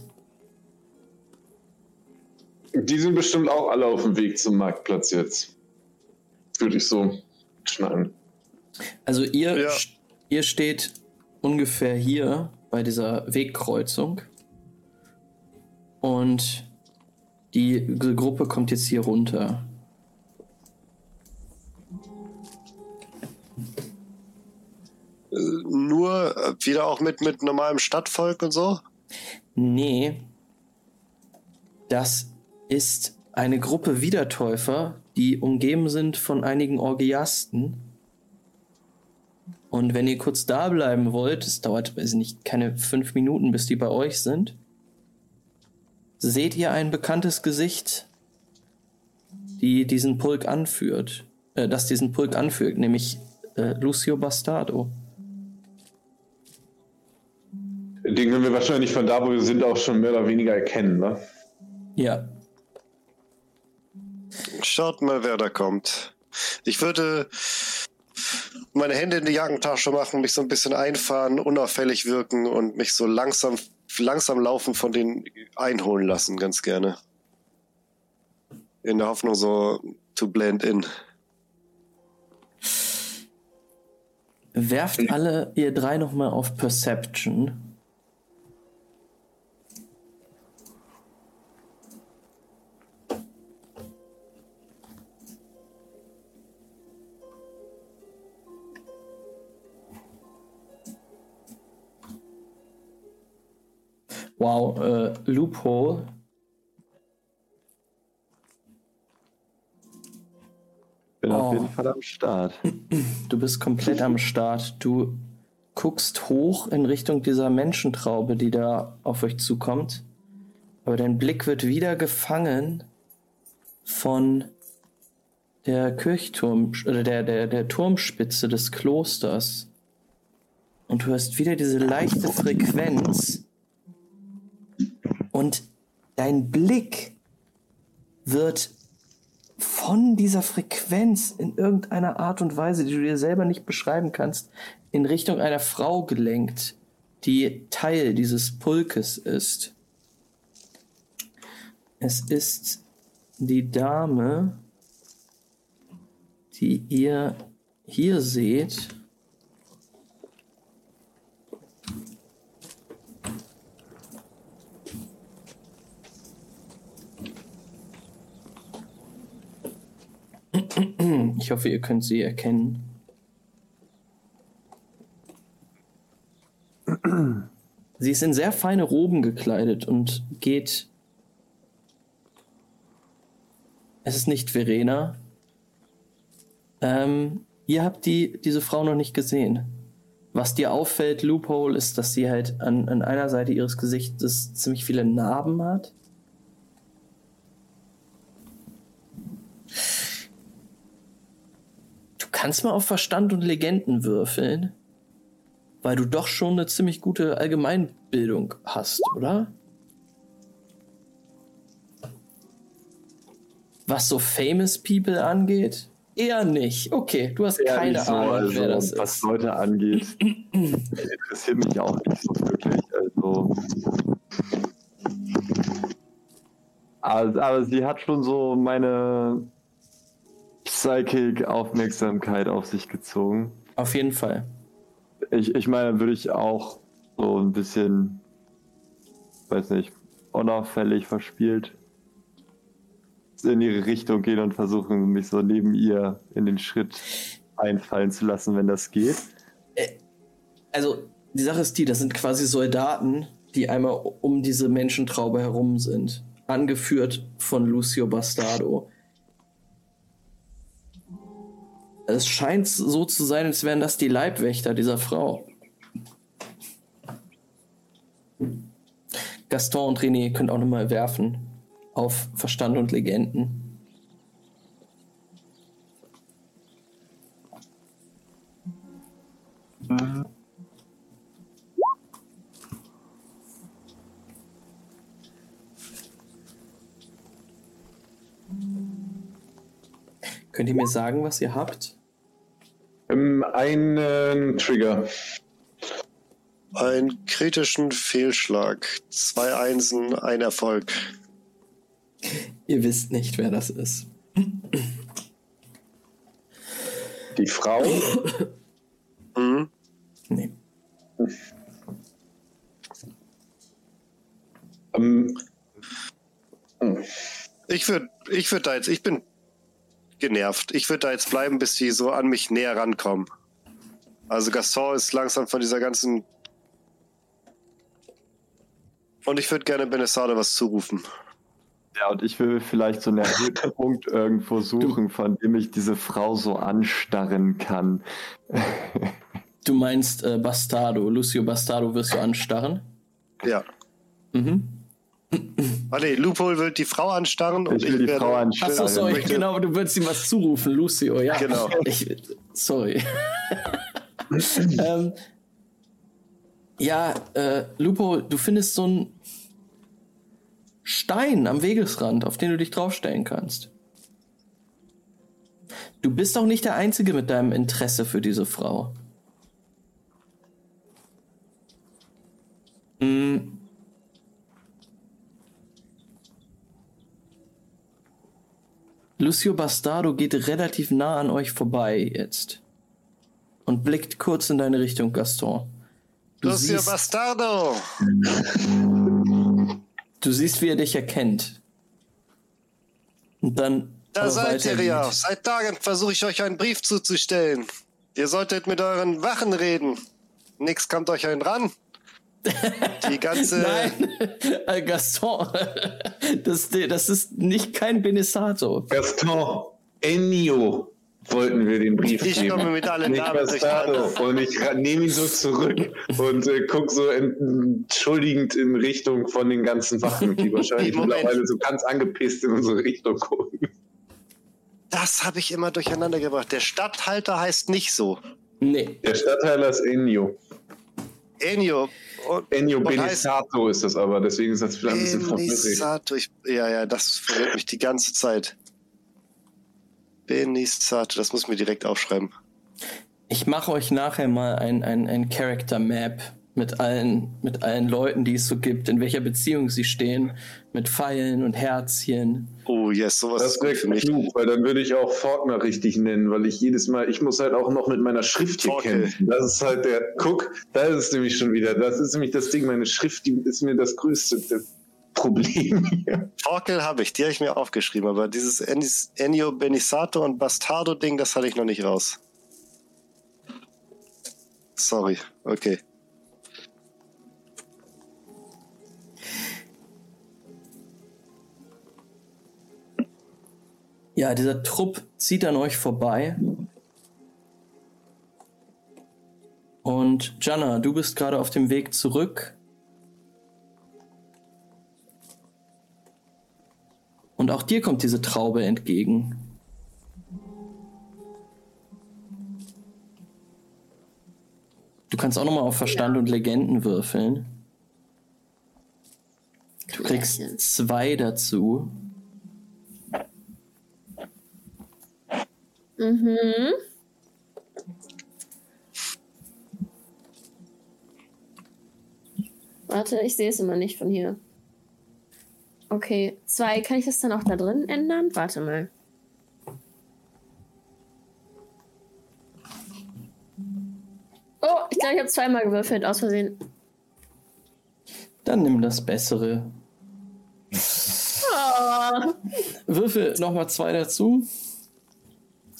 Die sind bestimmt auch alle auf dem Weg zum Marktplatz jetzt. Würde ich so schneiden. Also ihr, Ja. ihr steht ungefähr hier bei dieser Wegkreuzung und die Gruppe kommt jetzt hier runter. Nur wieder auch mit, mit normalem Stadtvolk und so? Nee, das ist eine Gruppe Wiedertäufer, die umgeben sind von einigen Orgiasten. Und wenn ihr kurz da bleiben wollt, es dauert, weiß ich nicht, keine fünf Minuten, bis die bei euch sind, seht ihr ein bekanntes Gesicht, die diesen Pulk anführt, äh, das diesen Pulk anführt, nämlich äh, Lucio Bastardo. Den können wir wahrscheinlich von da, wo wir sind, auch schon mehr oder weniger erkennen, ne? Ja, Schaut mal, wer da kommt. Ich würde meine Hände in die Jackentasche machen, mich so ein bisschen einfahren, unauffällig wirken und mich so langsam, langsam laufen von denen einholen lassen, ganz gerne. In der Hoffnung, so to blend in. Werft alle ihr drei nochmal auf Perception. Wow, äh, Loophole. Bin Oh. auf jeden Fall am Start. Du bist komplett am Start. Du guckst hoch in Richtung dieser Menschentraube, die da auf euch zukommt. Aber dein Blick wird wieder gefangen von der Kirchturm oder der, der, der Turmspitze des Klosters. Und du hörst wieder diese leichte Frequenz. Und dein Blick wird von dieser Frequenz in irgendeiner Art und Weise, die du dir selber nicht beschreiben kannst, in Richtung einer Frau gelenkt, die Teil dieses Pulkes ist. Es ist die Dame, die ihr hier seht. Ich hoffe, ihr könnt sie erkennen. Sie ist in sehr feine Roben gekleidet und geht. Es ist nicht Verena. Ähm, ihr habt die, diese Frau noch nicht gesehen. Was dir auffällt, Loophole, ist, dass sie halt an, an einer Seite ihres Gesichtes ziemlich viele Narben hat. Kannst mal auf Verstand und Legenden würfeln, weil du doch schon eine ziemlich gute Allgemeinbildung hast, oder? Was so famous people angeht? Eher nicht. Okay, du hast keine Ehrlich so, Ahnung, also, wer das was ist. Leute angeht, interessiert mich auch nicht so wirklich. Also, aber, aber sie hat schon so meine Psychic-Aufmerksamkeit auf sich gezogen. Auf jeden Fall. Ich, ich meine, dann würde ich auch so ein bisschen, weiß nicht, unauffällig verspielt in ihre Richtung gehen und versuchen, mich so neben ihr in den Schritt einfallen zu lassen, wenn das geht. Also, die Sache ist die, das sind quasi Soldaten, die einmal um diese Menschentraube herum sind. Angeführt von Lucio Bastardo. Es scheint so zu sein, als wären das die Leibwächter dieser Frau. Gaston und René könnt auch nochmal werfen auf Verstand und Legenden. Könnt ihr mir sagen, was ihr habt? Ähm, einen Trigger. Einen kritischen Fehlschlag. Zwei Einsen, ein Erfolg. Ihr wisst nicht, wer das ist. Die Frau. Mhm. Nee. Ähm, Ich würde ich würd da jetzt, ich bin genervt. Ich würde da jetzt bleiben, bis die so an mich näher rankommen. Also Gaston ist langsam von dieser ganzen. Und ich würde gerne Benesade was zurufen. Ja, und ich will vielleicht so einen Punkt irgendwo suchen, von dem ich diese Frau so anstarren kann. Du meinst äh, Bastardo, Lucio Bastardo wirst du anstarren? Ja. Mhm. Ah nee, Loophole wird die Frau anstarren und Ich ich, will die werde. Frau Achso, anstarren. sorry, möchte- genau, du würdest ihm was zurufen, Lucio, ja. Genau. Ich, sorry. ähm, ja, äh, Lupo, du findest so einen Stein am Wegesrand, auf den du dich draufstellen kannst. Du bist auch nicht der Einzige mit deinem Interesse für diese Frau. Mm. Lucio Bastardo geht relativ nah an euch vorbei jetzt. Und blickt kurz in deine Richtung, Gaston. Du Lucio siehst, Bastardo! du siehst, wie er dich erkennt. Und dann. Da seid ihr ja. Seit Tagen versuche ich euch einen Brief zuzustellen. Ihr solltet mit euren Wachen reden. Nix kommt euch ein ran. Die ganze. Nein, äh, Gaston, das, das ist nicht kein Benesato. Gaston, Ennio wollten wir den Brief Ich geben. komme mit allen Nicht Namen Bastardo. Und ich nehme ihn so zurück und äh, gucke so entschuldigend in Richtung von den ganzen Wachen, die wahrscheinlich Moment. mittlerweile so ganz angepisst in unsere Richtung gucken. Das habe ich immer durcheinander gebracht. Der Stadthalter heißt nicht so. Nee, Der Stadtteiler ist Ennio. Ennio. Und, Ennio Benisato ist das aber, deswegen ist das vielleicht ein bisschen verwirrend. Benisato. Ich, ja, ja, das verwirrt mich die ganze Zeit. Benisato, das muss ich mir direkt aufschreiben. ich mache euch nachher mal ein, ein, ein Character Map mit allen, mit allen Leuten, die es so gibt, in welcher Beziehung sie stehen, mit Pfeilen und Herzchen. Oh, yes, sowas Das ist gut für mich. klug, weil dann würde ich auch Faulkner richtig nennen, weil ich jedes Mal, ich muss halt auch noch mit meiner Schrift hier Forkel. kämpfen. Das ist halt der, guck, da ist es nämlich schon wieder, das ist nämlich das Ding, meine Schrift, die ist mir das größte Problem hier. Forkel habe ich, die habe ich mir aufgeschrieben, aber dieses Ennio Benisato und Bastardo-Ding, das hatte ich noch nicht raus. Sorry, okay. Ja, dieser Trupp zieht an euch vorbei. Und Jana, du bist gerade auf dem Weg zurück. Und auch dir kommt diese Traube entgegen. Du kannst auch nochmal auf Verstand und Legenden würfeln. Du kriegst zwei dazu. Mhm. Warte, ich sehe es immer nicht von hier. Okay, zwei. Kann ich das dann auch da drin ändern? Warte mal. Oh, ich glaube, ich habe zweimal gewürfelt, aus Versehen. Dann nimm das Bessere. Oh, Würfel nochmal zwei dazu.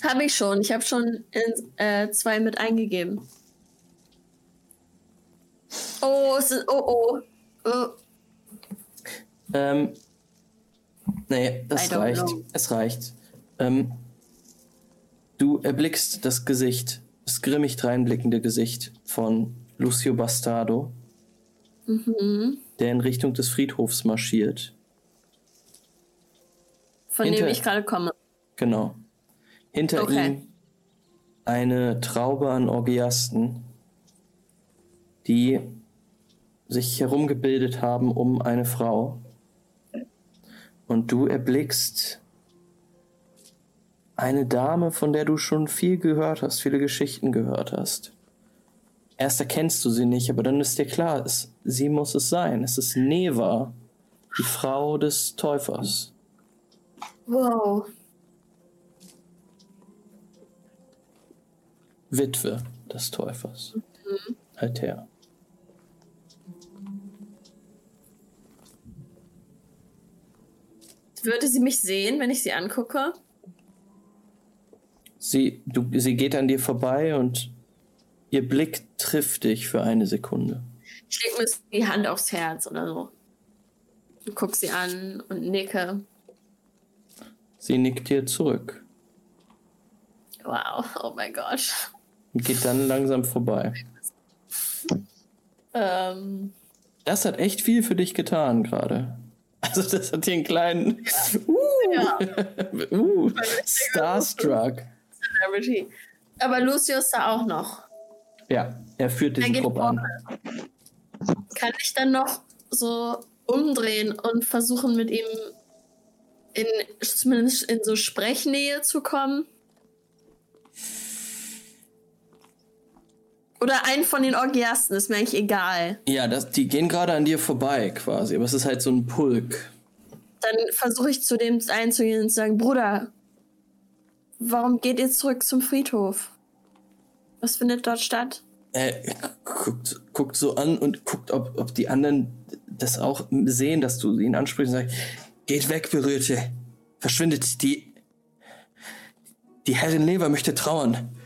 Habe ich schon. Ich habe schon in, äh, zwei mit eingegeben. Oh, es ist, oh, oh. oh. Ähm, nee, das reicht. know. Es reicht. Ähm, du erblickst das Gesicht, das grimmig dreinblickende Gesicht von Lucio Bastardo, Mhm. der in Richtung des Friedhofs marschiert. Von Hinter- dem ich gerade komme. Genau. Hinter Okay. ihm eine Traube an Orgiasten, die sich herumgebildet haben um eine Frau. Und du erblickst eine Dame, von der du schon viel gehört hast, viele Geschichten gehört hast. Erst erkennst du sie nicht, aber dann ist dir klar, es, sie muss es sein. Es ist Neva, die Frau des Täufers. Wow. Witwe des Täufers. Alter. Würde sie mich sehen, wenn ich sie angucke? Sie, du, sie geht an dir vorbei und ihr Blick trifft dich für eine Sekunde. Ich leg mir die Hand aufs Herz oder so. Und guck sie an und nicke. Sie nickt dir zurück Wow, oh mein Gott. Und geht dann langsam vorbei. Ähm, Das hat echt viel für dich getan gerade. Also das hat hier einen kleinen uh, ja, uh, Starstruck. Celebrity. Aber Lucio ist da auch noch. Ja, er führt diesen geht Trupp an. Kann ich dann noch so umdrehen und versuchen, mit ihm in zumindest in so Sprechnähe zu kommen? Oder einen von den Orgiasten, ist mir eigentlich egal. Ja, das, die gehen gerade an dir vorbei quasi, aber es ist halt so ein Pulk. Dann versuche ich zu dem einzugehen und zu sagen, Bruder, warum geht ihr zurück zum Friedhof? Was findet dort statt? Er guckt, guckt so an und guckt, ob, ob die anderen das auch sehen, dass du ihn ansprichst und sagst, geht weg, Berührte. Verschwindet, die, die Herrin Lever möchte trauern.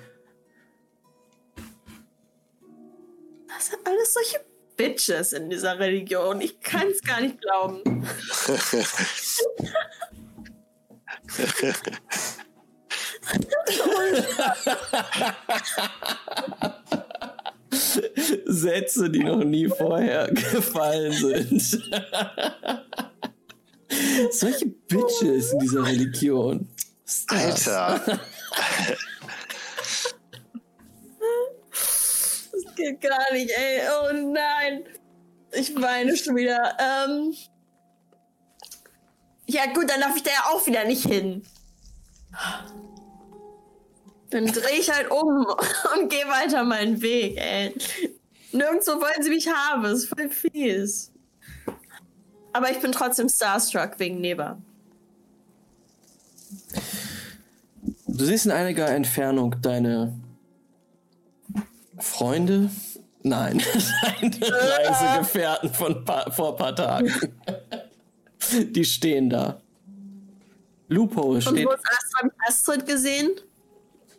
Das sind alles solche Bitches in dieser Religion. Ich kann es gar nicht glauben. Sätze, die noch nie vorher gefallen sind. Solche Bitches in dieser Religion. Stars. Alter. Geht gar nicht, ey. Oh nein. Ich weine schon wieder. Ähm. Ja, gut, dann darf ich da ja auch wieder nicht hin. Dann drehe ich halt um und gehe weiter meinen Weg, ey. Nirgendwo wollen sie mich haben. Das ist voll fies. Aber ich bin trotzdem starstruck wegen Neba. Du siehst in einiger Entfernung deine Freunde. Nein, deine Reisegefährten von pa vor ein paar Tagen. Die stehen da. Lupo Und steht. wo ist Astrid? Astrid gesehen?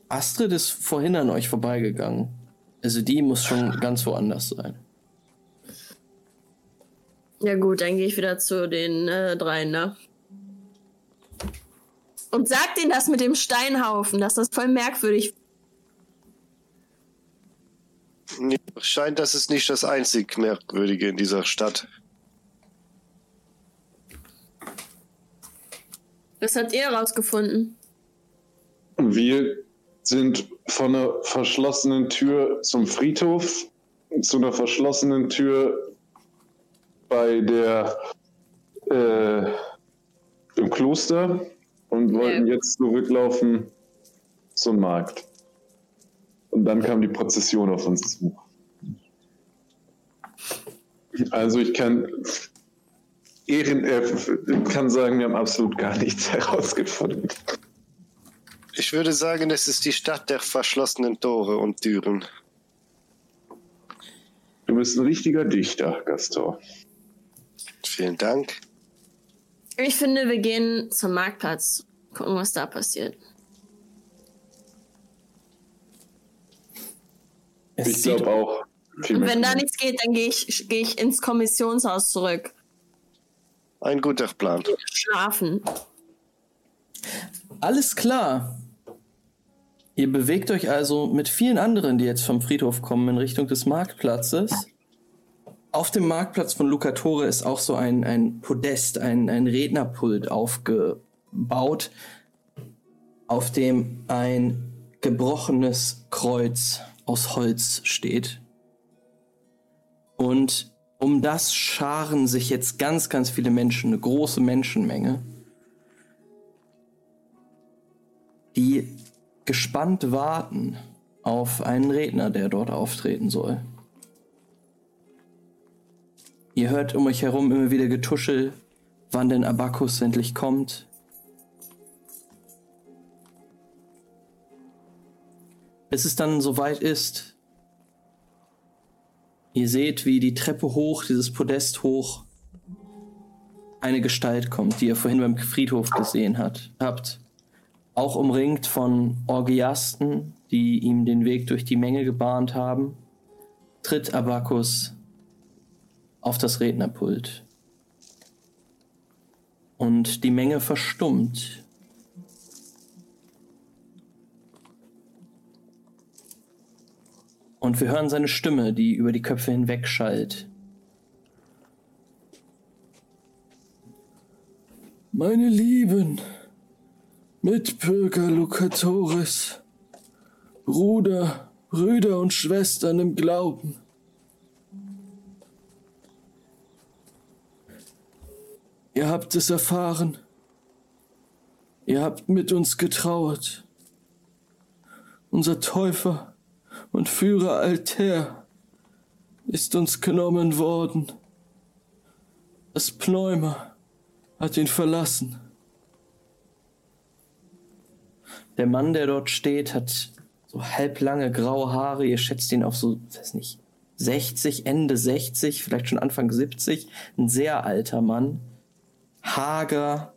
Astrid ist vorhin an euch vorbeigegangen. Also die muss schon ganz woanders sein. Ja gut, dann gehe ich wieder zu den äh, dreien, ne? Und sag denen das mit dem Steinhaufen, dass das voll merkwürdig Mir scheint, das ist nicht das einzig Merkwürdige in dieser Stadt. Was habt ihr herausgefunden? Wir sind von einer verschlossenen Tür zum Friedhof zu einer verschlossenen Tür bei der äh, im Kloster und wollten jetzt zurücklaufen zum Markt. Und dann kam die Prozession auf uns zu. Also ich kann Ehren, äh, kann sagen, wir haben absolut gar nichts herausgefunden. Ich würde sagen, es ist die Stadt der verschlossenen Tore und Türen. Du bist ein richtiger Dichter, Gaston. Vielen Dank. Ich finde, wir gehen zum Marktplatz. Gucken, was da passiert. Es Ich glaube auch. Und wenn da nichts geht, dann gehe ich, geh ich ins Kommissionshaus zurück. Ein guter Plan. Schlafen. alles klar. Ihr bewegt euch also mit vielen anderen, die jetzt vom Friedhof kommen, in Richtung des Marktplatzes. Auf dem Marktplatz von Lucatore ist auch so ein, ein Podest, ein, ein Rednerpult aufgebaut, auf dem ein gebrochenes Kreuz aus Holz steht. Und um das scharen sich jetzt ganz, ganz viele Menschen, eine große Menschenmenge, die gespannt warten auf einen Redner, der dort auftreten soll. Ihr hört um euch herum immer wieder Getuschel, wann denn Abakus endlich kommt. Bis es dann soweit ist. Ihr seht, wie die Treppe hoch, dieses Podest hoch, eine Gestalt kommt, die ihr vorhin beim Friedhof gesehen hat, habt. Auch umringt von Orgiasten, die ihm den Weg durch die Menge gebahnt haben, tritt Abakus auf das Rednerpult. Und die Menge verstummt. Und wir hören seine Stimme, die über die Köpfe hinweg schallt. Meine Lieben, Mitbürger Lucatoris, Bruder, Brüder und Schwestern im Glauben. Ihr habt es erfahren. Ihr habt mit uns getrauert. Unser Täufer und Führer Alter ist uns genommen worden. Das Pneuma hat ihn verlassen. Der Mann, der dort steht, hat so halblange graue Haare. Ihr schätzt ihn auf so, weiß nicht, 60, Ende 60, vielleicht schon Anfang 70. Ein sehr alter Mann. Hager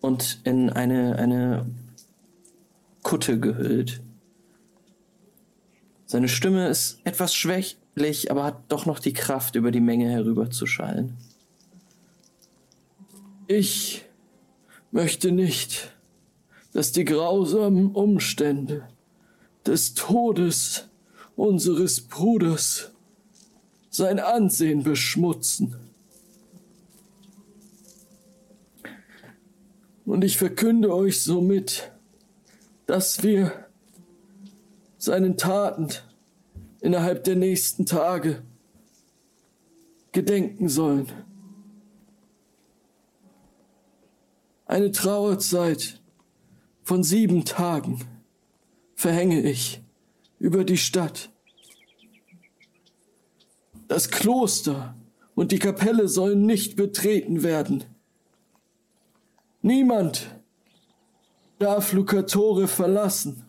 und in eine, eine Kutte gehüllt. Seine Stimme ist etwas schwäch, unbeweglich, aber hat doch noch die Kraft, über die Menge herüberzuschallen. Ich möchte nicht, dass die grausamen Umstände des Todes unseres Bruders sein Ansehen beschmutzen. Und ich verkünde euch somit, dass wir seinen Taten innerhalb der nächsten Tage gedenken sollen. Eine Trauerzeit von sieben Tagen verhänge ich über die Stadt. Das Kloster und die Kapelle sollen nicht betreten werden. Niemand darf Lucatore verlassen.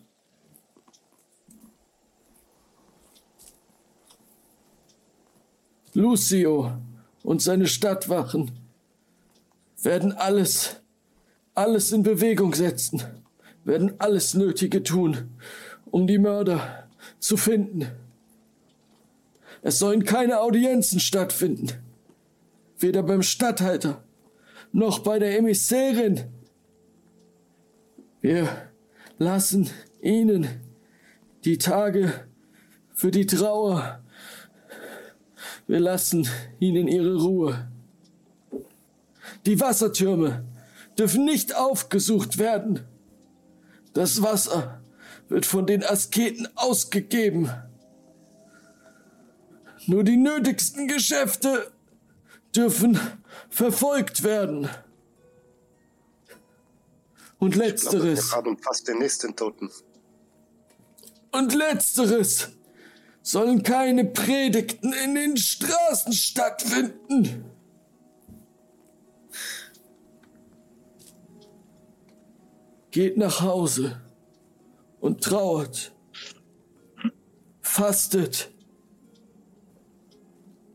Lucio und seine Stadtwachen werden alles, alles in Bewegung setzen, werden alles Nötige tun, um die Mörder zu finden. Es sollen keine Audienzen stattfinden, weder beim Statthalter noch bei der Emissärin. Wir lassen ihnen die Tage für die Trauer. Wir lassen ihnen ihre Ruhe. Die Wassertürme dürfen nicht aufgesucht werden. Das Wasser wird von den Asketen ausgegeben. Nur die nötigsten Geschäfte dürfen verfolgt werden. Und letzteres. Wir haben fast den nächsten Toten. Und letzteres sollen keine Predigten in den Straßen stattfinden. Geht nach Hause und trauert, fastet,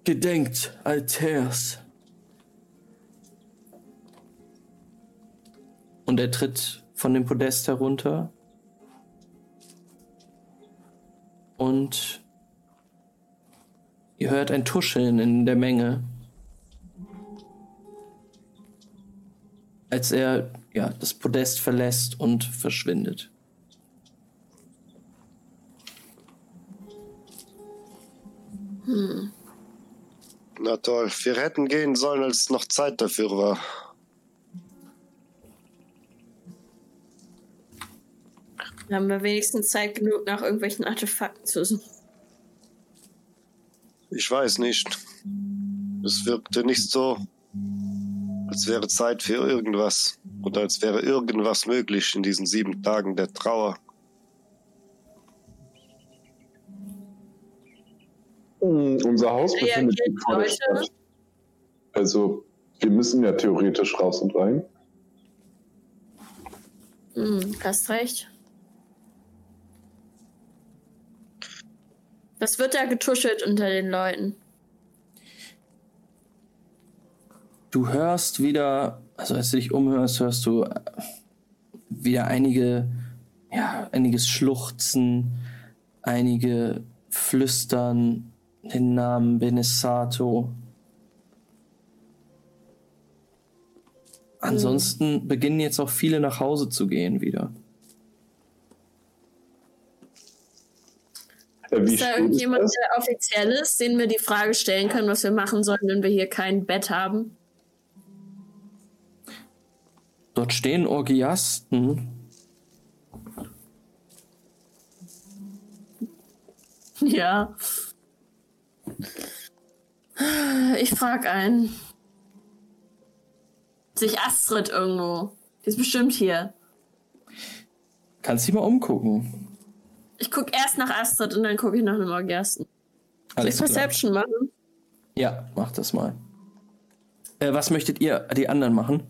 gedenkt Alters. Und er tritt von dem Podest herunter und ihr hört ein Tuscheln in der Menge, als er ja, das Podest verlässt und verschwindet. Na toll, wir hätten gehen sollen, als noch Zeit dafür war. Dann haben wir wenigstens Zeit genug, nach irgendwelchen Artefakten zu suchen. Ich weiß nicht. Es wirkte nicht so, als wäre Zeit für irgendwas oder als wäre irgendwas möglich in diesen sieben Tagen der Trauer. Mm, Unser Haus befindet sich vor der? Stadt. Also, wir müssen ja theoretisch raus und rein. Hm, hast recht. Was wird da getuschelt unter den Leuten? Du hörst wieder, also als du dich umhörst, hörst du äh, wieder einige, ja, einiges Schluchzen, einige Flüstern, den Namen Benesato. Ansonsten beginnen jetzt auch viele nach Hause zu gehen wieder. Wie Ist da irgendjemand, ist der offiziell ist, den wir die Frage stellen können, was wir machen sollen, wenn wir hier kein Bett haben? Dort stehen Orgiasten. Ja. Ich frag einen. Sich Astrid irgendwo. Die ist bestimmt hier. Kannst dich mal umgucken. Ich guck erst nach Astrid und dann gucke ich nach einem Orgiasten. Soll ich Alles klar. Perception machen? Ja, mach das mal. Äh, was möchtet ihr, die anderen machen?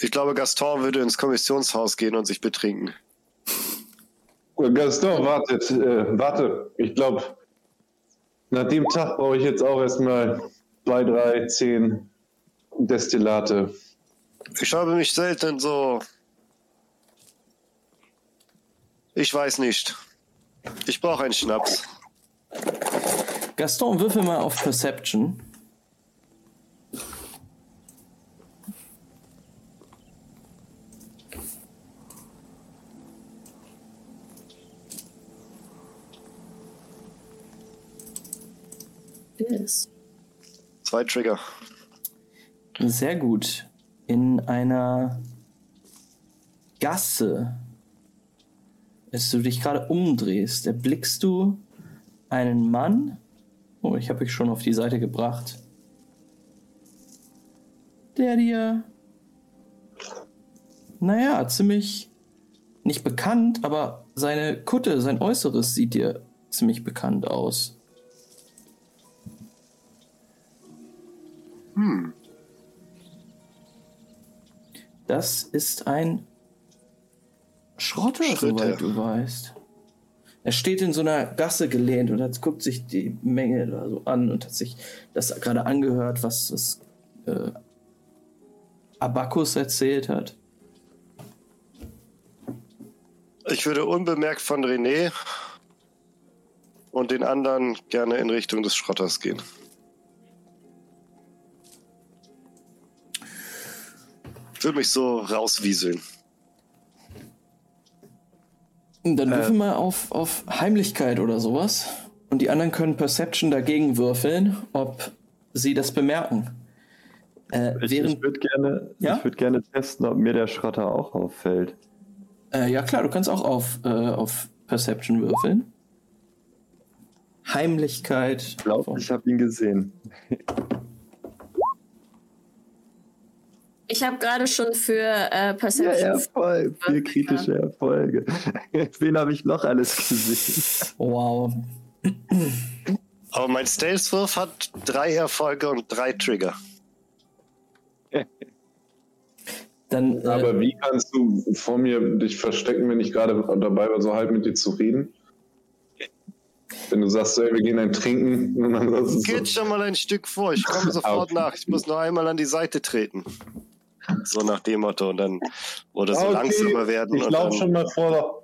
Ich glaube, Gaston würde ins Kommissionshaus gehen und sich betrinken. Gaston, wartet, äh, warte. Ich glaube, nach dem Tag brauche ich jetzt auch erstmal zwei, drei, zehn Destillate. Ich habe mich selten so Ich weiß nicht. Ich brauche einen Schnaps. Gaston, würfel mal auf Perception. Ist. Zwei Trigger. Sehr gut. In einer Gasse, als du dich gerade umdrehst, erblickst du einen Mann. Oh, ich habe dich schon auf die Seite gebracht. Der dir, naja, ziemlich nicht bekannt, aber seine Kutte, sein Äußeres sieht dir ziemlich bekannt aus. Das ist ein Schrotter, Schritte. soweit du weißt. Er steht in so einer Gasse gelehnt und hat, guckt sich die Menge da so an und hat sich das gerade angehört, was, was äh, Abakus erzählt hat. Ich würde unbemerkt von René und den anderen gerne in Richtung des Schrotters gehen. Würde mich so rauswieseln. Dann würfel mal auf, auf Heimlichkeit oder sowas. Und die anderen können Perception dagegen würfeln, ob sie das bemerken. Äh, Ich, ich würde gerne, Ja? ich würd gerne testen, ob mir der Schrotter auch auffällt. äh, ja klar, du kannst auch auf, äh, auf Perception würfeln. Heimlichkeit. Ich glaube, ich habe ihn gesehen. Ich habe gerade schon für äh, Perception. Erfolg. Vier kritische Erfolge. Wen habe ich noch alles gesehen? Wow. Aber mein Stealth-Wurf hat drei Erfolge und drei Trigger. Dann, äh, Aber wie kannst du vor mir dich verstecken, wenn ich gerade dabei war, so halb mit dir zu reden? Wenn du sagst, ey, wir gehen ein Trinken und dann Geht so, schon mal ein Stück vor. Ich komme sofort Okay. nach. Ich muss nur einmal an die Seite treten. So nach dem Motto. Und dann oder so "Ah, okay, langsamer werden. Ich und lauf dann, schon mal vor.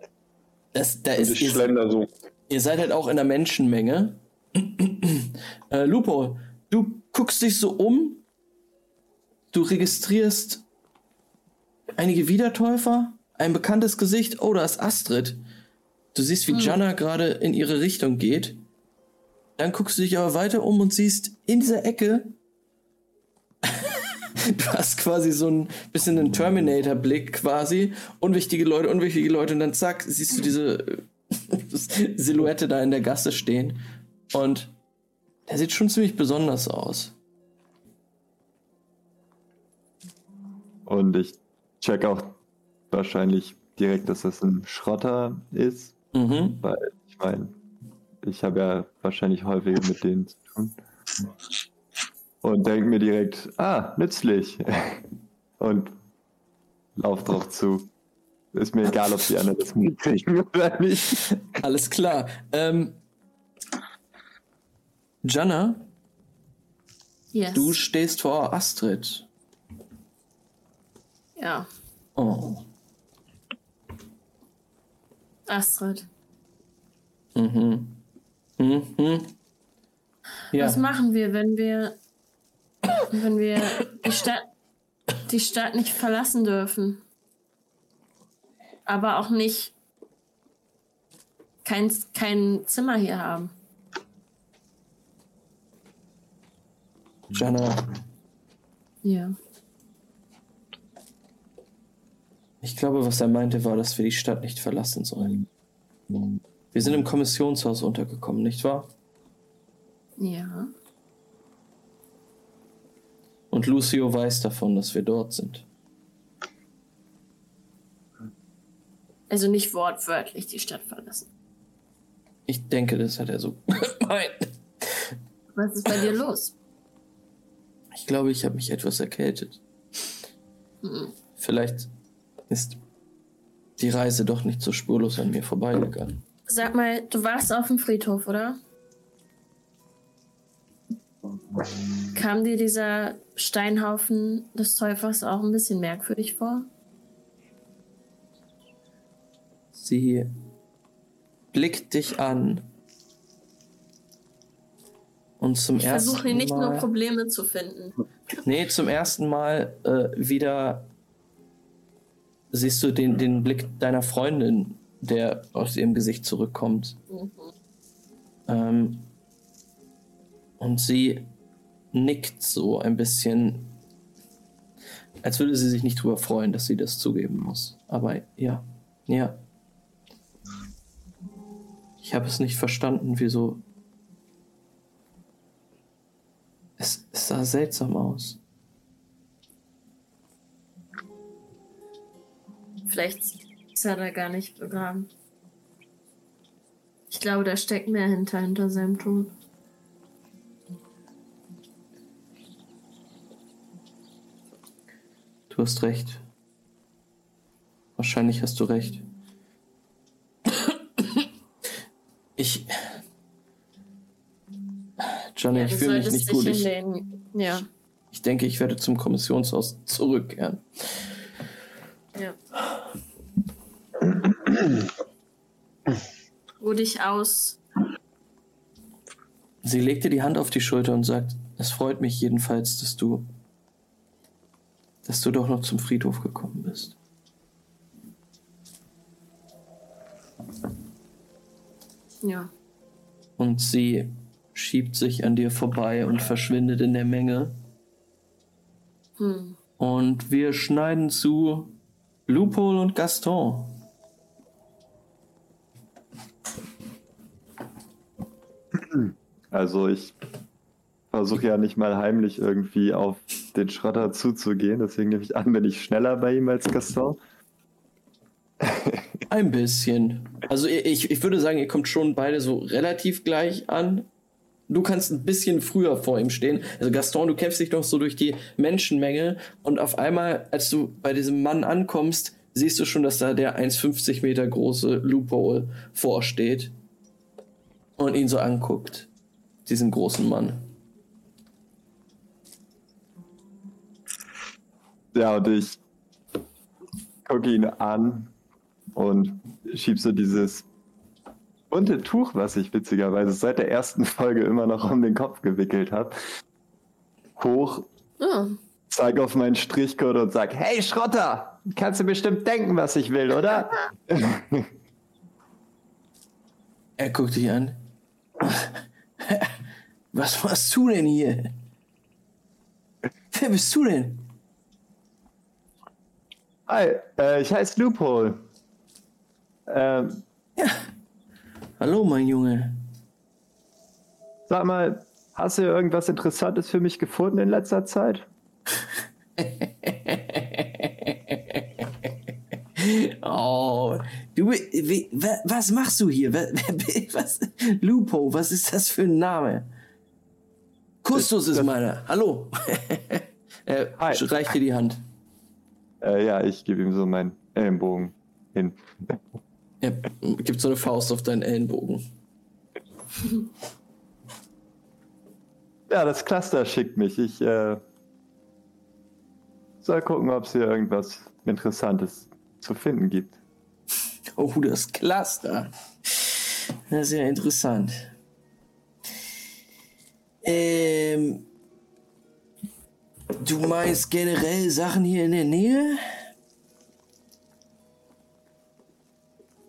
das, da ist, ich ihr, schlender so. ihr seid halt auch in der Menschenmenge. äh, Lupo, du guckst dich so um. Du registrierst einige Wiedertäufer, ein bekanntes Gesicht. Oh, da ist Astrid. Du siehst, wie Jana gerade in ihre Richtung geht. Dann guckst du dich aber weiter um und siehst in dieser Ecke. du hast quasi so ein bisschen einen Terminator-Blick quasi. Unwichtige Leute, unwichtige Leute. Und dann zack, siehst du diese äh, Silhouette da in der Gasse stehen. Und der sieht schon ziemlich besonders aus. Und ich check auch wahrscheinlich direkt, dass das ein Schrotter ist, Mhm. weil ich meine, ich habe ja wahrscheinlich häufiger mit denen zu tun. Und denke mir direkt, ah, nützlich. Und lauf drauf zu. Ist mir egal, ob die anderen das mitkriegen oder nicht. Alles klar. Ähm, Jana, Yes. du stehst vor Astrid. Ja. Oh. Astrid. Mhm. Mhm. Ja. Was machen wir, wenn wir, wenn wir die Stadt, die Stadt nicht verlassen dürfen? Aber auch nicht kein, kein Zimmer hier haben. Jana, Ja. ich glaube, was er meinte, war, dass wir die Stadt nicht verlassen sollen. Wir sind im Kommissionshaus untergekommen, nicht wahr? Ja. Und Lucio weiß davon, dass wir dort sind. Also nicht wortwörtlich die Stadt verlassen. Ich denke, das hat er so gemeint. Was ist bei dir los? Ich glaube, ich habe mich etwas erkältet. Vielleicht ist die Reise doch nicht so spurlos an mir vorbeigegangen. Sag mal, du warst auf dem Friedhof, oder? Kam dir dieser Steinhaufen des Täufers auch ein bisschen merkwürdig vor? Sie blickt dich an. Und zum Ich ersten versuche nicht Mal, nur Probleme zu finden. Nee, zum ersten Mal äh, wieder siehst du den, den Blick deiner Freundin, der aus ihrem Gesicht zurückkommt. Mhm. Ähm, und sie nickt so ein bisschen, als würde sie sich nicht drüber freuen, dass sie das zugeben muss. Aber ja, ja. Ich habe es nicht verstanden, wieso. Es, es sah seltsam aus. Vielleicht ist er da gar nicht begraben. Ich glaube, da steckt mehr hinter, hinter seinem Tod. Du hast recht. Wahrscheinlich hast du recht. Ich. Johnny, Ja, ich fühle mich nicht gut. Ich. Ja, ich denke, ich werde zum Kommissionshaus zurückkehren. ja. Ruh dich aus. Sie legte die Hand auf die Schulter und sagt: Es freut mich jedenfalls, dass du. Dass du doch noch zum Friedhof gekommen bist. Ja. Und sie schiebt sich an dir vorbei und verschwindet in der Menge. Hm. Und wir schneiden zu Lupol und Gaston. Also ich versuche ja nicht mal heimlich irgendwie auf den Schrotter zuzugehen, deswegen nehme ich an, bin ich schneller bei ihm als Gaston. Ein bisschen. Also ich, ich würde sagen, ihr kommt schon beide so relativ gleich an. Du kannst ein bisschen früher vor ihm stehen. Also Gaston, du kämpfst dich noch so durch die Menschenmenge und auf einmal, als du bei diesem Mann ankommst, siehst du schon, dass da der 1,50 Meter große Loophole vorsteht und ihn so anguckt. Diesen großen Mann. Ja, und ich gucke ihn an und schieb so dieses bunte Tuch, was ich witzigerweise seit der ersten Folge immer noch um den Kopf gewickelt habe, hoch, Oh, zeig auf meinen Strichcode und sag, hey Schrotter, kannst du bestimmt denken, was ich will, oder? Er guckt dich an. Was machst du denn hier? Wer bist du denn? Hi, äh, ich heiße Loophole. Ähm, Hallo, mein Junge. sag mal, hast du irgendwas Interessantes für mich gefunden in letzter Zeit? Oh, du, wie, wa- was machst du hier? Wa- Was, Lupo, was ist das für ein Name? Kustus ist meiner. Hallo. er Hi. reicht dir die Hand. Äh, ja, ich gebe ihm so meinen Ellenbogen hin. Er gibt so eine Faust auf deinen Ellenbogen. Ja, das Cluster schickt mich. Ich äh, soll gucken, ob es hier irgendwas Interessantes zu finden gibt. Oh, das Cluster. Das ist ja interessant. Ähm, du meinst generell Sachen hier in der Nähe?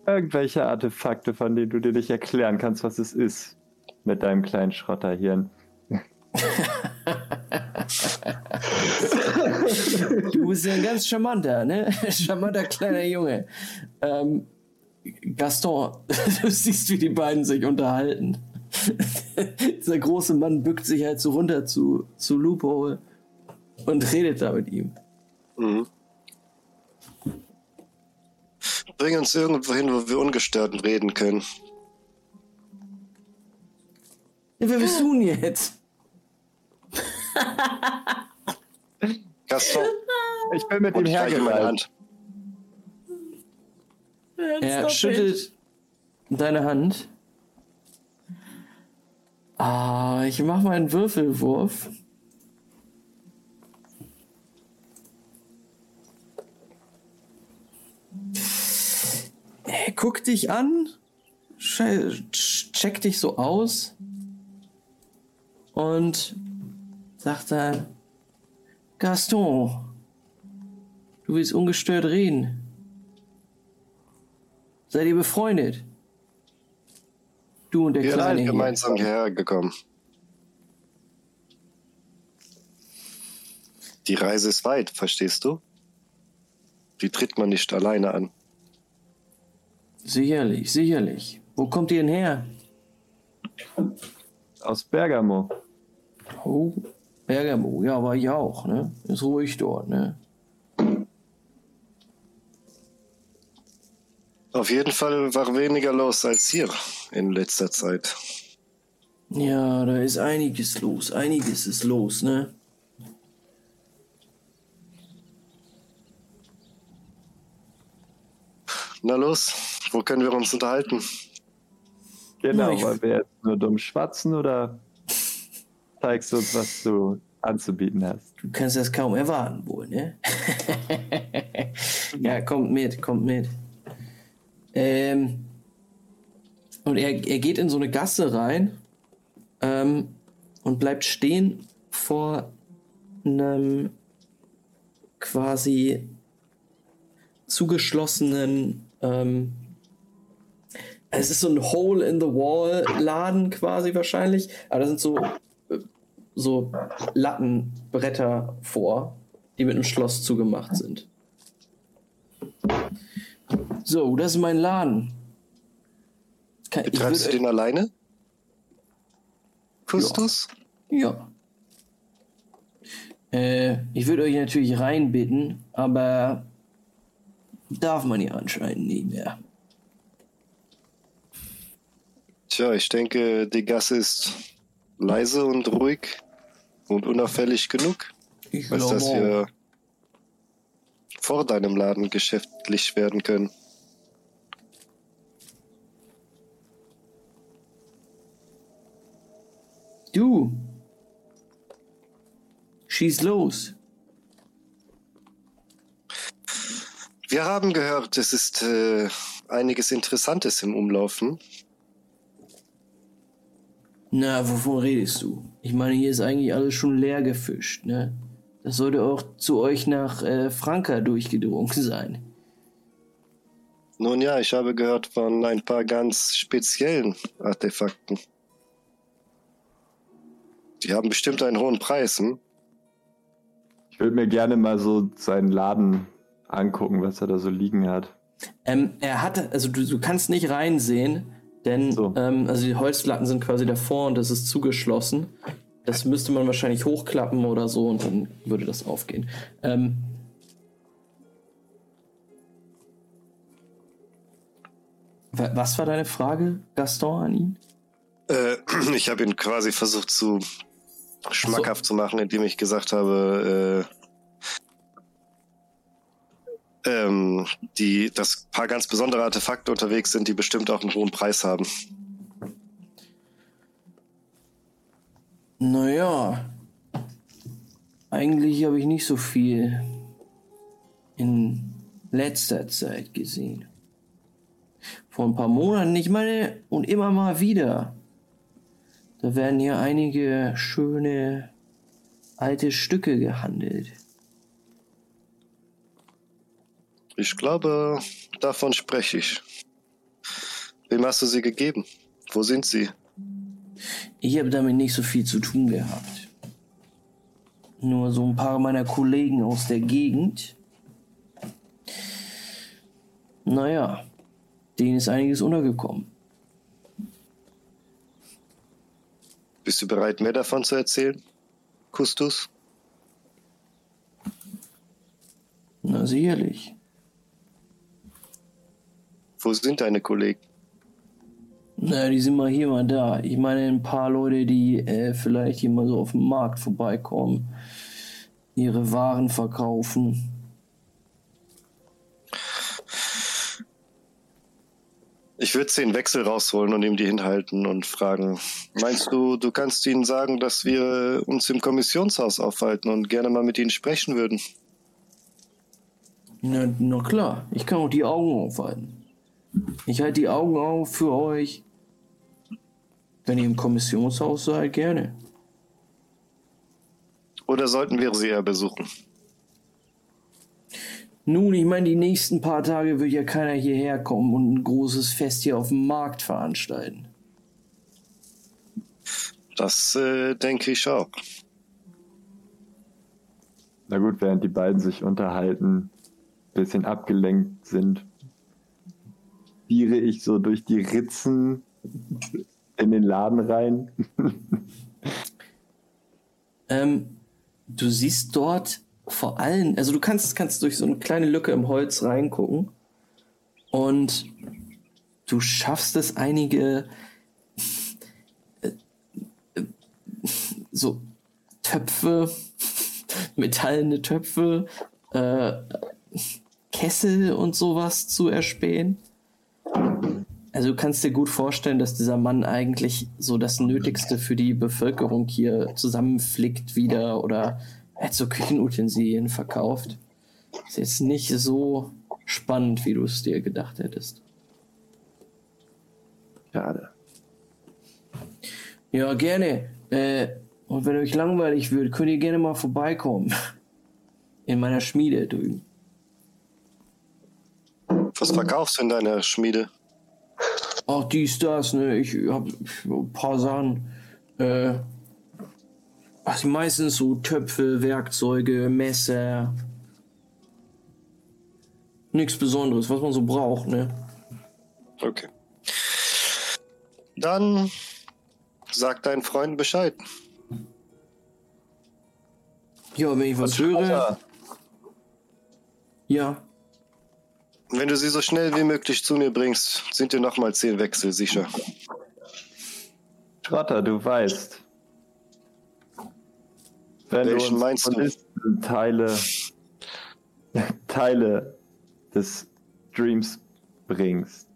Irgendwelche Artefakte, von denen du dir nicht erklären kannst, was es ist. Mit deinem kleinen Schrotterhirn. Du bist ja ein ganz charmanter, ne? Charmanter kleiner Junge. Ähm, Gaston, du siehst, wie die beiden sich unterhalten. Dieser große Mann bückt sich halt so runter zu, zu Lupo und redet da mit ihm. Mhm. Bring uns irgendwo hin, wo wir ungestört reden können. Ja, wer bist du denn jetzt? Gaston, Ich bin mit ihm und hergereist. Hand. Er schüttelt deine Hand. Ah, ich mach mal einen Würfelwurf. Er guckt dich an, checkt dich so aus und sagt dann, Gaston, du willst ungestört reden. Seid ihr befreundet? Du und der Wir sind Kleine alle hier. gemeinsam hierher gekommen. Die Reise ist weit, verstehst du? Die tritt man nicht alleine an. Sicherlich, sicherlich. Wo kommt ihr denn her? Aus Bergamo. Oh, Bergamo, ja, war ich auch, ne? Ist ruhig dort, ne? Auf jeden Fall war weniger los als hier in letzter Zeit. Ja, da ist einiges los, einiges ist los, ne? Na los, wo können wir uns unterhalten? Genau, Ja, wollen wir jetzt nur dumm schwatzen oder zeigst du uns, was du anzubieten hast? Du kannst das kaum erwarten wohl, ne? ja, kommt mit, kommt mit. Ähm, und er, er geht in so eine Gasse rein ähm, und bleibt stehen vor einem quasi zugeschlossenen ähm, es ist so ein Hole-in-the-Wall-Laden quasi wahrscheinlich, aber da sind so äh, so Lattenbretter vor, die mit einem Schloss zugemacht sind. So, das ist mein Laden. Kann, Betreibst du den alleine? Kustus? Ja. Äh, ich würde euch natürlich reinbitten, aber darf man ja anscheinend nicht mehr. Tja, ich denke, die Gasse ist leise und ruhig und unauffällig genug, Ich als dass wir vor deinem Laden geschäftlich werden können. Du. Schieß los. Wir haben gehört, es ist äh, einiges Interessantes im Umlaufen. Na, wovon redest du? Ich meine, hier ist eigentlich alles schon leer gefischt, ne? Das sollte auch zu euch nach äh, Franka durchgedrungen sein. Nun ja, ich habe gehört von ein paar ganz speziellen Artefakten. Die haben bestimmt einen hohen Preis, hm? Ich würde mir gerne mal so seinen Laden angucken, was er da so liegen hat. Ähm, er hatte, also du, du kannst nicht reinsehen, denn So. ähm, also die Holzlatten sind quasi davor und das ist zugeschlossen. Das müsste man wahrscheinlich hochklappen oder so und dann würde das aufgehen. Ähm, wa- was war deine Frage, Gaston, an ihn? Äh, ich habe ihn quasi versucht zu schmackhaft zu machen, indem ich gesagt habe, äh, ähm, die, dass ein paar ganz besondere Artefakte unterwegs sind, die bestimmt auch einen hohen Preis haben. Naja, eigentlich habe ich nicht so viel in letzter Zeit gesehen. Vor ein paar Monaten, ich meine, und immer mal wieder. Da werden hier einige schöne alte Stücke gehandelt. Ich glaube, davon spreche ich. Wem hast du sie gegeben? Wo sind sie? Ich habe damit nicht so viel zu tun gehabt. Nur so ein paar meiner Kollegen aus der Gegend. Naja, denen ist einiges untergekommen. Bist du bereit, mehr davon zu erzählen? Kustus? Na sicherlich. Wo sind deine Kollegen? Na, die sind mal hier, mal da. Ich meine, ein paar Leute, die äh, vielleicht hier mal so auf dem Markt vorbeikommen, ihre Waren verkaufen. Ich würde den Wechsel rausholen und ihm die hinhalten und fragen, meinst du, du kannst ihnen sagen, dass wir uns im Kommissionshaus aufhalten und gerne mal mit ihnen sprechen würden? Na, na klar, ich kann auch die Augen aufhalten. Ich halte die Augen auf für euch Wenn ihr im Kommissionshaus seid, gerne. Oder sollten wir sie eher besuchen? Nun, ich meine, die nächsten paar Tage wird ja keiner hierher kommen und ein großes Fest hier auf dem Markt veranstalten. Das äh, denke ich auch. Na gut, während die beiden sich unterhalten, bisschen abgelenkt sind, biere ich so durch die Ritzen in den Laden rein. Ähm, du siehst dort vor allem, also du kannst, kannst durch so eine kleine Lücke im Holz reingucken und du schaffst es einige äh, äh, so Töpfe, metallene Töpfe, äh, Kessel und sowas zu erspähen. Also du kannst dir gut vorstellen, dass dieser Mann eigentlich so das Nötigste für die Bevölkerung hier zusammenflickt wieder oder er hat so Küchenutensilien verkauft. Ist jetzt nicht so spannend, wie du es dir gedacht hättest. Schade. Ja, gerne. Äh, und wenn euch langweilig wird, könnt ihr gerne mal vorbeikommen. In meiner Schmiede drüben. Was verkaufst du in deiner Schmiede? Ach, dies, das, ne? Ich hab ein paar Sachen. Äh, ach, meistens so Töpfe, Werkzeuge, Messer. Nichts Besonderes, was man so braucht, ne? Okay. Dann sag deinen Freunden Bescheid. Ja, wenn ich was höre. Ja. Wenn du sie so schnell wie möglich zu mir bringst, sind dir nochmal zehn Wechsel sicher. Schrotter, du weißt. Wenn Welchen du uns meinst du? Teile, Teile des Dreams bringst,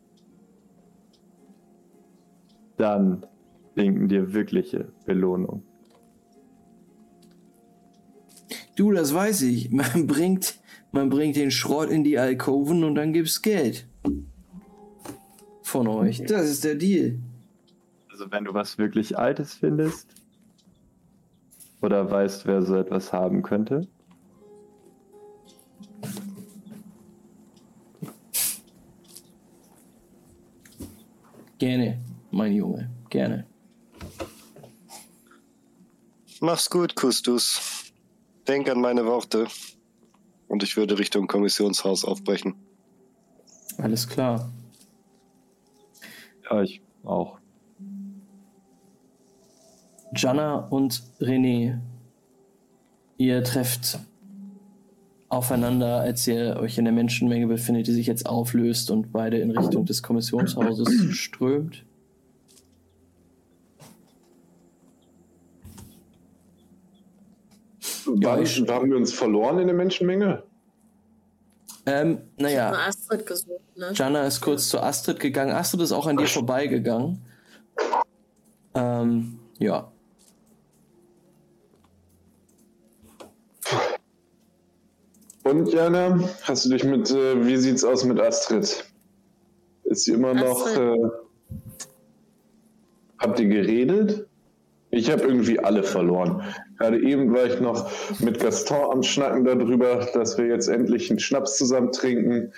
dann winken dir wirkliche Belohnung. Du, das weiß ich. Man bringt, man bringt den Schrott in die Alkoven und dann gibt's Geld. Von euch. Das ist der Deal. Also wenn du was wirklich Altes findest oder weißt, wer so etwas haben könnte, Gerne, mein Junge. Gerne. Mach's gut, Kustus. Denk an meine Worte. Und ich würde Richtung Kommissionshaus aufbrechen. Alles klar. ja, ich auch. Jana und René, ihr trefft aufeinander, als ihr euch in der Menschenmenge befindet, die sich jetzt auflöst und beide in Richtung des Kommissionshauses strömt. Ja, Wann, ich- haben wir uns verloren in der Menschenmenge? Ähm, naja, Astrid gesucht, ne? Jana ist kurz zu Astrid gegangen. Astrid ist auch an dir vorbeigegangen. Ähm, ja. Und Jana, hast du dich mit, äh, wie sieht's aus mit Astrid? Ist sie immer noch, äh, habt ihr geredet? Ich habe irgendwie alle verloren. Gerade eben war ich noch mit Gaston am Schnacken darüber, dass wir jetzt endlich einen Schnaps zusammen trinken.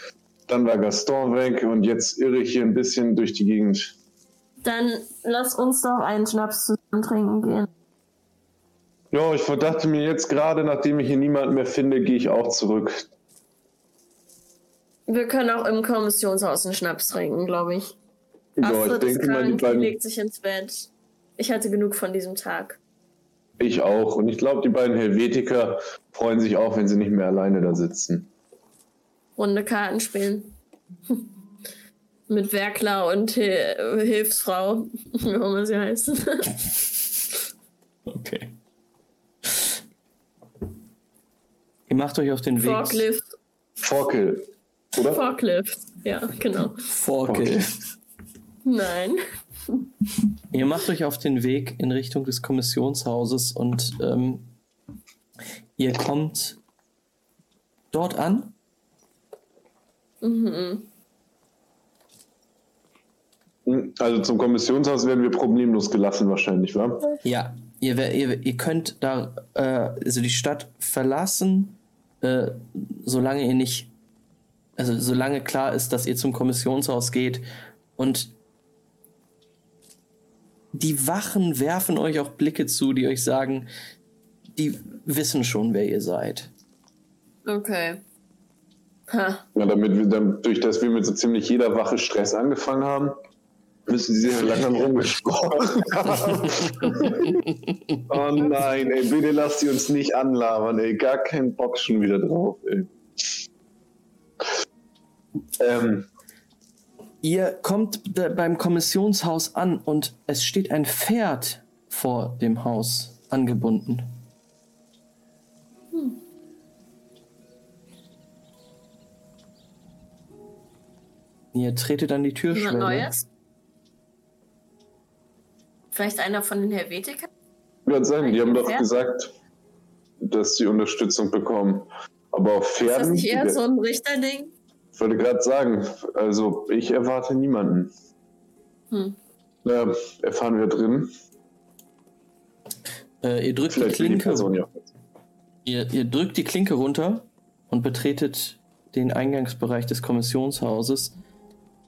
Dann war Gaston weg und jetzt irre ich hier ein bisschen durch die Gegend. Dann lass uns doch einen Schnaps zusammen trinken gehen. Ja, ich dachte mir jetzt gerade, nachdem ich hier niemanden mehr finde, gehe ich auch zurück. Wir können auch im Kommissionshaus einen Schnaps trinken, glaube ich. Ja, ich Astrid ist denke mal, die beiden, legt sich ins Bett. Ich hatte genug von diesem Tag. ich auch. Und ich glaube, die beiden Helvetiker freuen sich auch, wenn sie nicht mehr alleine da sitzen. Runde Karten spielen. Mit Werkler und Hil Hilfsfrau, wie auch immer sie heißt. Okay. Ihr macht euch auf den Weg. Forklift. Forkel, oder? Forklift. Ja, genau. Forkel. Nein. Ihr macht euch auf den Weg in Richtung des Kommissionshauses und ähm, ihr kommt dort an. Mhm. Hm, Also zum Kommissionshaus werden wir problemlos gelassen wahrscheinlich, wa? Ja, ihr, ihr, ihr könnt da äh, also die Stadt verlassen, äh, solange ihr nicht, also solange klar ist, dass ihr zum Kommissionshaus geht und die Wachen werfen euch auch Blicke zu, die euch sagen, die wissen schon, wer ihr seid. Okay. Ha. Ja, damit wir, dann, durch das wir mit so ziemlich jeder Wache Stress angefangen haben, müssen sie sehr lange rumgesprochen haben. oh nein, ey, bitte lasst sie uns nicht anlabern, ey. Gar keinen Bock schon wieder drauf, ey. Ähm, Ihr kommt beim Kommissionshaus an und es steht ein Pferd vor dem Haus angebunden. Ihr tretet an die Jemand Türschwelle. Neues? Vielleicht einer von den Helvetikern? ich würde sagen, die haben doch Pferd? gesagt, dass sie Unterstützung bekommen. Aber auf Ist das Pferden, nicht eher so ein Richterding? Ich wollte gerade sagen, also ich erwarte niemanden. Hm. Na, erfahren wir drin. Äh, ihr drückt die Vielleicht die Klinke. Person ja. Ihr, ihr drückt die Klinke runter und betretet den Eingangsbereich des Kommissionshauses,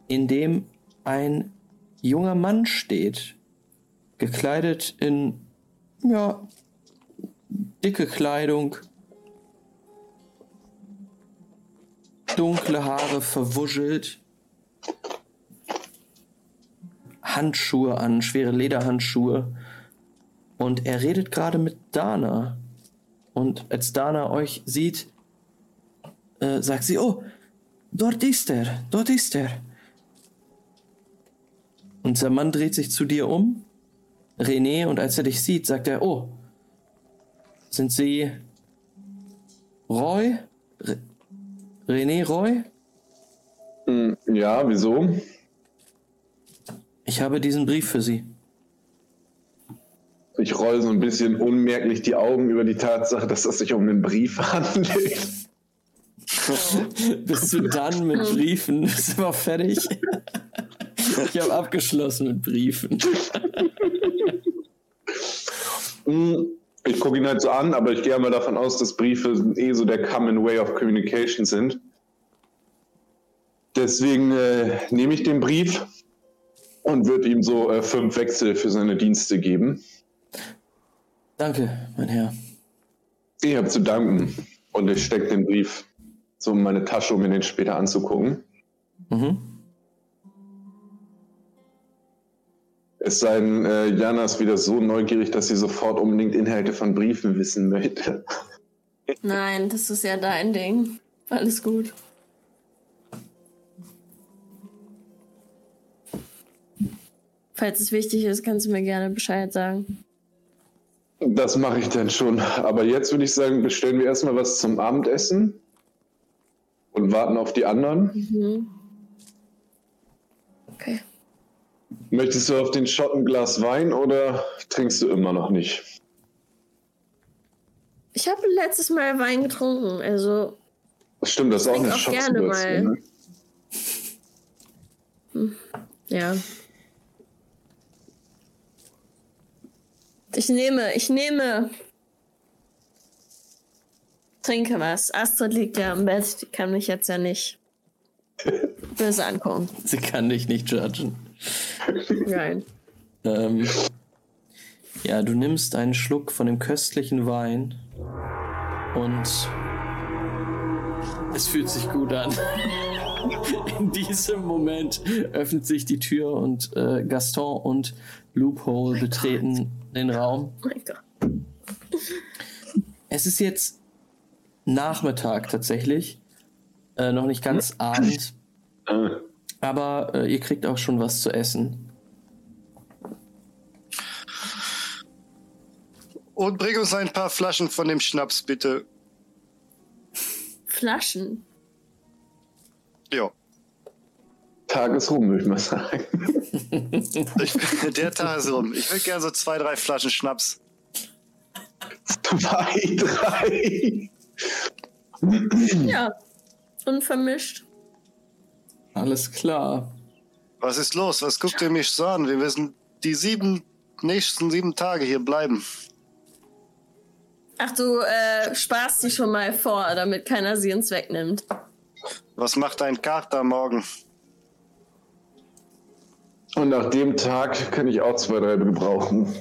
in dem ein junger Mann steht, gekleidet in, ja, dicke Kleidung, dunkle Haare verwuschelt, Handschuhe an, schwere Lederhandschuhe. Und er redet gerade mit Dana. Und als Dana euch sieht, äh, sagt sie, oh, dort ist er, dort ist er. Und der Mann dreht sich zu dir um, René, und als er dich sieht, sagt er, oh, sind Sie Roy? René Roy? Hm, Ja, wieso? Ich habe diesen Brief für Sie. Ich roll so ein bisschen unmerklich die Augen über die Tatsache, dass es sich um einen Brief handelt. Bist du dann mit Briefen? Bist du mal fertig? Ich habe abgeschlossen mit Briefen. Ich gucke ihn halt so an, aber ich gehe mal davon aus, dass Briefe eh so der Common Way of Communication sind. Deswegen äh, nehme ich den Brief und würde ihm so äh, fünf Wechsel für seine Dienste geben. Danke, mein Herr. Ich habe zu danken und ich stecke den Brief so in meine Tasche, um den später anzugucken. Mhm. Es sei denn, äh, Jana ist wieder so neugierig, dass sie sofort unbedingt Inhalte von Briefen wissen möchte. Nein, das ist ja dein Ding. Alles gut. Falls es wichtig ist, kannst du mir gerne Bescheid sagen. Das mache ich dann schon. Aber jetzt würde ich sagen, bestellen wir erstmal was zum Abendessen und warten auf die anderen. Mhm. Okay. Möchtest du auf den Shot ein Glas Wein oder trinkst du immer noch nicht? Ich habe letztes Mal Wein getrunken, also Das stimmt, das ist auch trink eine auch gerne mal. Ne? ja. Ich nehme, ich nehme. Trinke was. Astrid liegt ja im Bett, die kann mich jetzt ja nicht böse angucken. Sie kann dich nicht judgen. Nein. Ähm, ja, du nimmst einen Schluck von dem köstlichen Wein und es fühlt sich gut an. In diesem Moment öffnet sich die Tür und äh, Gaston und Loophole betreten den Raum. Oh mein Gott. Es ist jetzt Nachmittag tatsächlich, äh, noch nicht ganz Abend, Äh, aber äh, ihr kriegt auch schon was zu essen. Und bring uns ein paar Flaschen von dem Schnaps, bitte. Flaschen. Ja. Tag ist rum, würde ich mal sagen. Ich, der Tag ist rum. Ich will gerne so zwei, drei Flaschen Schnaps. Zwei, drei. Ja. Unvermischt. Alles klar. Was ist los? Was guckt ihr mich so an? Wir müssen die sieben, nächsten sieben Tage hier bleiben. Ach, du äh, sparst sie schon mal vor, damit keiner sie uns wegnimmt. Was macht ein Kater morgen? Und nach dem Tag kann ich auch zwei, drei gebrauchen.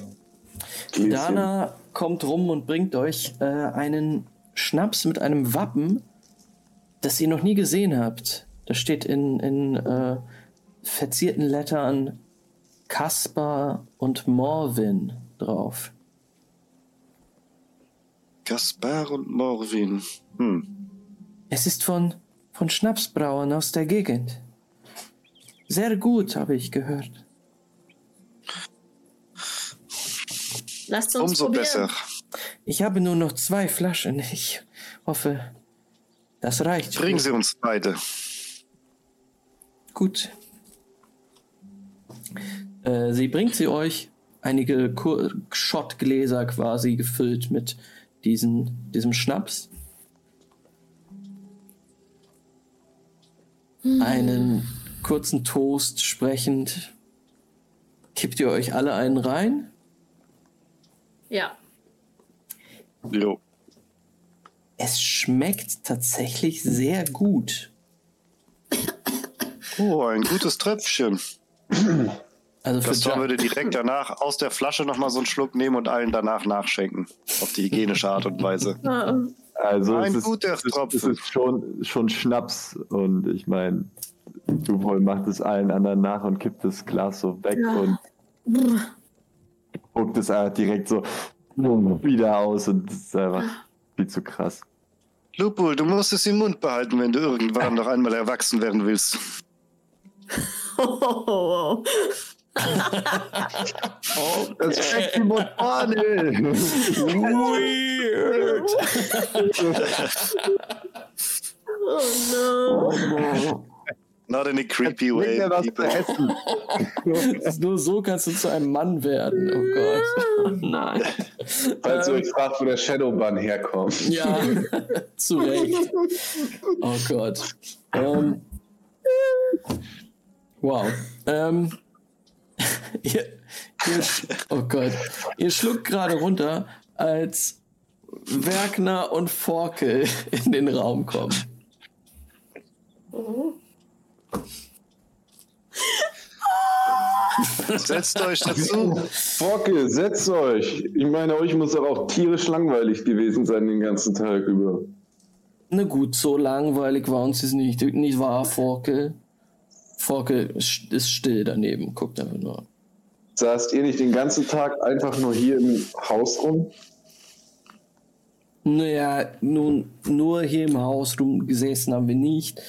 Gläschen. Dana kommt rum und bringt euch äh, einen Schnaps mit einem Wappen, das ihr noch nie gesehen habt. Da steht in, in äh, verzierten Lettern Kaspar und Morvin drauf. Kaspar und Morwin. Hm. Es ist von, von Schnapsbrauern aus der Gegend. Sehr gut, habe ich gehört. Lasst uns Umso probieren. besser. Ich habe nur noch zwei Flaschen. Ich hoffe, das reicht. Bringen Sie uns beide. Gut. Äh, sie bringt sie euch einige Kur- Schottgläser quasi gefüllt mit diesen, diesem Schnaps. Einen kurzen Toast sprechend. Kippt ihr euch alle einen rein? Ja. Jo. Es schmeckt tatsächlich sehr gut. Oh, ein gutes Tröpfchen. Also für Gaston würde direkt danach aus der Flasche nochmal so einen Schluck nehmen und allen danach nachschenken. Auf die hygienische Art und Weise. Also Ein es ist, guter es ist, es Tropfen. ist schon, schon Schnaps und ich meine, Duvol macht es allen anderen nach und kippt das Glas so weg Ja. und spuckt es einfach direkt so wieder aus und das ist einfach viel zu krass. Lupul, du musst es im Mund behalten, wenn du irgendwann noch einmal erwachsen werden willst. Oh, Das schmeckt wie Mutane! Weird. oh no. Not in a creepy way. mir was zu people. essen! Nur so kannst du zu einem Mann werden. Oh Gott. Oh nein. Falls ihr euch fragt, wo der Shadowban herkommt. Ja, zu Recht. Oh Gott. Ähm, wow. Ähm, ihr, ihr, oh Gott. Ihr schluckt gerade runter, als Werkner und Forkel in den Raum kommen. Setzt euch dazu. Forke, setzt euch! Ich meine, euch muss doch auch tierisch langweilig gewesen sein den ganzen Tag über. Na gut, so langweilig war uns es nicht. Nicht wahr, Forkel? Forkel ist still daneben, guckt einfach nur. Saßt ihr nicht den ganzen Tag einfach nur hier im Haus rum? Naja, nun, nur hier im Haus rumgesessen haben wir nicht.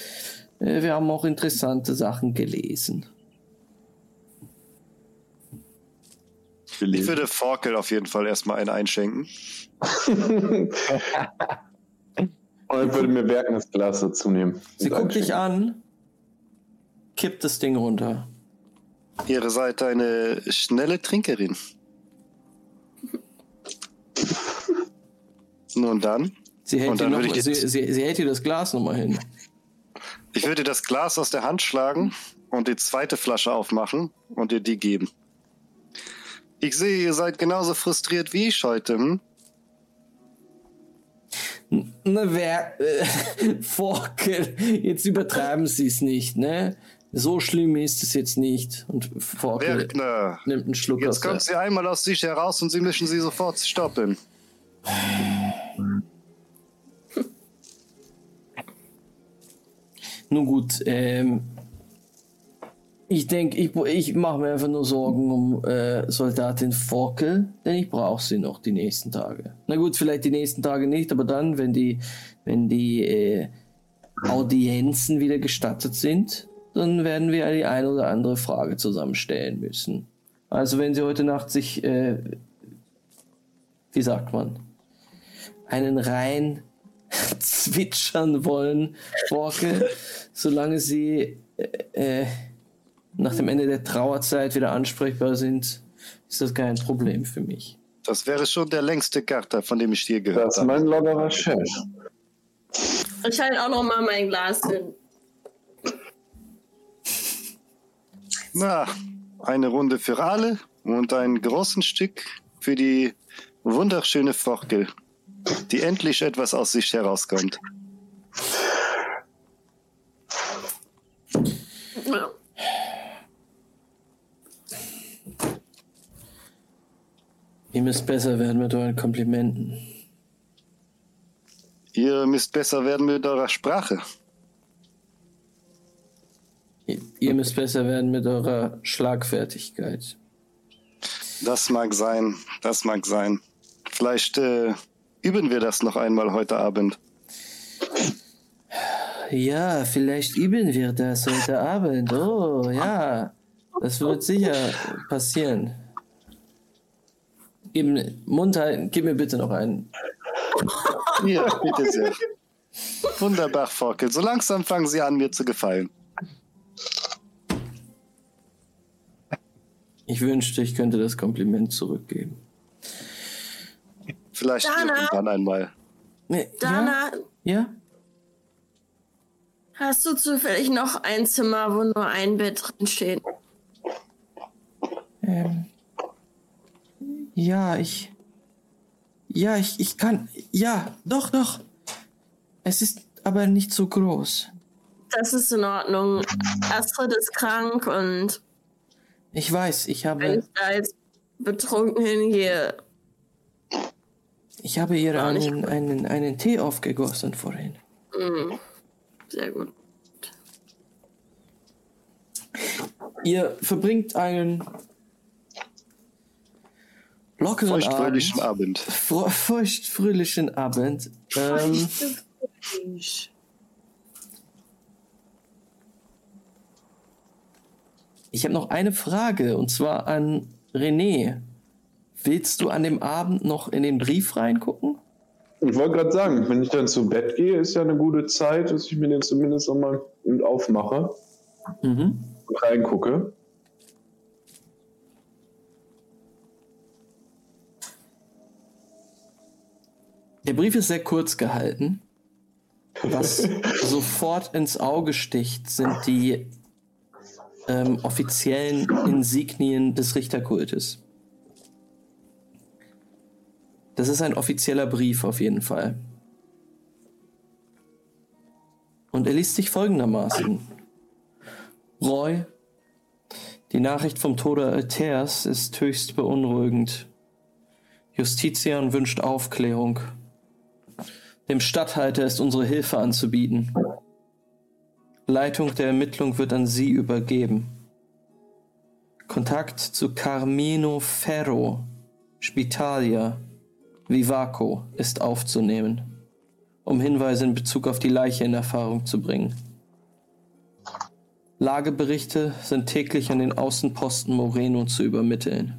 Äh, Wir haben auch interessante Sachen gelesen. Ich würde Forkel auf jeden Fall erstmal einen einschenken. Und ich würde mir Werkners Glas dazu nehmen. Sie guckt dich an, kippt das Ding runter. Ihr seid eine schnelle Trinkerin. Nun dann, Sie hält, dann noch sie, sie, sie hält dir das Glas nochmal hin. ich würde das Glas aus der Hand schlagen und die zweite Flasche aufmachen und dir die geben. Ich sehe, ihr seid genauso frustriert wie ich heute. Hm? Na, wer. Äh, Forkel, jetzt übertreiben Sie es nicht, ne? So schlimm ist es jetzt nicht. Und Werkner, nimmt einen Schluck jetzt kommt sie einmal aus sich heraus und sie müssen sie sofort stoppen. Nun gut, ähm, ich denke, ich, ich mache mir einfach nur Sorgen um äh, Soldatin Forkel, denn ich brauche sie noch die nächsten Tage. Na gut, vielleicht die nächsten Tage nicht, aber dann, wenn die, wenn die äh, Audienzen wieder gestattet sind, dann werden wir die ein oder andere Frage zusammenstellen müssen. Also wenn sie heute Nacht sich, äh, wie sagt man, einen rein zwitschern wollen, Forkel, solange sie äh, äh, nach dem Ende der Trauerzeit wieder ansprechbar sind, ist das kein Problem für mich. Das wäre schon der längste Kater, von dem ich dir gehört Das ist habe. mein lockerer Chef. Ich halte auch noch mal mein Glas hin. Na, eine Runde für alle und ein großes Stück für die wunderschöne Forkel, die endlich etwas aus sich herauskommt. Ihr müsst besser werden mit euren Komplimenten. Ihr müsst besser werden mit eurer Sprache. Ihr, müsst besser werden mit eurer Schlagfertigkeit. Das mag sein, das mag sein. Vielleicht äh, üben wir das noch einmal heute Abend. Ja, vielleicht üben wir das heute Abend. Oh, ja. Das wird sicher passieren. Gib, mir- Mund halten, gib mir bitte noch einen. Hier, bitte sehr. Wunderbar, Forkel. So langsam fangen sie an, mir zu gefallen. Ich wünschte, ich könnte das Kompliment zurückgeben. Vielleicht Dana. irgendwann einmal. Nee, Dana, Ja? ja? hast du zufällig noch ein Zimmer, wo nur ein Bett drin steht? Ähm, ja, ich. Ja, ich, ich kann. Ja, doch, doch. Es ist aber nicht so groß. Das ist in Ordnung. Astrid ist krank und Ich weiß, ich wenn habe, ich da jetzt betrunken hingehe, ich habe ihr einen, einen, einen Tee aufgegossen vorhin. mh, sehr gut. Ihr verbringt einen lockeren Feuchtfröhlichen Abend. Abend. Feuchtfröhlichen Abend. Ähm, ich habe noch eine Frage und zwar an René. Willst du an dem Abend noch in den Brief reingucken? Ich wollte gerade sagen, wenn ich dann zu Bett gehe, ist ja eine gute Zeit, dass ich mir den zumindest nochmal aufmache Mhm. und reingucke. Der Brief ist sehr kurz gehalten. Was sofort ins Auge sticht, sind die ähm, offiziellen Insignien des Richterkultes. Das ist ein offizieller Brief auf jeden Fall. Und er liest sich folgendermaßen. Roy, die Nachricht vom Tode Alters ist höchst beunruhigend. Justitian wünscht Aufklärung. Dem Statthalter ist unsere Hilfe anzubieten. Leitung der Ermittlung wird an Sie übergeben. Kontakt zu Carmino Ferro, Spitalia, Vivaco ist aufzunehmen, um Hinweise in Bezug auf die Leiche in Erfahrung zu bringen. Lageberichte sind täglich an den Außenposten Moreno zu übermitteln.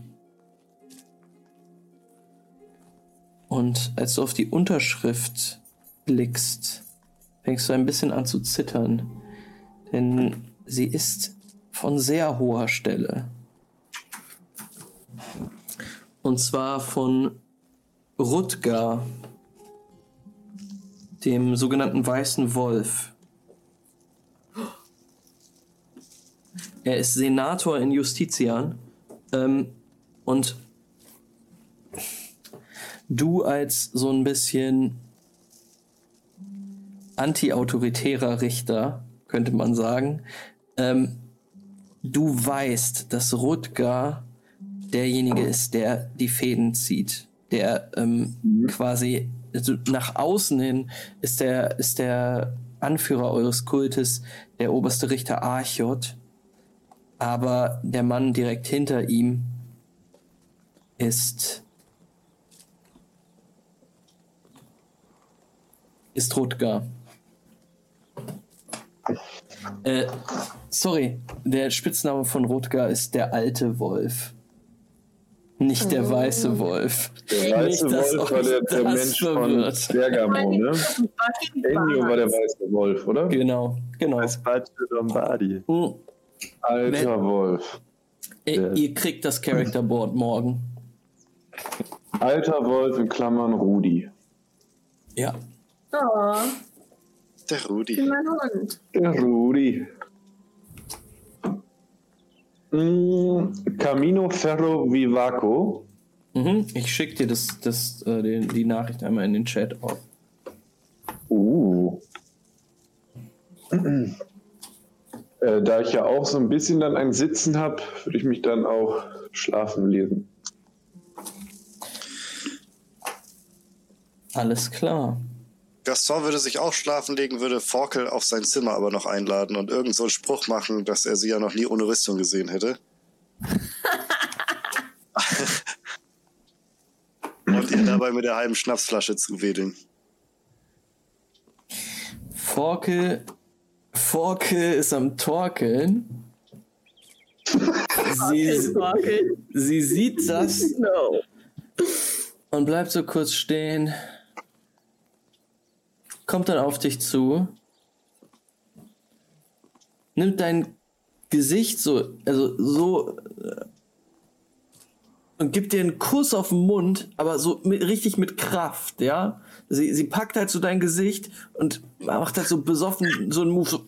Und als du auf die Unterschrift blickst, fängst du ein bisschen an zu zittern, denn sie ist von sehr hoher Stelle. Und zwar von Rutger, dem sogenannten Weißen Wolf. Er ist Senator in Justitian ähm, und du als so ein bisschen anti-autoritärer Richter, könnte man sagen, ähm, du weißt, dass Rutger derjenige ist, der die Fäden zieht, der ähm, quasi also nach außen hin ist der, ist der Anführer eures Kultes der oberste Richter Archot, aber der Mann direkt hinter ihm ist ist Rutger. Äh, sorry, der Spitzname von Rutger ist der alte Wolf. Nicht der weiße Wolf. Der weiße Nicht, Wolf war der, der Mensch verwirrt. von Bergamo, ne? Ennio war der weiße Wolf, oder? Genau, genau. Das Bacio Lombardi. Hm, Alter Wolf. ihr, ihr kriegt das Characterboard morgen. Alter Wolf in Klammern Rudi. Ja. Oh, Der Rudi. mein Hund. Der Rudi. Mm, Camino Ferro Vivaco. Mhm. Ich schicke dir das, das, äh, die, die Nachricht einmal in den Chat auf. Uh. Äh, da ich ja auch so ein bisschen dann ein Sitzen habe, würde ich mich dann auch schlafen lesen. Alles klar. Gaston würde sich auch schlafen legen, würde Forkel auf sein Zimmer aber noch einladen und irgend so einen Spruch machen, dass er sie ja noch nie ohne Rüstung gesehen hätte. und ihr dabei mit der halben Schnapsflasche zuwedeln. Forke, Forke ist am Torkeln. Sie, sie sieht das No. und bleibt so kurz stehen. Kommt dann auf dich zu. Nimmt dein Gesicht so, also so äh, und gibt dir einen Kuss auf den Mund, aber so mit, richtig mit Kraft, ja. Sie, sie packt halt so dein Gesicht und macht halt so besoffen so einen Move, so.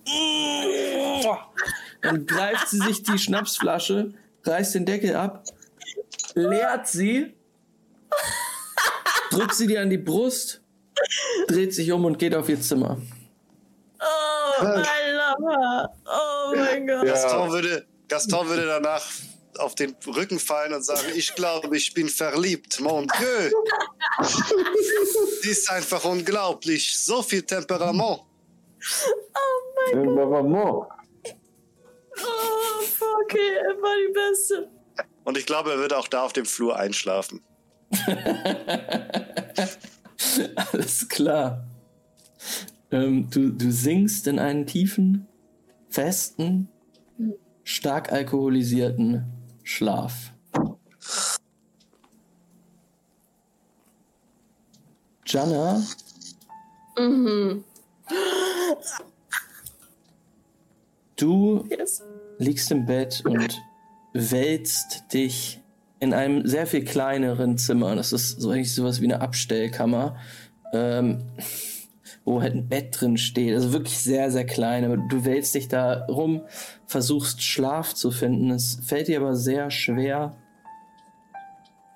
Dann greift sie sich die Schnapsflasche, reißt den Deckel ab, leert sie, drückt sie dir an die Brust, dreht sich um und geht auf ihr Zimmer. Oh, I love her. Oh mein Gott. Gaston, würde, Gaston würde danach auf den Rücken fallen und sagen, ich glaube, ich bin verliebt. Mon Dieu. Die ist einfach unglaublich. So viel Temperament. Äh, Maman. Oh, fuck, okay, er war die Beste. Und ich glaube, er würde auch da auf dem Flur einschlafen. Alles klar. Ähm, du, du sinkst in einen tiefen, festen, stark alkoholisierten Schlaf. Jana, Mhm. du Yes. liegst im Bett und wälzt dich in einem sehr viel kleineren Zimmer. Das ist so eigentlich sowas wie eine Abstellkammer, ähm, wo halt ein Bett drin steht. Also wirklich sehr, sehr klein. Aber du wälzt dich da rum, versuchst Schlaf zu finden. Es fällt dir aber sehr schwer.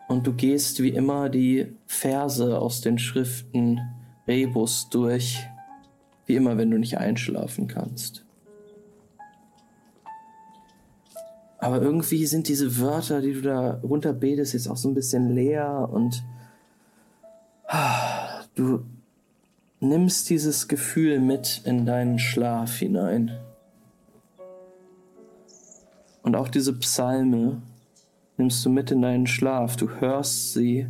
Und du gehst wie immer die Verse aus den Schriften Rebus durch. Wie immer, wenn du nicht einschlafen kannst. Aber irgendwie sind diese Wörter, die du da runterbetest, jetzt auch so ein bisschen leer und ah, du nimmst dieses Gefühl mit in deinen Schlaf hinein. Und auch diese Psalme nimmst du mit in deinen Schlaf. Du hörst sie.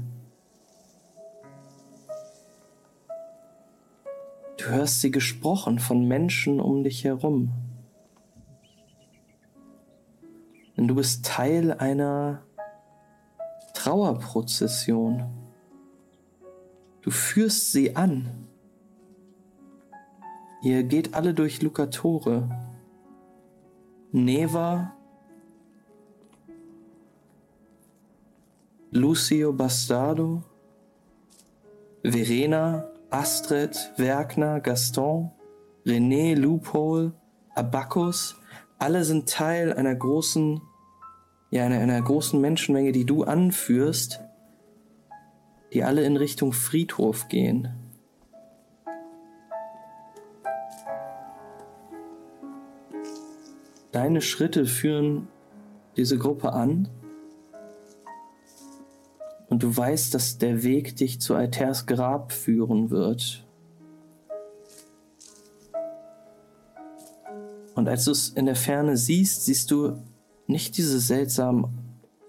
Du hörst sie gesprochen von Menschen um dich herum. Denn du bist Teil einer Trauerprozession. Du führst sie an. Ihr geht alle durch Lucatore. Neva, Lucio Bastardo, Verena, Astrid, Werkner, Gaston, René, Loophole, Abacus, alle sind Teil einer großen, ja, einer, einer großen Menschenmenge, die du anführst, die alle in Richtung Friedhof gehen. Deine Schritte führen diese Gruppe an und du weißt, dass der Weg dich zu Alters Grab führen wird. Und als du es in der Ferne siehst, siehst du nicht diese seltsam,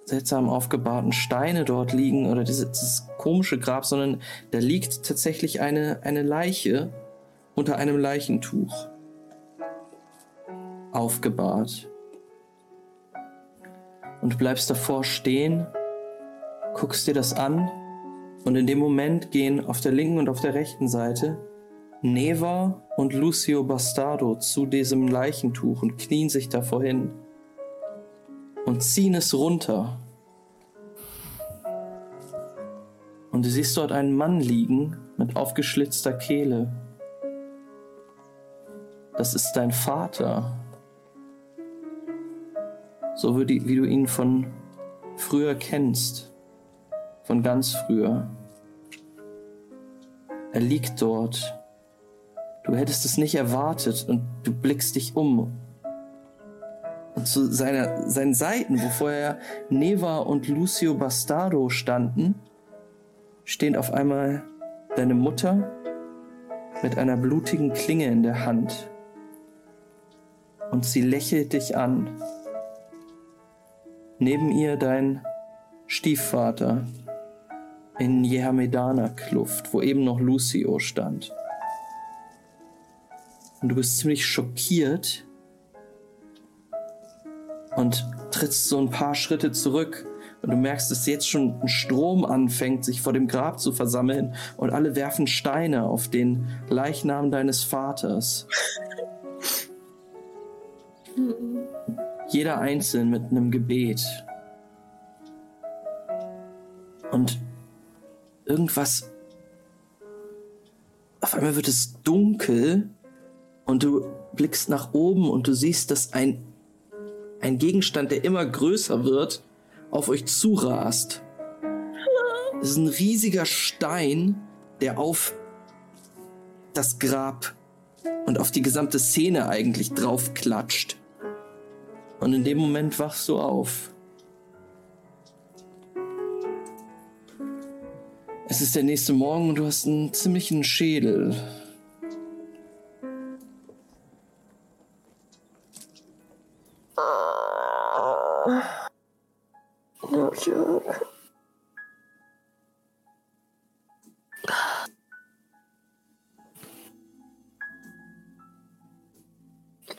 seltsam aufgebahrten Steine dort liegen oder diese, dieses komische Grab, sondern da liegt tatsächlich eine, eine Leiche unter einem Leichentuch. Aufgebahrt. Und du bleibst davor stehen, guckst dir das an und in dem Moment gehen auf der linken und auf der rechten Seite Neva und Lucio Bastardo zu diesem Leichentuch und knien sich davor hin und ziehen es runter. Und du siehst dort einen Mann liegen mit aufgeschlitzter Kehle. Das ist dein Vater. So wie, du ihn von früher kennst. Von ganz früher. Er liegt dort. Du hättest es nicht erwartet und du blickst dich um. Und zu seiner, seinen Seiten, wo vorher Neva und Lucio Bastardo standen, stehen auf einmal deine Mutter mit einer blutigen Klinge in der Hand. Und sie lächelt dich an. Neben ihr dein Stiefvater in Jehamedana-Kluft, wo eben noch Lucio stand. Und du bist ziemlich schockiert und trittst so ein paar Schritte zurück und du merkst, dass jetzt schon ein Strom anfängt, sich vor dem Grab zu versammeln und alle werfen Steine auf den Leichnam deines Vaters. Jeder einzeln mit einem Gebet. Und irgendwas. Auf einmal wird es dunkel und du blickst nach oben und du siehst, dass ein, ein Gegenstand, der immer größer wird, auf euch zurast. Es ist ein riesiger Stein, der auf das Grab und auf die gesamte Szene eigentlich draufklatscht. Und in dem Moment wachst du auf. Es ist der nächste Morgen und du hast einen ziemlichen Schädel.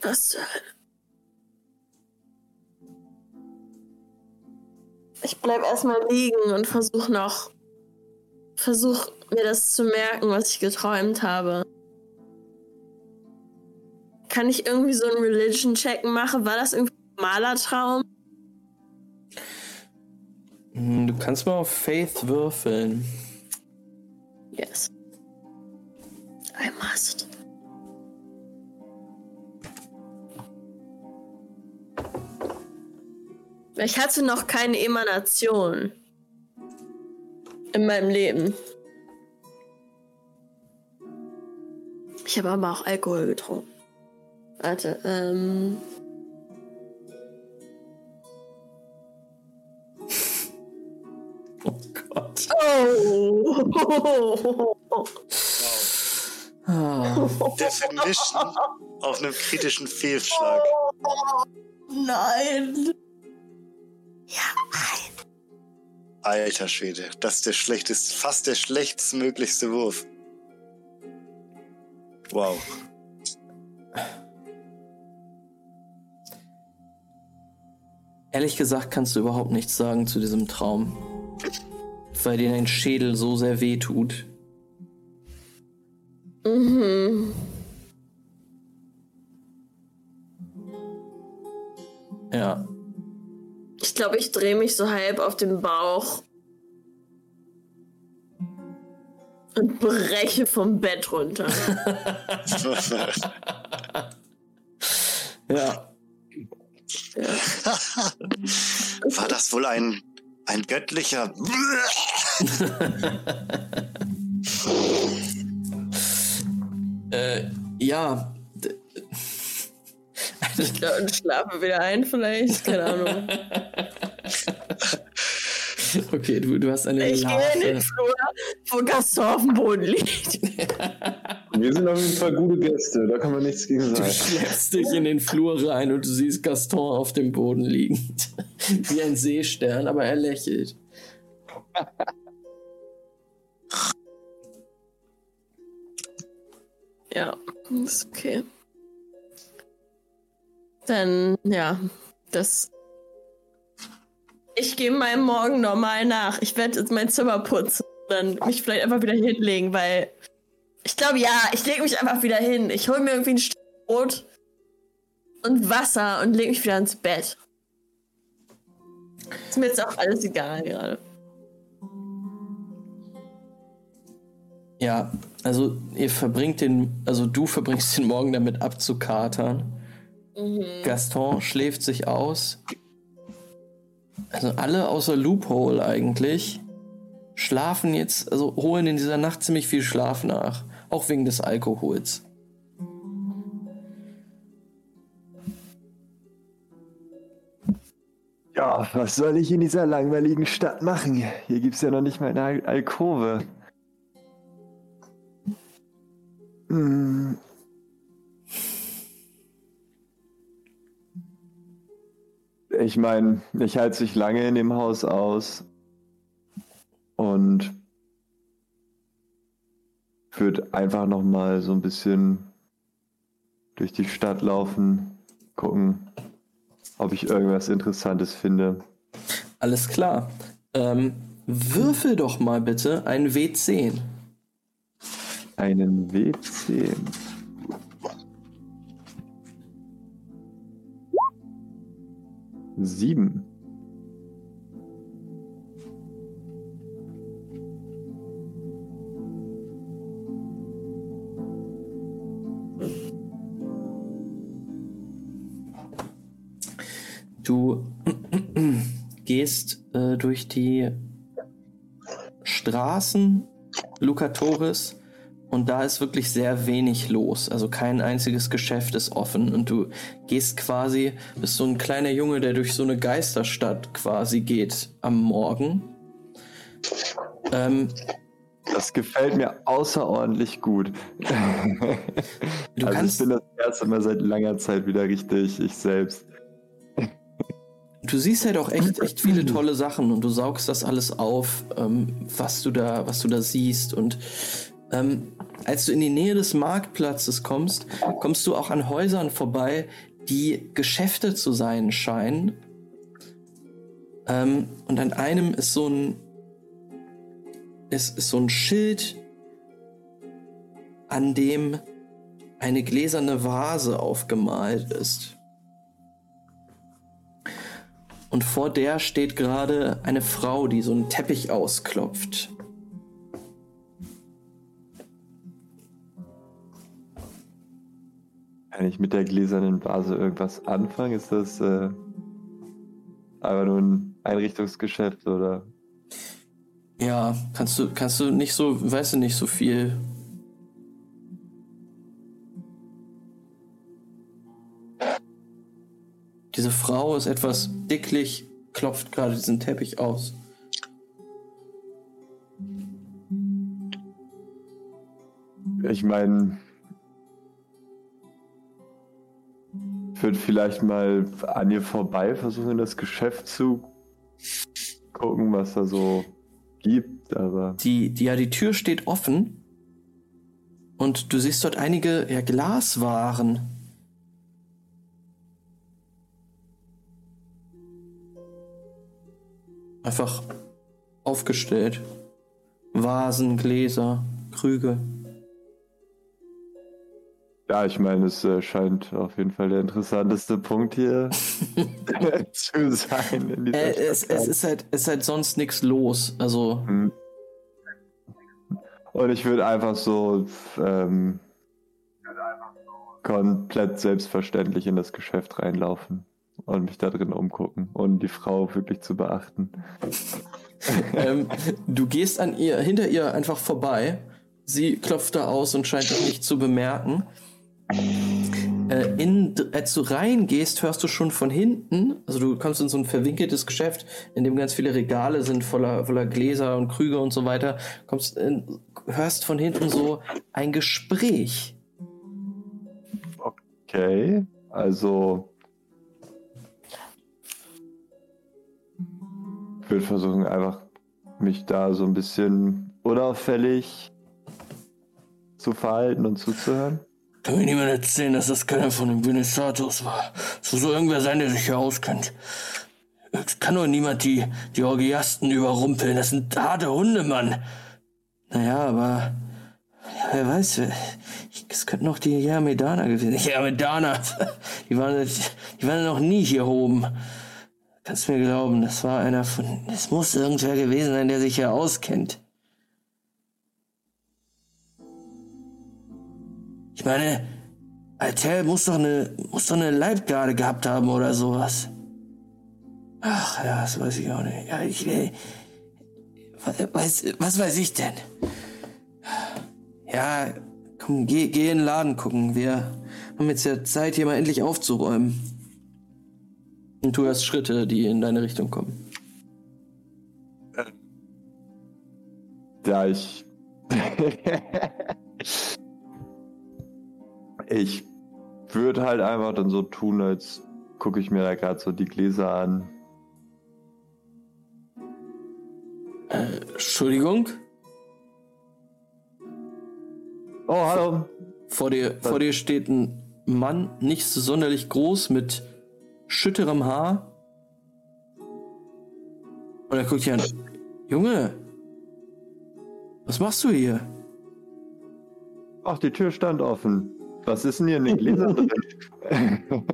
Was zur Hölle? Ich bleib erstmal liegen und versuch noch. Versuch mir das zu merken, was ich geträumt habe. Kann ich irgendwie so einen Religion-Check machen? War das irgendwie ein normaler Traum? Hm, Du kannst mal auf Faith würfeln. Yes. I must. Ich hatte noch keine Emanation in meinem Leben. Ich habe aber auch Alkohol getrunken. Warte, ähm. Gott. Oh! Ah, Definition auf einem kritischen Fehlschlag. Nein! Ja, nein. Alter Schwede, das ist der schlechteste, fast der schlechtestmöglichste Wurf. Wow. Ehrlich gesagt kannst du überhaupt nichts sagen zu diesem Traum. Weil dir dein Schädel so sehr weh tut. Mhm. Ja. Ich glaube, ich drehe mich so halb auf den Bauch und breche vom Bett runter. Ja. War das wohl ein, ein göttlicher. Äh, ja. Ich glaub, und schlafe wieder ein, vielleicht. Keine Ahnung. Okay, du, du hast eine Ich gehe in den Larve. Flur, wo Gaston auf dem Boden liegt. Wir sind auf jeden Fall gute Gäste, da kann man nichts gegen Du sagen. schleppst dich in den Flur rein und du siehst Gaston auf dem Boden liegend. Wie ein Seestern, aber er lächelt. Ja, ist okay. Dann, ja, das. Ich gehe meinem Morgen normal nach. Ich werde jetzt mein Zimmer putzen. Dann mich vielleicht einfach wieder hinlegen, weil. Ich glaube, ja, ich lege mich einfach wieder hin. Ich hole mir irgendwie ein Stück Brot und Wasser und lege mich wieder ins Bett. Ist mir jetzt auch alles egal gerade. Ja, also ihr verbringt den, also du verbringst den Morgen damit abzukatern. Gaston schläft sich aus Also alle außer Loophole eigentlich schlafen jetzt, also holen in dieser Nacht ziemlich viel Schlaf nach. Auch wegen des Alkohols. Ja, was soll ich in dieser langweiligen Stadt machen? Hier gibt's ja noch nicht mal eine Al Alkove. Hm. Ich meine, ich halte sich lange in dem Haus aus und würde einfach noch mal so ein bisschen durch die Stadt laufen, gucken, ob ich irgendwas Interessantes finde. Alles klar. Ähm, würfel doch mal bitte einen W10. Einen W10. Sieben. Du gehst äh, durch die Straßen Lucatoris und da ist wirklich sehr wenig los. Also kein einziges Geschäft ist offen und du gehst quasi, bist so ein kleiner Junge, der durch so eine Geisterstadt quasi geht am Morgen. Ähm, Das gefällt mir außerordentlich gut. Du also kannst- ich bin das erste Mal seit langer Zeit wieder richtig ich selbst. Du siehst halt auch echt, echt viele tolle Sachen und du saugst das alles auf, ähm, was du da, was du da siehst. Und ähm, als du in die Nähe des Marktplatzes kommst, kommst du auch an Häusern vorbei, die Geschäfte zu sein scheinen. Ähm, und an einem ist so ein ist, ist so ein Schild, an dem eine gläserne Vase aufgemalt ist. Und vor der steht gerade eine Frau, die so einen Teppich ausklopft. Kann ich mit der gläsernen Vase irgendwas anfangen? Ist das äh, einfach nur ein Einrichtungsgeschäft oder? Ja, kannst du, kannst du nicht so, weißt du nicht so viel. Diese Frau ist etwas dicklich, klopft gerade diesen Teppich aus. Ich meine, würde vielleicht mal an ihr vorbei versuchen, in das Geschäft zu gucken, was da so gibt, aber Die, die, ja, die Tür steht offen. Und du siehst dort einige ja, Glaswaren. Einfach aufgestellt. Vasen, Gläser, Krüge. Ja, ich meine, es äh, scheint auf jeden Fall der interessanteste Punkt hier zu sein. Äh, es, es, ist halt, ist halt sonst nichts los. Also, Hm. Und ich würde einfach so ähm, komplett selbstverständlich in das Geschäft reinlaufen und mich da drin umgucken und die Frau wirklich zu beachten. ähm, du gehst an ihr, hinter ihr einfach vorbei. Sie klopft da aus und scheint dich nicht zu bemerken. Äh, in, als du reingehst, hörst du schon von hinten, also du kommst in so ein verwinkeltes Geschäft, in dem ganz viele Regale sind voller, voller Gläser und Krüge und so weiter, kommst in, hörst von hinten so ein Gespräch. Okay, also ich würde versuchen, einfach mich da so ein bisschen unauffällig zu verhalten und zuzuhören. Kann mir niemand erzählen, dass das keiner von den Benestatos war. Es muss so irgendwer sein, der sich hier auskennt. Es kann doch niemand die, die Orgiasten überrumpeln. Das sind harte Hunde, Mann. Naja, aber wer weiß, es könnten noch die Jermedaner gewesen sein. Jermedaner, die waren, die waren noch nie hier oben. Kannst mir glauben, das war einer von. Es muss irgendwer gewesen sein, der sich hier auskennt. Ich meine, Altel muss doch eine, muss doch eine Leibgarde gehabt haben oder sowas. Ach ja, das weiß ich auch nicht. Ja, ich, äh, was, was weiß ich denn? Ja, komm, geh, geh in den Laden gucken. Wir haben jetzt ja Zeit, hier mal endlich aufzuräumen. Und du hörst Schritte, die in deine Richtung kommen. Ja, ich. ich würde halt einfach dann so tun, als gucke ich mir da gerade so die Gläser an. Äh, Entschuldigung? Oh, hallo. Vor dir, vor dir steht ein Mann, nicht so sonderlich groß, mit schütterem Haar. Und er guckt dich an. Junge, was machst du hier? Ach, die Tür stand offen. Was ist denn hier in den Gläsern drin?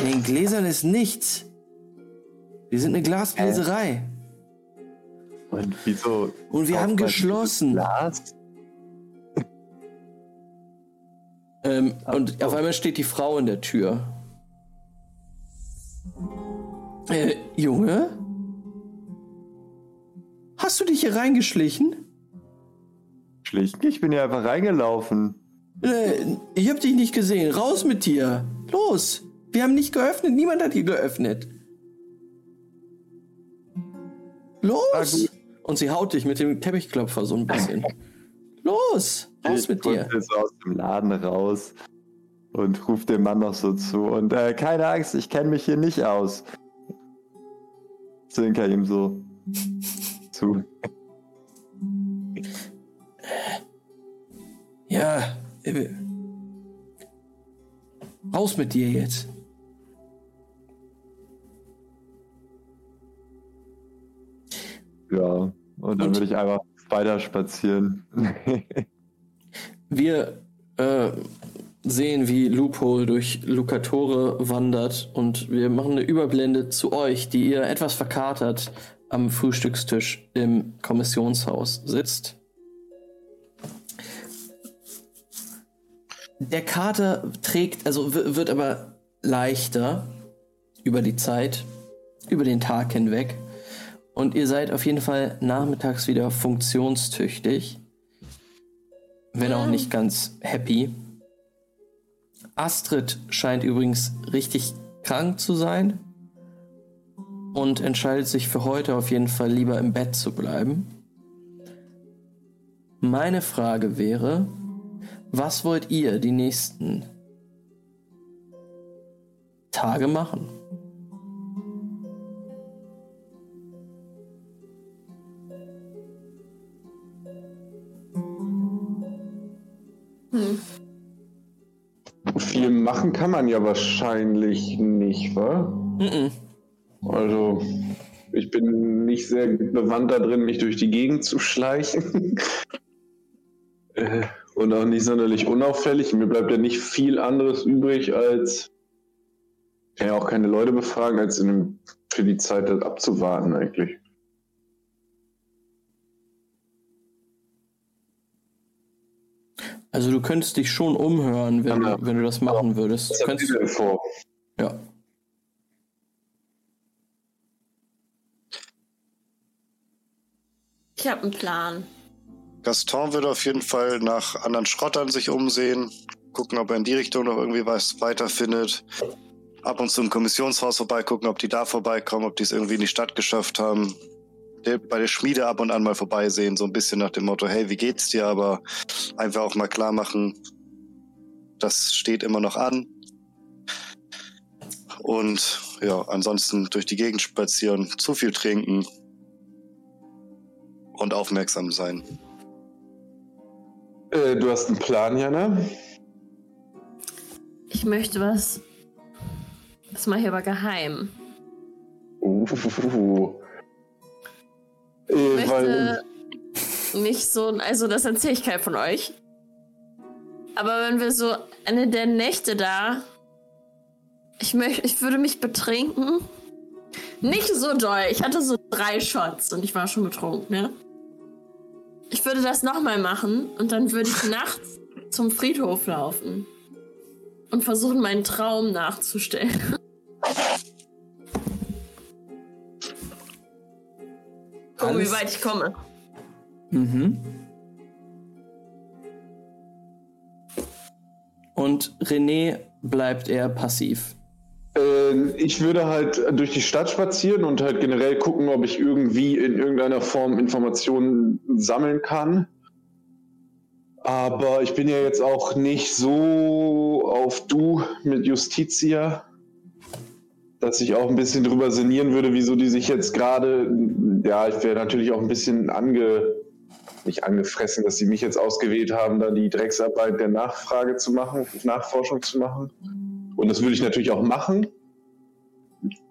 In den Gläsern ist nichts. Wir sind eine Glasbläserei. Und wieso? Und wir haben geschlossen. Glas? Ähm, und auf einmal steht die Frau in der Tür. Äh, Junge? Hast du dich hier reingeschlichen? Schlicht. Ich bin hier einfach reingelaufen. Äh, ich hab dich nicht gesehen. Raus mit dir. Los. Wir haben nicht geöffnet. Niemand hat hier geöffnet. Los. Und sie haut dich mit dem Teppichklopfer so ein bisschen. Los. Raus ich mit dir. so aus dem Laden raus und ruft dem Mann noch so zu. Und äh, keine Angst, ich kenne mich hier nicht aus. Zwinker ihm so zu. Ja. Raus mit dir jetzt. Ja, und dann Und- würde ich einfach weiter spazieren. Wir äh, sehen, wie Loophole durch Lucatore wandert und wir machen eine Überblende zu euch, die ihr etwas verkatert am Frühstückstisch im Kommissionshaus sitzt. Der Kater trägt, also wird aber leichter über die Zeit, über den Tag hinweg. Und ihr seid auf jeden Fall nachmittags wieder funktionstüchtig wenn auch nicht ganz happy. Astrid scheint übrigens richtig krank zu sein und entscheidet sich für heute auf jeden Fall lieber im Bett zu bleiben. Meine Frage wäre, was wollt ihr die nächsten Tage machen? Viel machen kann man ja wahrscheinlich nicht, wa? Mhm. Also, ich bin nicht sehr bewandt da drin, mich durch die Gegend zu schleichen. Äh, Und auch nicht sonderlich unauffällig. Mir bleibt ja nicht viel anderes übrig, als. Kann ja auch keine Leute befragen, als in dem, für die Zeit das abzuwarten, eigentlich. Also du könntest dich schon umhören, wenn, Ja. wenn du das machen würdest. Du habt könntest, denn vor? ja. Ich habe einen Plan. Gaston würde auf jeden Fall nach anderen Schrottern sich umsehen, gucken, ob er in die Richtung noch irgendwie was weiterfindet. Ab und zu im Kommissionshaus vorbeigucken, ob die da vorbeikommen, ob die es irgendwie in die Stadt geschafft haben. Bei der Schmiede ab und an mal vorbeisehen, so ein bisschen nach dem Motto, hey, wie geht's dir? Aber einfach auch mal klar machen, das steht immer noch an. Und ja, ansonsten durch die Gegend spazieren, zu viel trinken und aufmerksam sein. Äh, du hast einen Plan, Jana? Ich möchte was. Das mache ich aber geheim. Uh, Ich äh, weil, möchte nicht so. Also, das erzähle ich keinem von euch. Aber wenn wir so eine der Nächte da. Ich, möchte, ich würde mich betrinken. Nicht so doll. Ich hatte so drei Shots und ich war schon betrunken, ne? Ich würde das nochmal machen und dann würde ich nachts zum Friedhof laufen und versuchen, meinen Traum nachzustellen. Gucken, wie weit ich komme. Mhm. Und René bleibt eher passiv. Äh, ich würde halt durch die Stadt spazieren und halt generell gucken, ob ich irgendwie in irgendeiner Form Informationen sammeln kann. Aber ich bin ja jetzt auch nicht so auf Du mit Justitia, dass ich auch ein bisschen drüber sinnieren würde, wieso die sich jetzt gerade, ja, ich wäre natürlich auch ein bisschen ange, nicht angefressen, dass sie mich jetzt ausgewählt haben, da die Drecksarbeit der Nachfrage zu machen, Nachforschung zu machen. Und das würde ich natürlich auch machen.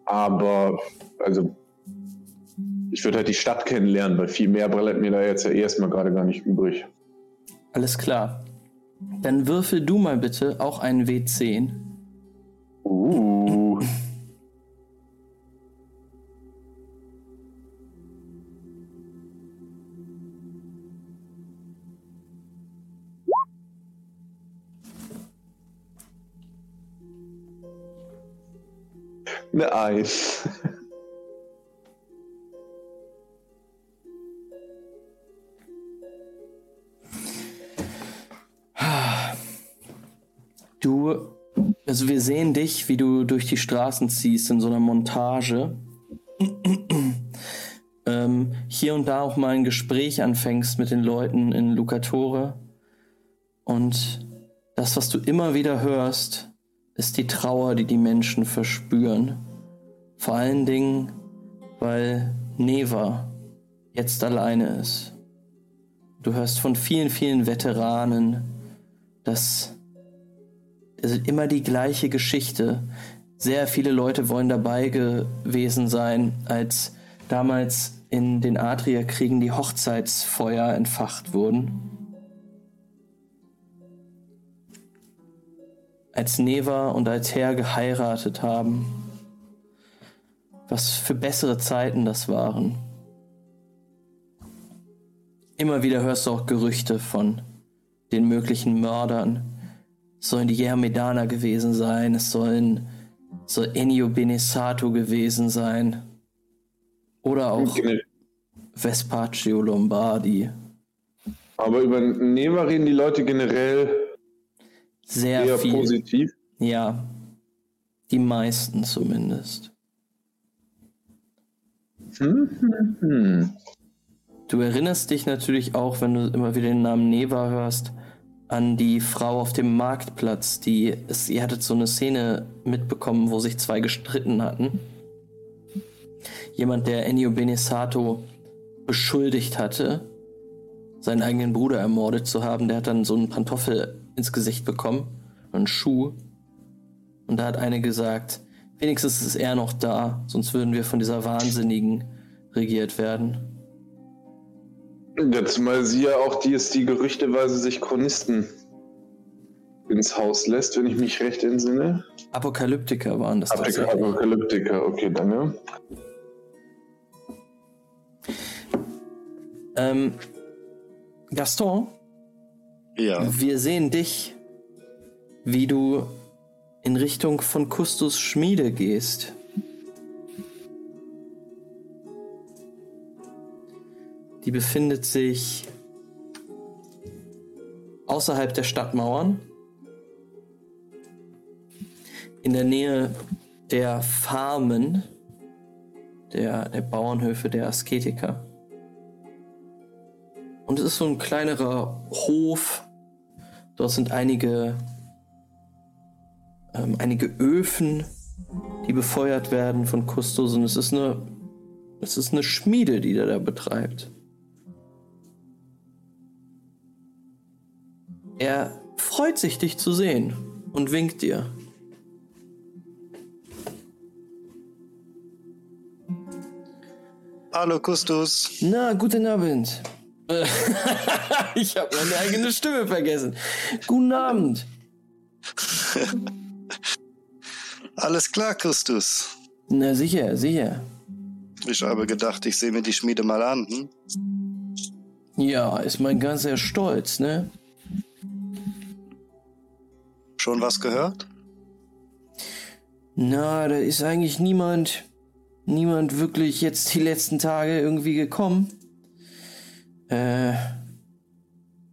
Aber, also, ich würde halt die Stadt kennenlernen, weil viel mehr bleibt mir da jetzt ja erstmal gerade gar nicht übrig. Alles klar. Dann würfel du mal bitte auch einen W10. Uh. Eine Eins. Du, also wir sehen dich, wie du durch die Straßen ziehst in so einer Montage. ähm, hier und da auch mal ein Gespräch anfängst mit den Leuten in Lucatore. Und das, was du immer wieder hörst, ist die Trauer, die die Menschen verspüren. Vor allen Dingen, weil Neva jetzt alleine ist. Du hörst von vielen, vielen Veteranen, dass es immer die gleiche Geschichte. Sehr viele Leute wollen dabei gewesen sein, als damals in den Adria-Kriegen die Hochzeitsfeuer entfacht wurden. Als Neva und Altair geheiratet haben. Was für bessere Zeiten das waren. Immer wieder hörst du auch Gerüchte von den möglichen Mördern. Es sollen die Jermedaner gewesen sein, es sollen soll Ennio Benesato gewesen sein. Oder auch Vespaccio Lombardi. Aber über Neva reden die Leute generell Sehr viel. positiv. Ja. Die meisten zumindest. Du erinnerst dich natürlich auch, wenn du immer wieder den Namen Neva hörst, an die Frau auf dem Marktplatz, die es, ihr hattet so eine Szene mitbekommen, wo sich zwei gestritten hatten. Jemand, der Ennio Benesato beschuldigt hatte, seinen eigenen Bruder ermordet zu haben, der hat dann so einen Pantoffel ins Gesicht bekommen, einen Schuh. Und da hat eine gesagt, wenigstens ist er noch da, sonst würden wir von dieser Wahnsinnigen regiert werden. Ja, zumal sie ja auch die ist, die gerüchteweise sich Chronisten ins Haus lässt, wenn ich mich recht entsinne. Apokalyptiker waren das Apokalyptiker, tatsächlich. Apokalyptiker, okay, danke. Ähm, Gaston, Ja. wir sehen dich, wie du in Richtung von Kustus Schmiede gehst. Die befindet sich außerhalb der Stadtmauern, in der Nähe der Farmen, der, der Bauernhöfe der Asketiker. Und es ist so ein kleinerer Hof. Dort sind einige, ähm, einige Öfen, die befeuert werden von Kustos. Und es ist eine, es ist eine Schmiede, die der da betreibt. Er freut sich, dich zu sehen und winkt dir. Hallo Kustus. Na, guten Abend. Ich habe meine eigene Stimme vergessen. Guten Abend. Alles klar, Kustus. Na sicher, sicher. Ich habe gedacht, ich sehe mir die Schmiede mal an. Hm? Ja, ist mein ganzer Stolz, ne? Schon was gehört? Na, da ist eigentlich niemand, niemand wirklich jetzt die letzten Tage irgendwie gekommen. Äh,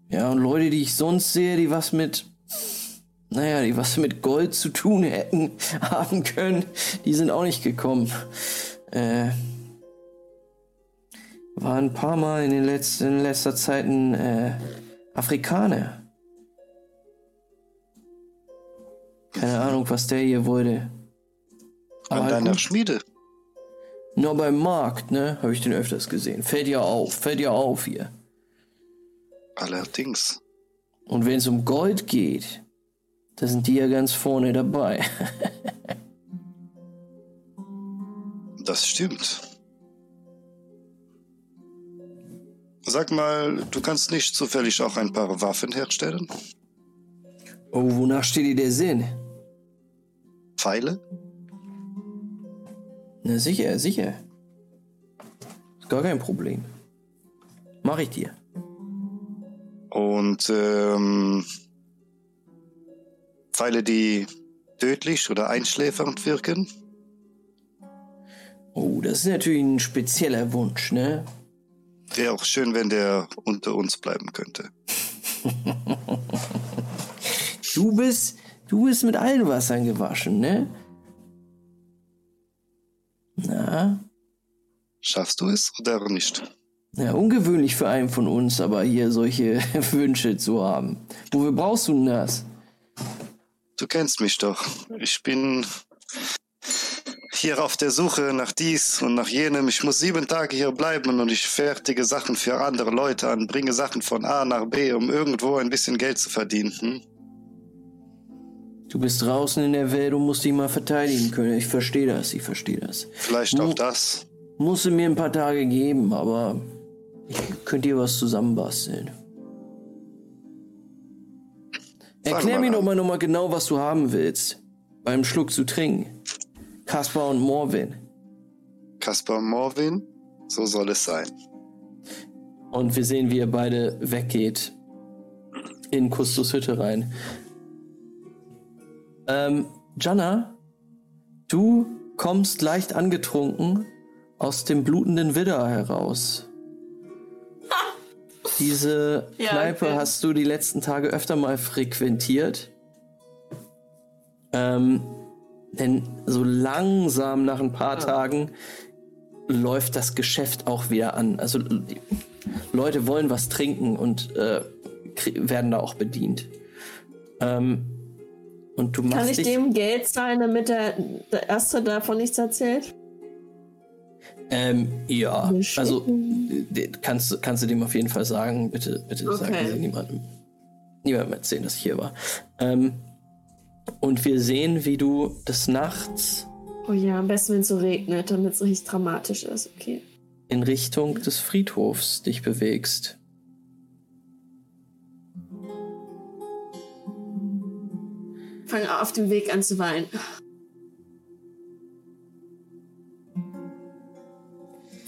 ja, und Leute, die ich sonst sehe, die was mit, naja, die was mit Gold zu tun hätten, haben können, die sind auch nicht gekommen. Äh, war ein paar Mal in, den letzten, in letzter Zeit ein äh, Afrikaner. Keine Ahnung, was der hier wollte. An halt deiner gut. Schmiede. Nur beim Markt, ne? Habe ich den öfters gesehen. Fällt ja auf, fällt ja auf hier. Allerdings. Und wenn es um Gold geht, da sind die ja ganz vorne dabei. Das stimmt. Sag mal, du kannst nicht zufällig auch ein paar Waffen herstellen? oh, wonach steht dir der Sinn? Pfeile? Na sicher, sicher. Ist gar kein Problem. Mach ich dir. Und ähm, Pfeile, die tödlich oder einschläfernd wirken? Oh, das ist natürlich ein spezieller Wunsch, ne? Wäre auch schön, wenn der unter uns bleiben könnte. Du bist, du bist mit allen Wassern gewaschen, ne? Na, Schaffst du es oder nicht? ja, ungewöhnlich für einen von uns, aber hier solche Wünsche zu haben. Wofür brauchst du denn das? Du kennst mich doch. Ich bin hier auf der Suche nach dies und nach jenem. Ich muss sieben Tage hier bleiben und ich fertige Sachen für andere Leute an, bringe Sachen von A nach B, um irgendwo ein bisschen Geld zu verdienen. Hm? Du bist draußen in der Welt und musst dich mal verteidigen können. Ich verstehe das, ich verstehe das. Vielleicht auch das. Musst du mir ein paar Tage geben, aber ich könnte dir was zusammenbasteln. Erklär mir doch mal nochmal genau, was du haben willst. Beim Schluck zu trinken. Kaspar und Morwin. Kaspar Morwin, so soll es sein. Und wir sehen, wie ihr beide weggeht. In Kustos Hütte rein. Ähm, Jana, du kommst leicht angetrunken aus dem blutenden Widder heraus. Diese Ja, Kneipe okay. hast du die letzten Tage öfter mal frequentiert. Ähm, denn so langsam nach ein paar Tagen läuft das Geschäft auch wieder an. Also Leute wollen was trinken und äh, werden da auch bedient. Ähm, und du machst Kann ich dem Geld zahlen, damit der, der Erste davon nichts erzählt? Ähm, ja, also kannst, kannst du dem auf jeden Fall sagen. Bitte, bitte Okay. sagen Sie niemandem, niemandem erzählen, dass ich hier war. Ähm, und wir sehen, wie du des Nachts Oh ja, am besten, wenn es so regnet, damit es richtig dramatisch ist. Okay. in Richtung des Friedhofs dich bewegst. Fange auf dem Weg an zu weinen.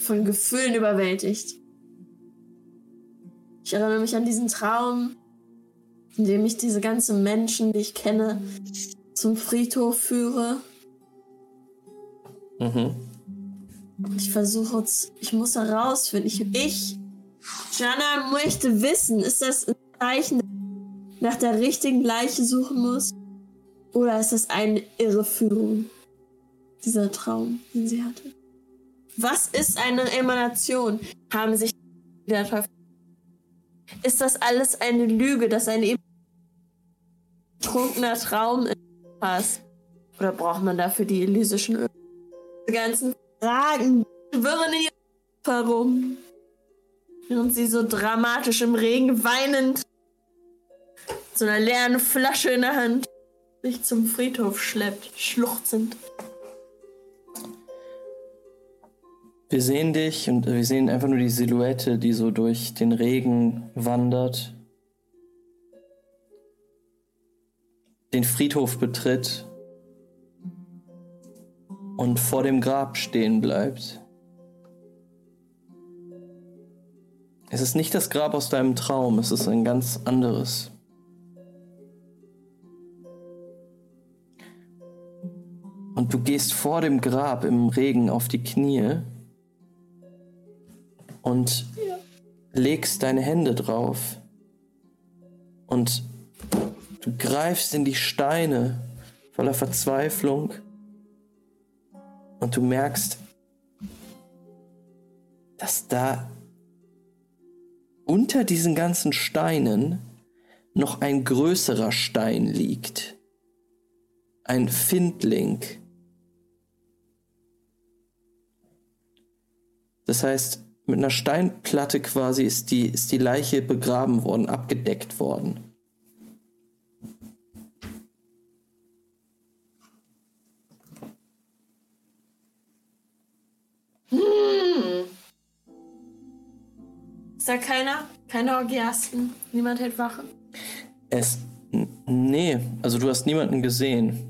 Von Gefühlen überwältigt. Ich erinnere mich an diesen Traum, in dem ich diese ganzen Menschen, die ich kenne, zum Friedhof führe. Mhm. Ich versuche, ich muss herausfinden. Ich, ich, Jana, möchte wissen, ist das ein Zeichen, nach der richtigen Leiche suchen muss? Oder ist das eine Irreführung? Dieser Traum, den sie hatte. Was ist eine Emanation? Haben sich der Teufel. Ist das alles eine Lüge, dass ein eben trunkener Traum ist? Oder braucht man dafür die elysischen Öl? Die ganzen Fragen wirren in ihr herum. Während sie so dramatisch im Regen weinend, so einer leeren Flasche in der Hand, sich zum Friedhof schleppt, schluchzend. Wir sehen dich und wir sehen einfach nur die Silhouette, die so durch den Regen wandert. Den Friedhof betritt und vor dem Grab stehen bleibt. Es ist nicht das Grab aus deinem Traum, es ist ein ganz anderes. Und du gehst vor dem Grab im Regen auf die Knie und legst deine Hände drauf. Und du greifst in die Steine voller Verzweiflung. Und du merkst, dass da unter diesen ganzen Steinen noch ein größerer Stein liegt. Ein Findling. Das heißt, mit einer Steinplatte quasi ist die, ist die Leiche begraben worden, abgedeckt worden. Ist da keiner? Keine Orgiasten? Niemand hält Wache? Es. Nee, also du hast niemanden gesehen.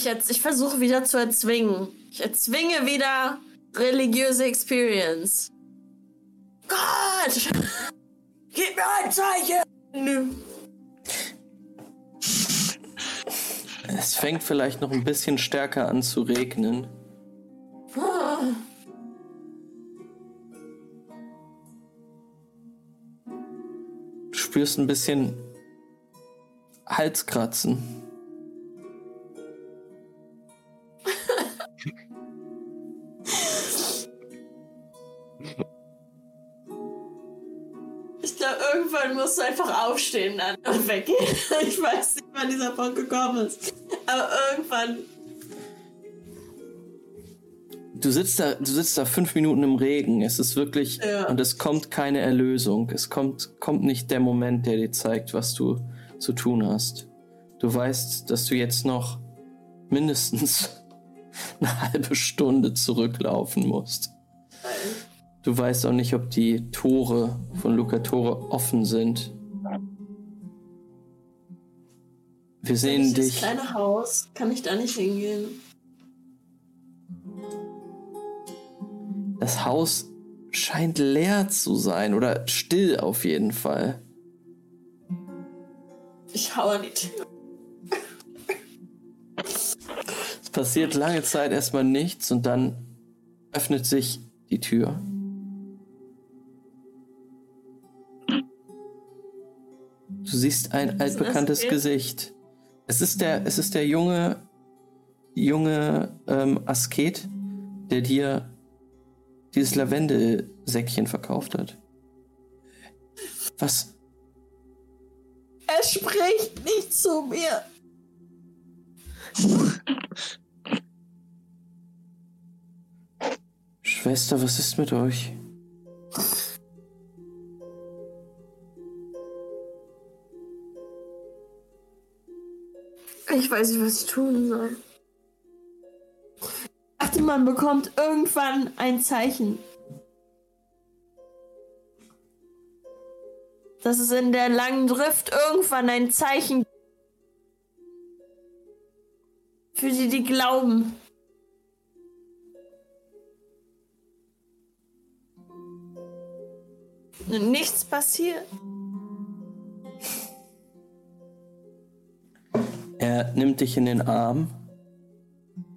Ich, ich versuche wieder zu erzwingen. Ich erzwinge wieder religiöse Experience. Gott! Gib mir ein Zeichen! Es fängt vielleicht noch ein bisschen stärker an zu regnen. Du spürst ein bisschen Halskratzen. Irgendwann musst du einfach aufstehen dann und weggehen. Ich weiß nicht, wann dieser Punkt gekommen ist. Aber irgendwann. Du sitzt da, du sitzt da fünf Minuten im Regen. Es ist wirklich Ja. und es kommt keine Erlösung. Es kommt, kommt nicht der Moment, der dir zeigt, was du zu tun hast. Du weißt, dass du jetzt noch mindestens eine halbe Stunde zurücklaufen musst. Du weißt auch nicht, ob die Tore von Lucatore offen sind. Wir sehen Dieses dich. kleine Haus, kann ich da nicht hingehen? Das Haus scheint leer zu sein oder still auf jeden Fall. Ich hau an die Tür. Es passiert lange Zeit erstmal nichts und dann öffnet sich die Tür. Du siehst ein altbekanntes? Gesicht. Es ist der, es ist der junge, junge ähm, Asket, der dir dieses Lavendelsäckchen verkauft hat. Was? Er spricht nicht zu mir. Schwester, was ist mit euch? Ich weiß nicht, was ich tun soll. Ich dachte, man bekommt irgendwann ein Zeichen. Dass es in der langen Drift irgendwann ein Zeichen gibt. Für die, die glauben. Nichts passiert. Er nimmt dich in den Arm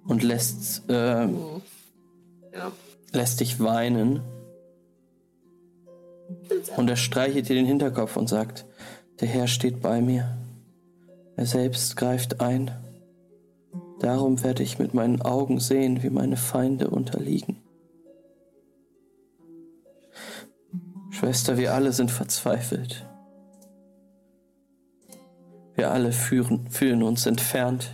und lässt, äh, Ja. lässt dich weinen. Und er streichelt dir den Hinterkopf und sagt, der Herr steht bei mir. Er selbst greift ein. Darum werde ich mit meinen Augen sehen, wie meine Feinde unterliegen. Schwester, wir alle sind verzweifelt. Wir alle führen, fühlen uns entfernt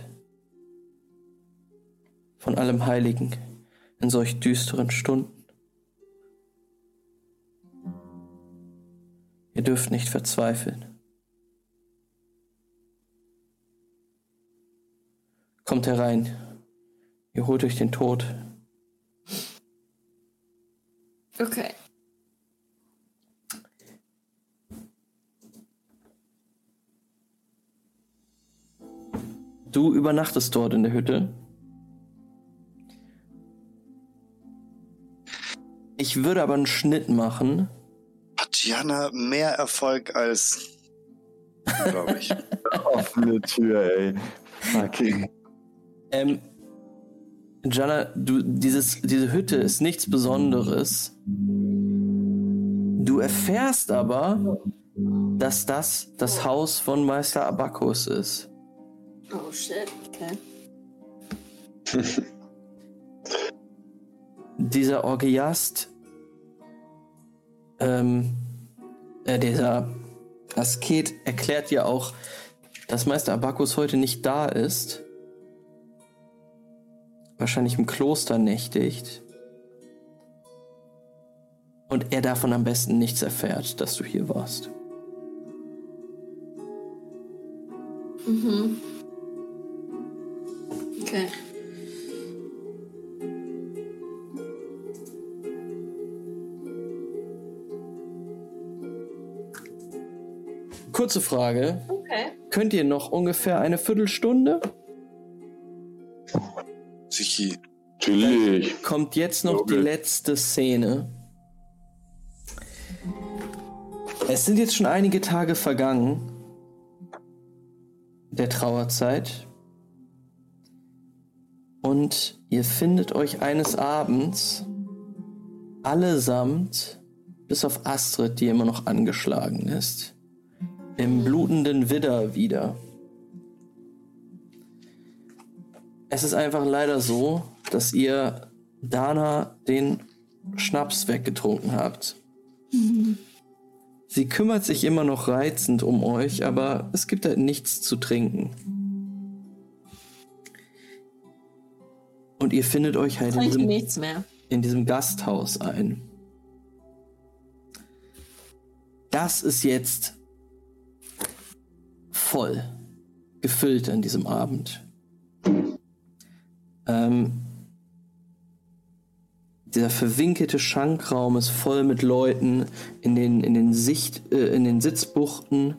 von allem Heiligen in solch düsteren Stunden. Ihr dürft nicht verzweifeln. Kommt herein. Ihr holt euch den Tod. Okay. Du übernachtest dort in der Hütte. Ich würde aber einen Schnitt machen. Gianna mehr Erfolg als. Glaube ich. Offene Tür, ey. Fucking. Ähm, Jana, du, dieses, diese Hütte ist nichts Besonderes. Du erfährst aber, dass das das Haus von Meister Abakus ist. Oh shit, okay. Dieser Orgiast, ähm, äh, dieser Asket erklärt dir auch, dass Meister Abakus heute nicht da ist. Wahrscheinlich im Kloster nächtigt. Und er davon am besten nichts erfährt, dass du hier warst. Mhm. Okay. Kurze Frage. Okay. Könnt ihr noch ungefähr eine Viertelstunde? Sichi. Natürlich. Kommt jetzt noch die Okay. letzte Szene. Es sind jetzt schon einige Tage vergangen. Der Trauerzeit. Und ihr findet euch eines Abends allesamt, bis auf Astrid, die immer noch angeschlagen ist, im blutenden Widder wieder. Es ist einfach leider so, dass ihr Dana den Schnaps weggetrunken habt. Sie kümmert sich immer noch reizend um euch, aber es gibt halt nichts zu trinken. Und ihr findet euch halt in diesem, in diesem Gasthaus ein. Das ist jetzt voll gefüllt an diesem Abend. Ähm, dieser verwinkelte Schankraum ist voll mit Leuten. In den, in den, Sicht, äh, in den Sitzbuchten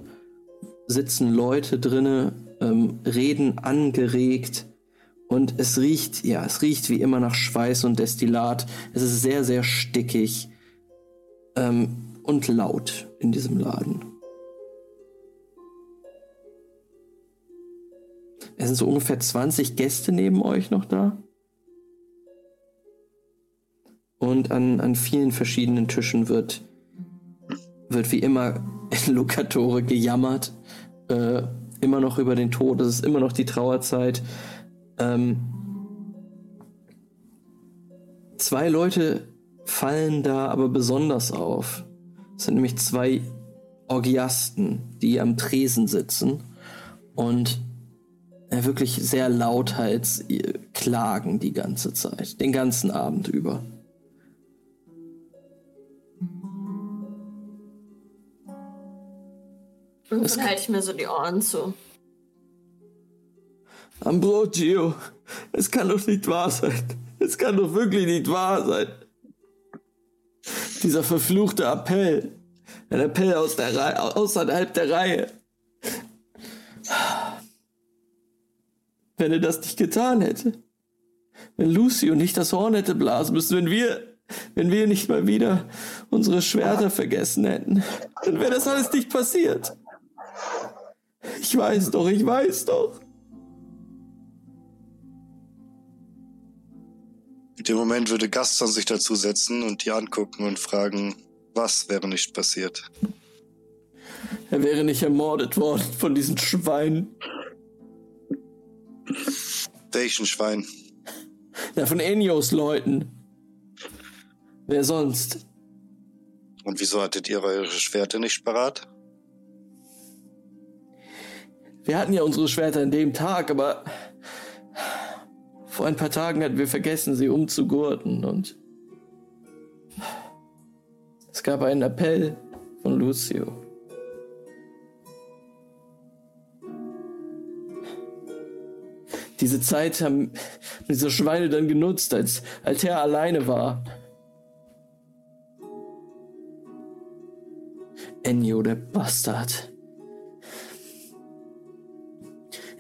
sitzen Leute drinne, ähm, reden angeregt. Und es riecht, ja, es riecht wie immer nach Schweiß und Destillat. Es ist sehr, sehr stickig ähm, und laut in diesem Laden. Es sind so ungefähr 20 Gäste neben euch noch da. Und an, an vielen verschiedenen Tischen wird, wird wie immer in Lokatore gejammert. Äh, immer noch über den Tod. Es ist immer noch die Trauerzeit. Ähm, zwei Leute fallen da aber besonders auf. Es sind nämlich zwei Orgiasten, die am Tresen sitzen und äh, wirklich sehr lauthals äh, klagen die ganze Zeit, den ganzen Abend über. Und dann halte ich mir so die Ohren zu. Ambrogio, es kann doch nicht wahr sein. Es kann doch wirklich nicht wahr sein. Dieser verfluchte Appell. Ein Appell aus der Reihe, außerhalb der Reihe. Wenn er das nicht getan hätte. Wenn Lucio nicht das Horn hätte blasen müssen, wenn wir, wenn wir nicht mal wieder unsere Schwerter vergessen hätten, dann wäre das alles nicht passiert. Ich weiß doch, ich weiß doch. In dem Moment würde Gaston sich dazusetzen und die angucken und fragen, was wäre nicht passiert. Er wäre nicht ermordet worden von diesen Schweinen. Welchen Schwein? Ja, von Enios Leuten. Wer sonst? Und wieso hattet ihr eure Schwerte nicht parat? Wir hatten ja unsere Schwerter an dem Tag, aber vor ein paar Tagen hatten wir vergessen, sie umzugurten und es gab einen Appell von Lucio. Diese Zeit haben diese Schweine dann genutzt, als Alter alleine war. Ennio, der Bastard.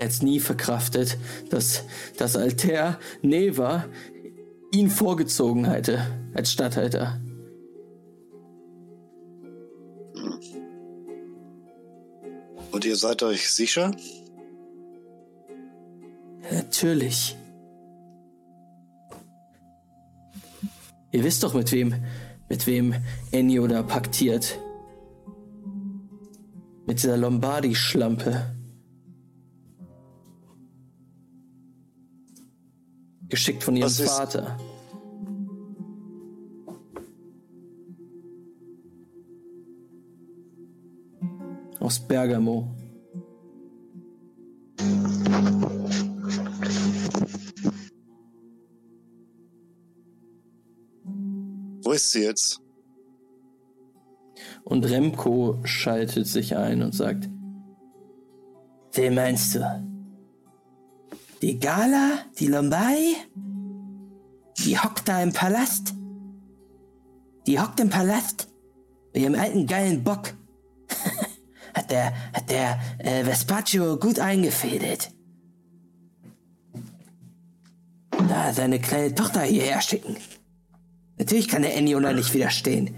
Er hat nie verkraftet, dass das Alter Neva ihn vorgezogen hätte als Statthalter. Und ihr seid euch sicher? Natürlich. Ihr wisst doch, mit wem, mit wem Ennio da paktiert. Mit dieser Lombardi-Schlampe. Geschickt von ihrem Was ist- Vater. Aus Bergamo. Wo ist sie jetzt? Und Remco schaltet sich ein und sagt: Wen meinst du? Die Gala? Die Lombardi? Die hockt da im Palast? Die hockt im Palast? Bei ihrem alten geilen Bock. hat der, hat der äh, Vespaccio gut eingefädelt. Da seine kleine Tochter hierher schicken. Natürlich kann der Ennio da nicht widerstehen.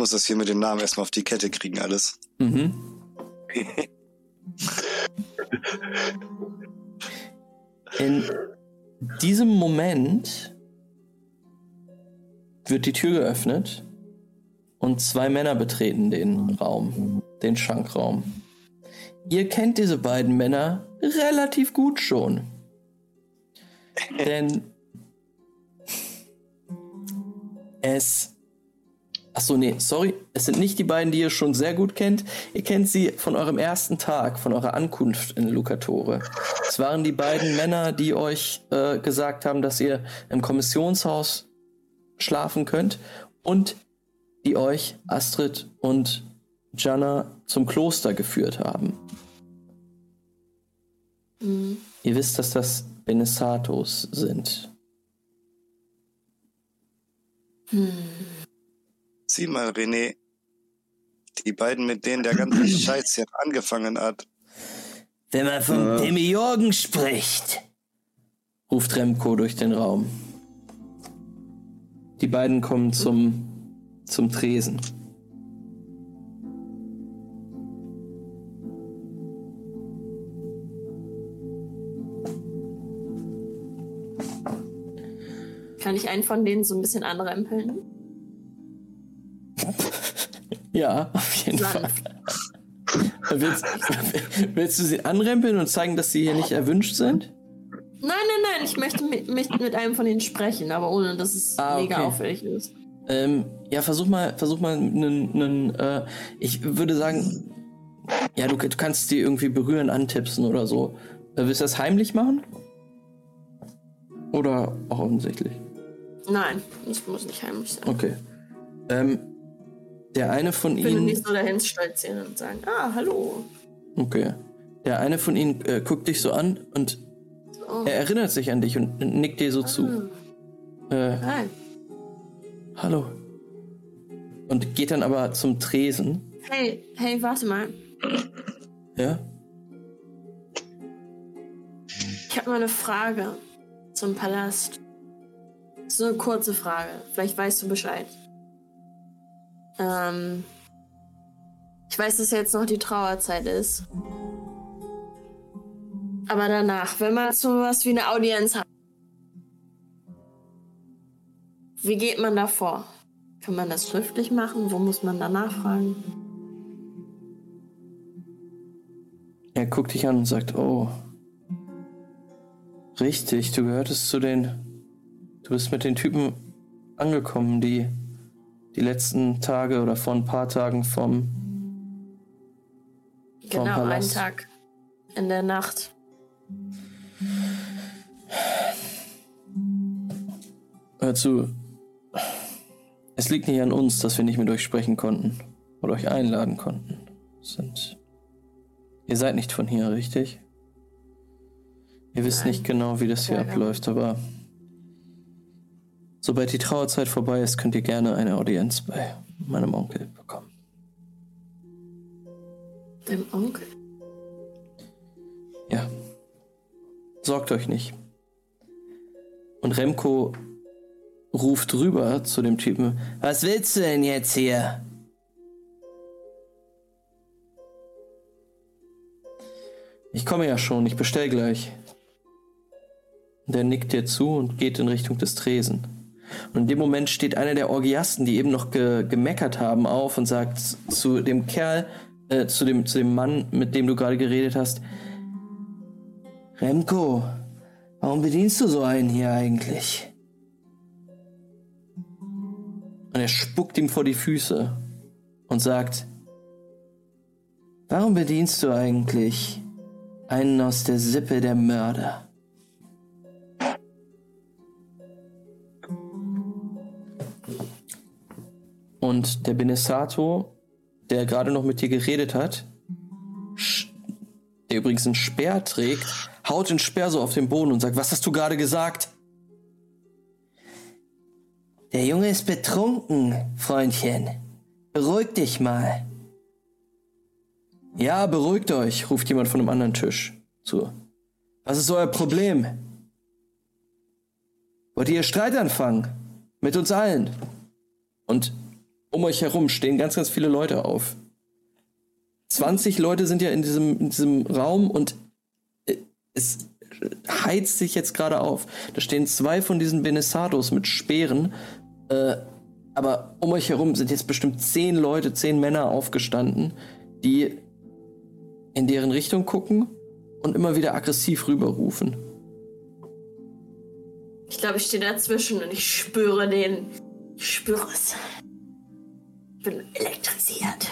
Muss das hier mit den Namen erstmal auf die Kette kriegen, alles. Mhm. In diesem Moment wird die Tür geöffnet und zwei Männer betreten den Raum, den Schankraum. Ihr kennt diese beiden Männer relativ gut schon. Denn es Achso, nee, sorry. Es sind nicht die beiden, die ihr schon sehr gut kennt. Ihr kennt sie von eurem ersten Tag, von eurer Ankunft in Lucatore. Es waren die beiden Männer, die euch äh, gesagt haben, dass ihr im Kommissionshaus schlafen könnt und die euch, Astrid und Jana, zum Kloster geführt haben. Ihr wisst, dass das Benesatos sind. Sieh mal, René. Die beiden, mit denen der ganze Scheiß hier angefangen hat. Wenn man vom Demiurgen spricht, ruft Remco durch den Raum. Die beiden kommen zum, zum Tresen. Kann ich einen von denen so ein bisschen anrempeln? Ja, auf jeden Fall. Willst, willst du sie anrempeln und zeigen, dass sie hier nicht erwünscht sind? Nein, nein, nein, ich möchte mit, mit, mit einem von denen sprechen, aber ohne, dass es Ah, mega okay. auffällig ist. Ähm, ja, versuch mal, versuch mal einen, einen äh, ich würde sagen, ja, du, du kannst die irgendwie berühren, antipsen oder so. Äh, willst du das heimlich machen? Oder auch offensichtlich? Nein, das muss nicht heimlich sein. Okay. Ähm, der eine von Ich ihnen. nicht so dahin stolzieren und sagen, ah, hallo. Okay. Der eine von ihnen äh, guckt dich so an und Oh, er erinnert sich an dich und nickt dir so zu. Äh, hi. hallo. Und geht dann aber zum Tresen. Hey, hey, warte mal. Ja? Ich habe mal eine Frage zum Palast. So eine kurze Frage. Vielleicht weißt du Bescheid. Ähm, ich weiß, dass jetzt noch die Trauerzeit ist. Aber danach, wenn man so was wie eine Audienz hat, wie geht man da vor? Kann man das schriftlich machen? Wo muss man da nachfragen? Er guckt dich an und sagt, oh. Richtig, du gehörtest zu den. Du bist mit den Typen angekommen, die die letzten Tage oder vor ein paar Tagen vom. Vom Genau, einen Palast. Tag in der Nacht. Hör zu. Es liegt nicht an uns, dass wir nicht mit euch sprechen konnten oder euch einladen konnten. Sind. Ihr seid nicht von hier, richtig? Ihr wisst nicht genau, wie das hier ja. abläuft, aber sobald die Trauerzeit vorbei ist, könnt ihr gerne eine Audienz bei meinem Onkel bekommen. Dem Onkel. Ja. Sorgt euch nicht. Und Remco ruft rüber zu dem Typen. Was willst du denn jetzt hier? Ich komme ja schon, ich bestell gleich. Der nickt dir zu und geht in Richtung des Tresen. Und in dem Moment steht einer der Orgiasten, die eben noch ge gemeckert haben, auf und sagt zu dem Kerl, äh, zu, dem, zu dem Mann, mit dem du gerade geredet hast, Remco, warum bedienst du so einen hier eigentlich? Und er spuckt ihm vor die Füße und sagt, warum bedienst du eigentlich einen aus der Sippe der Mörder? Und der Benesato, der gerade noch mit dir geredet hat, der übrigens einen Speer trägt, haut den Speer so auf den Boden und sagt, was hast du gerade gesagt? Der Junge ist betrunken, Freundchen. Beruhig dich mal. Ja, beruhigt euch, ruft jemand von einem anderen Tisch zu. Was ist euer Problem? Wollt ihr Streit anfangen? Mit uns allen? Und um euch herum stehen ganz, ganz viele Leute auf. 20 Leute sind ja in diesem, in diesem Raum und äh, es heizt sich jetzt gerade auf. Da stehen zwei von diesen Benesados mit Speeren. Äh, aber um euch herum sind jetzt bestimmt zehn Leute, zehn Männer aufgestanden, die in deren Richtung gucken und immer wieder aggressiv rüberrufen. Ich glaube, ich stehe dazwischen und ich spüre den. Ich spüre es. Bin elektrisiert.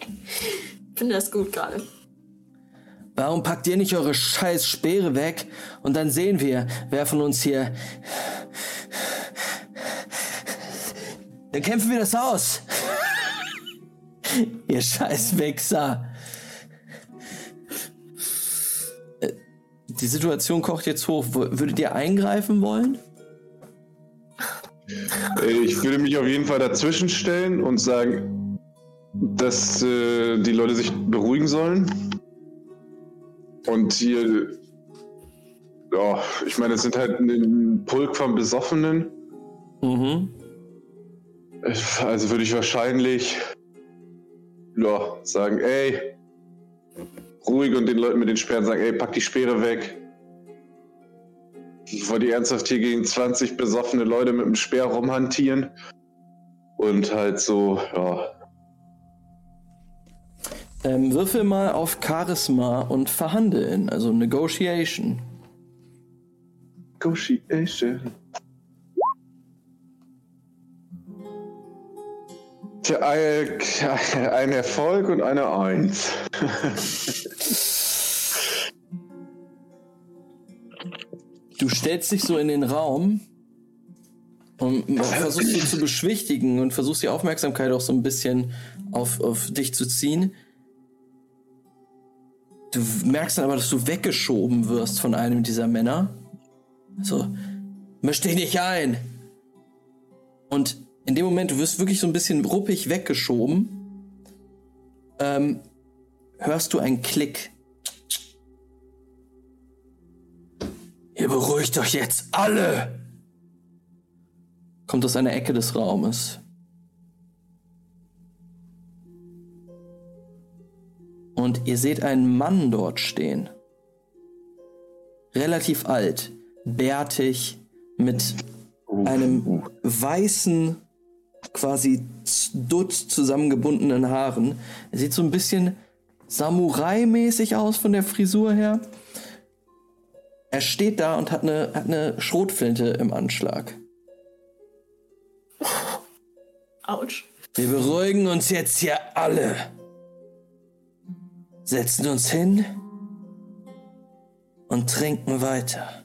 Finde das gut gerade. Warum packt ihr nicht eure scheiß Speere weg und dann sehen wir, wer von uns hier. Dann kämpfen wir das aus. ihr scheiß Wichser. Äh, Die Situation kocht jetzt hoch. Würdet ihr eingreifen wollen? Äh, Ich würde mich auf jeden Fall dazwischen stellen und sagen, dass äh, die Leute sich beruhigen sollen. Und hier, ja, ich meine, es sind halt ein Pulk von Besoffenen. Mhm. Also würde ich wahrscheinlich ja, sagen, ey, ruhig und den Leuten mit den Sperren sagen, ey, pack die Speere weg. Wollt ihr ernsthaft hier gegen 20 besoffene Leute mit dem Speer rumhantieren? Und halt so, ja. Ähm, würfel mal auf Charisma und Verhandeln, also Negotiation. Negotiation. Tja, ein, ein Erfolg und eine Eins. Du stellst dich so in den Raum und versuchst so zu beschwichtigen und versuchst die Aufmerksamkeit auch so ein bisschen auf, auf dich zu ziehen. Du merkst dann aber, dass du weggeschoben wirst von einem dieser Männer. So, misch dich nicht ein. Und in dem Moment, du wirst wirklich so ein bisschen ruppig weggeschoben, ähm, hörst du einen Klick. Ihr beruhigt euch jetzt alle! Kommt aus einer Ecke des Raumes. Und ihr seht einen Mann dort stehen. Relativ alt, bärtig, mit einem weißen, quasi dutt zusammengebundenen Haaren. Er sieht so ein bisschen Samurai-mäßig aus von der Frisur her. Er steht da und hat eine, hat eine Schrotflinte im Anschlag. Autsch. Wir beruhigen uns jetzt hier alle. Setzen uns hin und trinken weiter.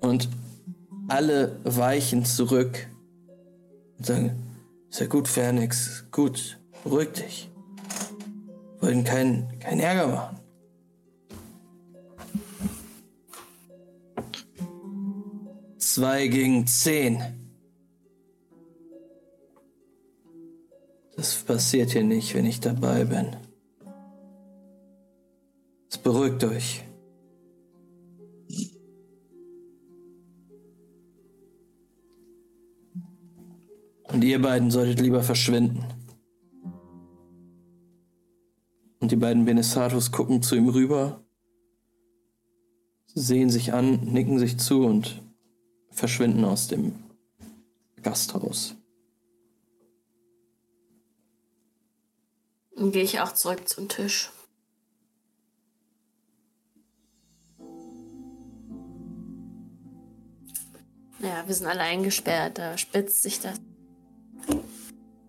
Und alle weichen zurück und sagen, ist ja gut, Phoenix, gut, beruhig dich. Wollten keinen keinen Ärger machen. Zwei gegen zehn. Das passiert hier nicht, wenn ich dabei bin. Es beruhigt euch. Und ihr beiden solltet lieber verschwinden. Und die beiden Benesatos gucken zu ihm rüber, sehen sich an, nicken sich zu und verschwinden aus dem Gasthaus. Dann gehe ich auch zurück zum Tisch. Ja, wir sind alle eingesperrt. Da spitzt sich das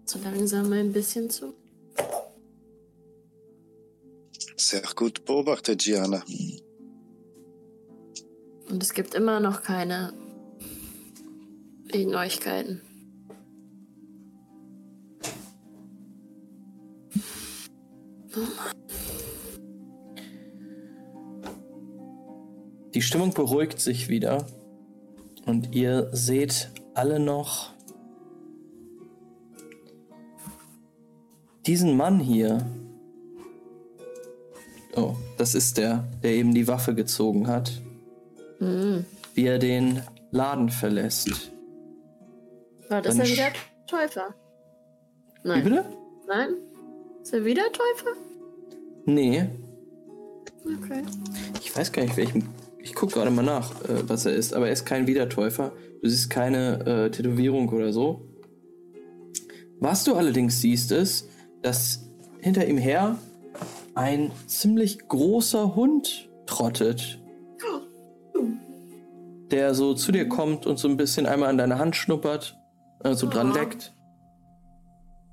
so langsam ein bisschen zu. Sehr gut beobachtet, Gianna. Und es gibt immer noch keine Neuigkeiten. Die Stimmung beruhigt sich wieder und ihr seht alle noch diesen Mann hier. Oh, das ist der, der eben die Waffe gezogen hat. Wie er den Laden verlässt. War das Dann denn wieder sch- Täufer? Wie Nein. bitte? Nein? Ist er wieder Täufer? Nee, Okay. ich weiß gar nicht, welchen. Ich gucke gerade mal nach, äh, was er ist, aber er ist kein Wiedertäufer. Du siehst keine äh, Tätowierung oder so. Was du allerdings siehst, ist, dass hinter ihm her ein ziemlich großer Hund trottet. Der so zu dir kommt und so ein bisschen einmal an deine Hand schnuppert, also dran leckt.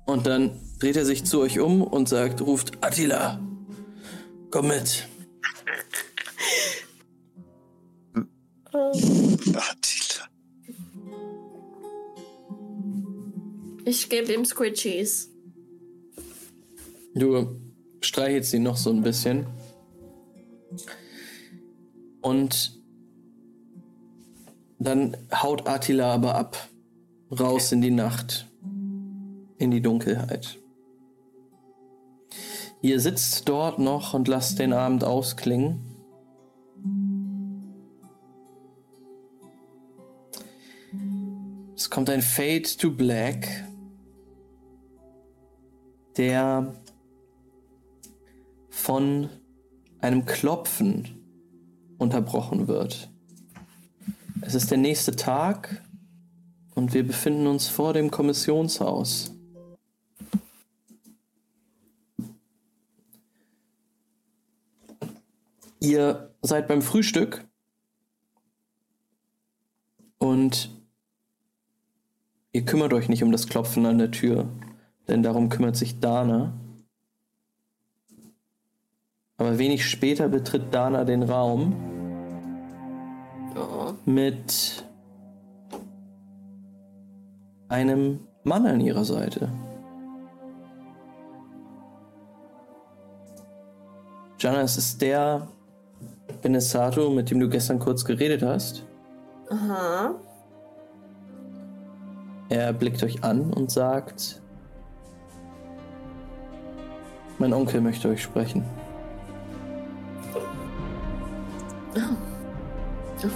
Und dann dreht er sich zu euch um und sagt, ruft Attila, komm mit. Attila. Ich gebe ihm Squidgies. Du streichelst ihn noch so ein bisschen. Und dann haut Attila aber ab. Raus in die Nacht. In die Dunkelheit. Ihr sitzt dort noch und lasst den Abend ausklingen. Es kommt ein Fade to Black, der von einem Klopfen unterbrochen wird. Es ist der nächste Tag und wir befinden uns vor dem Kommissionshaus. Ihr seid beim Frühstück und ihr kümmert euch nicht um das Klopfen an der Tür, denn darum kümmert sich Dana. Aber wenig später betritt Dana den Raum Oh. mit einem Mann an ihrer Seite. Jana, es ist der Benesato, mit dem du gestern kurz geredet hast. Aha. Er blickt euch an und sagt, mein Onkel möchte euch sprechen. Okay.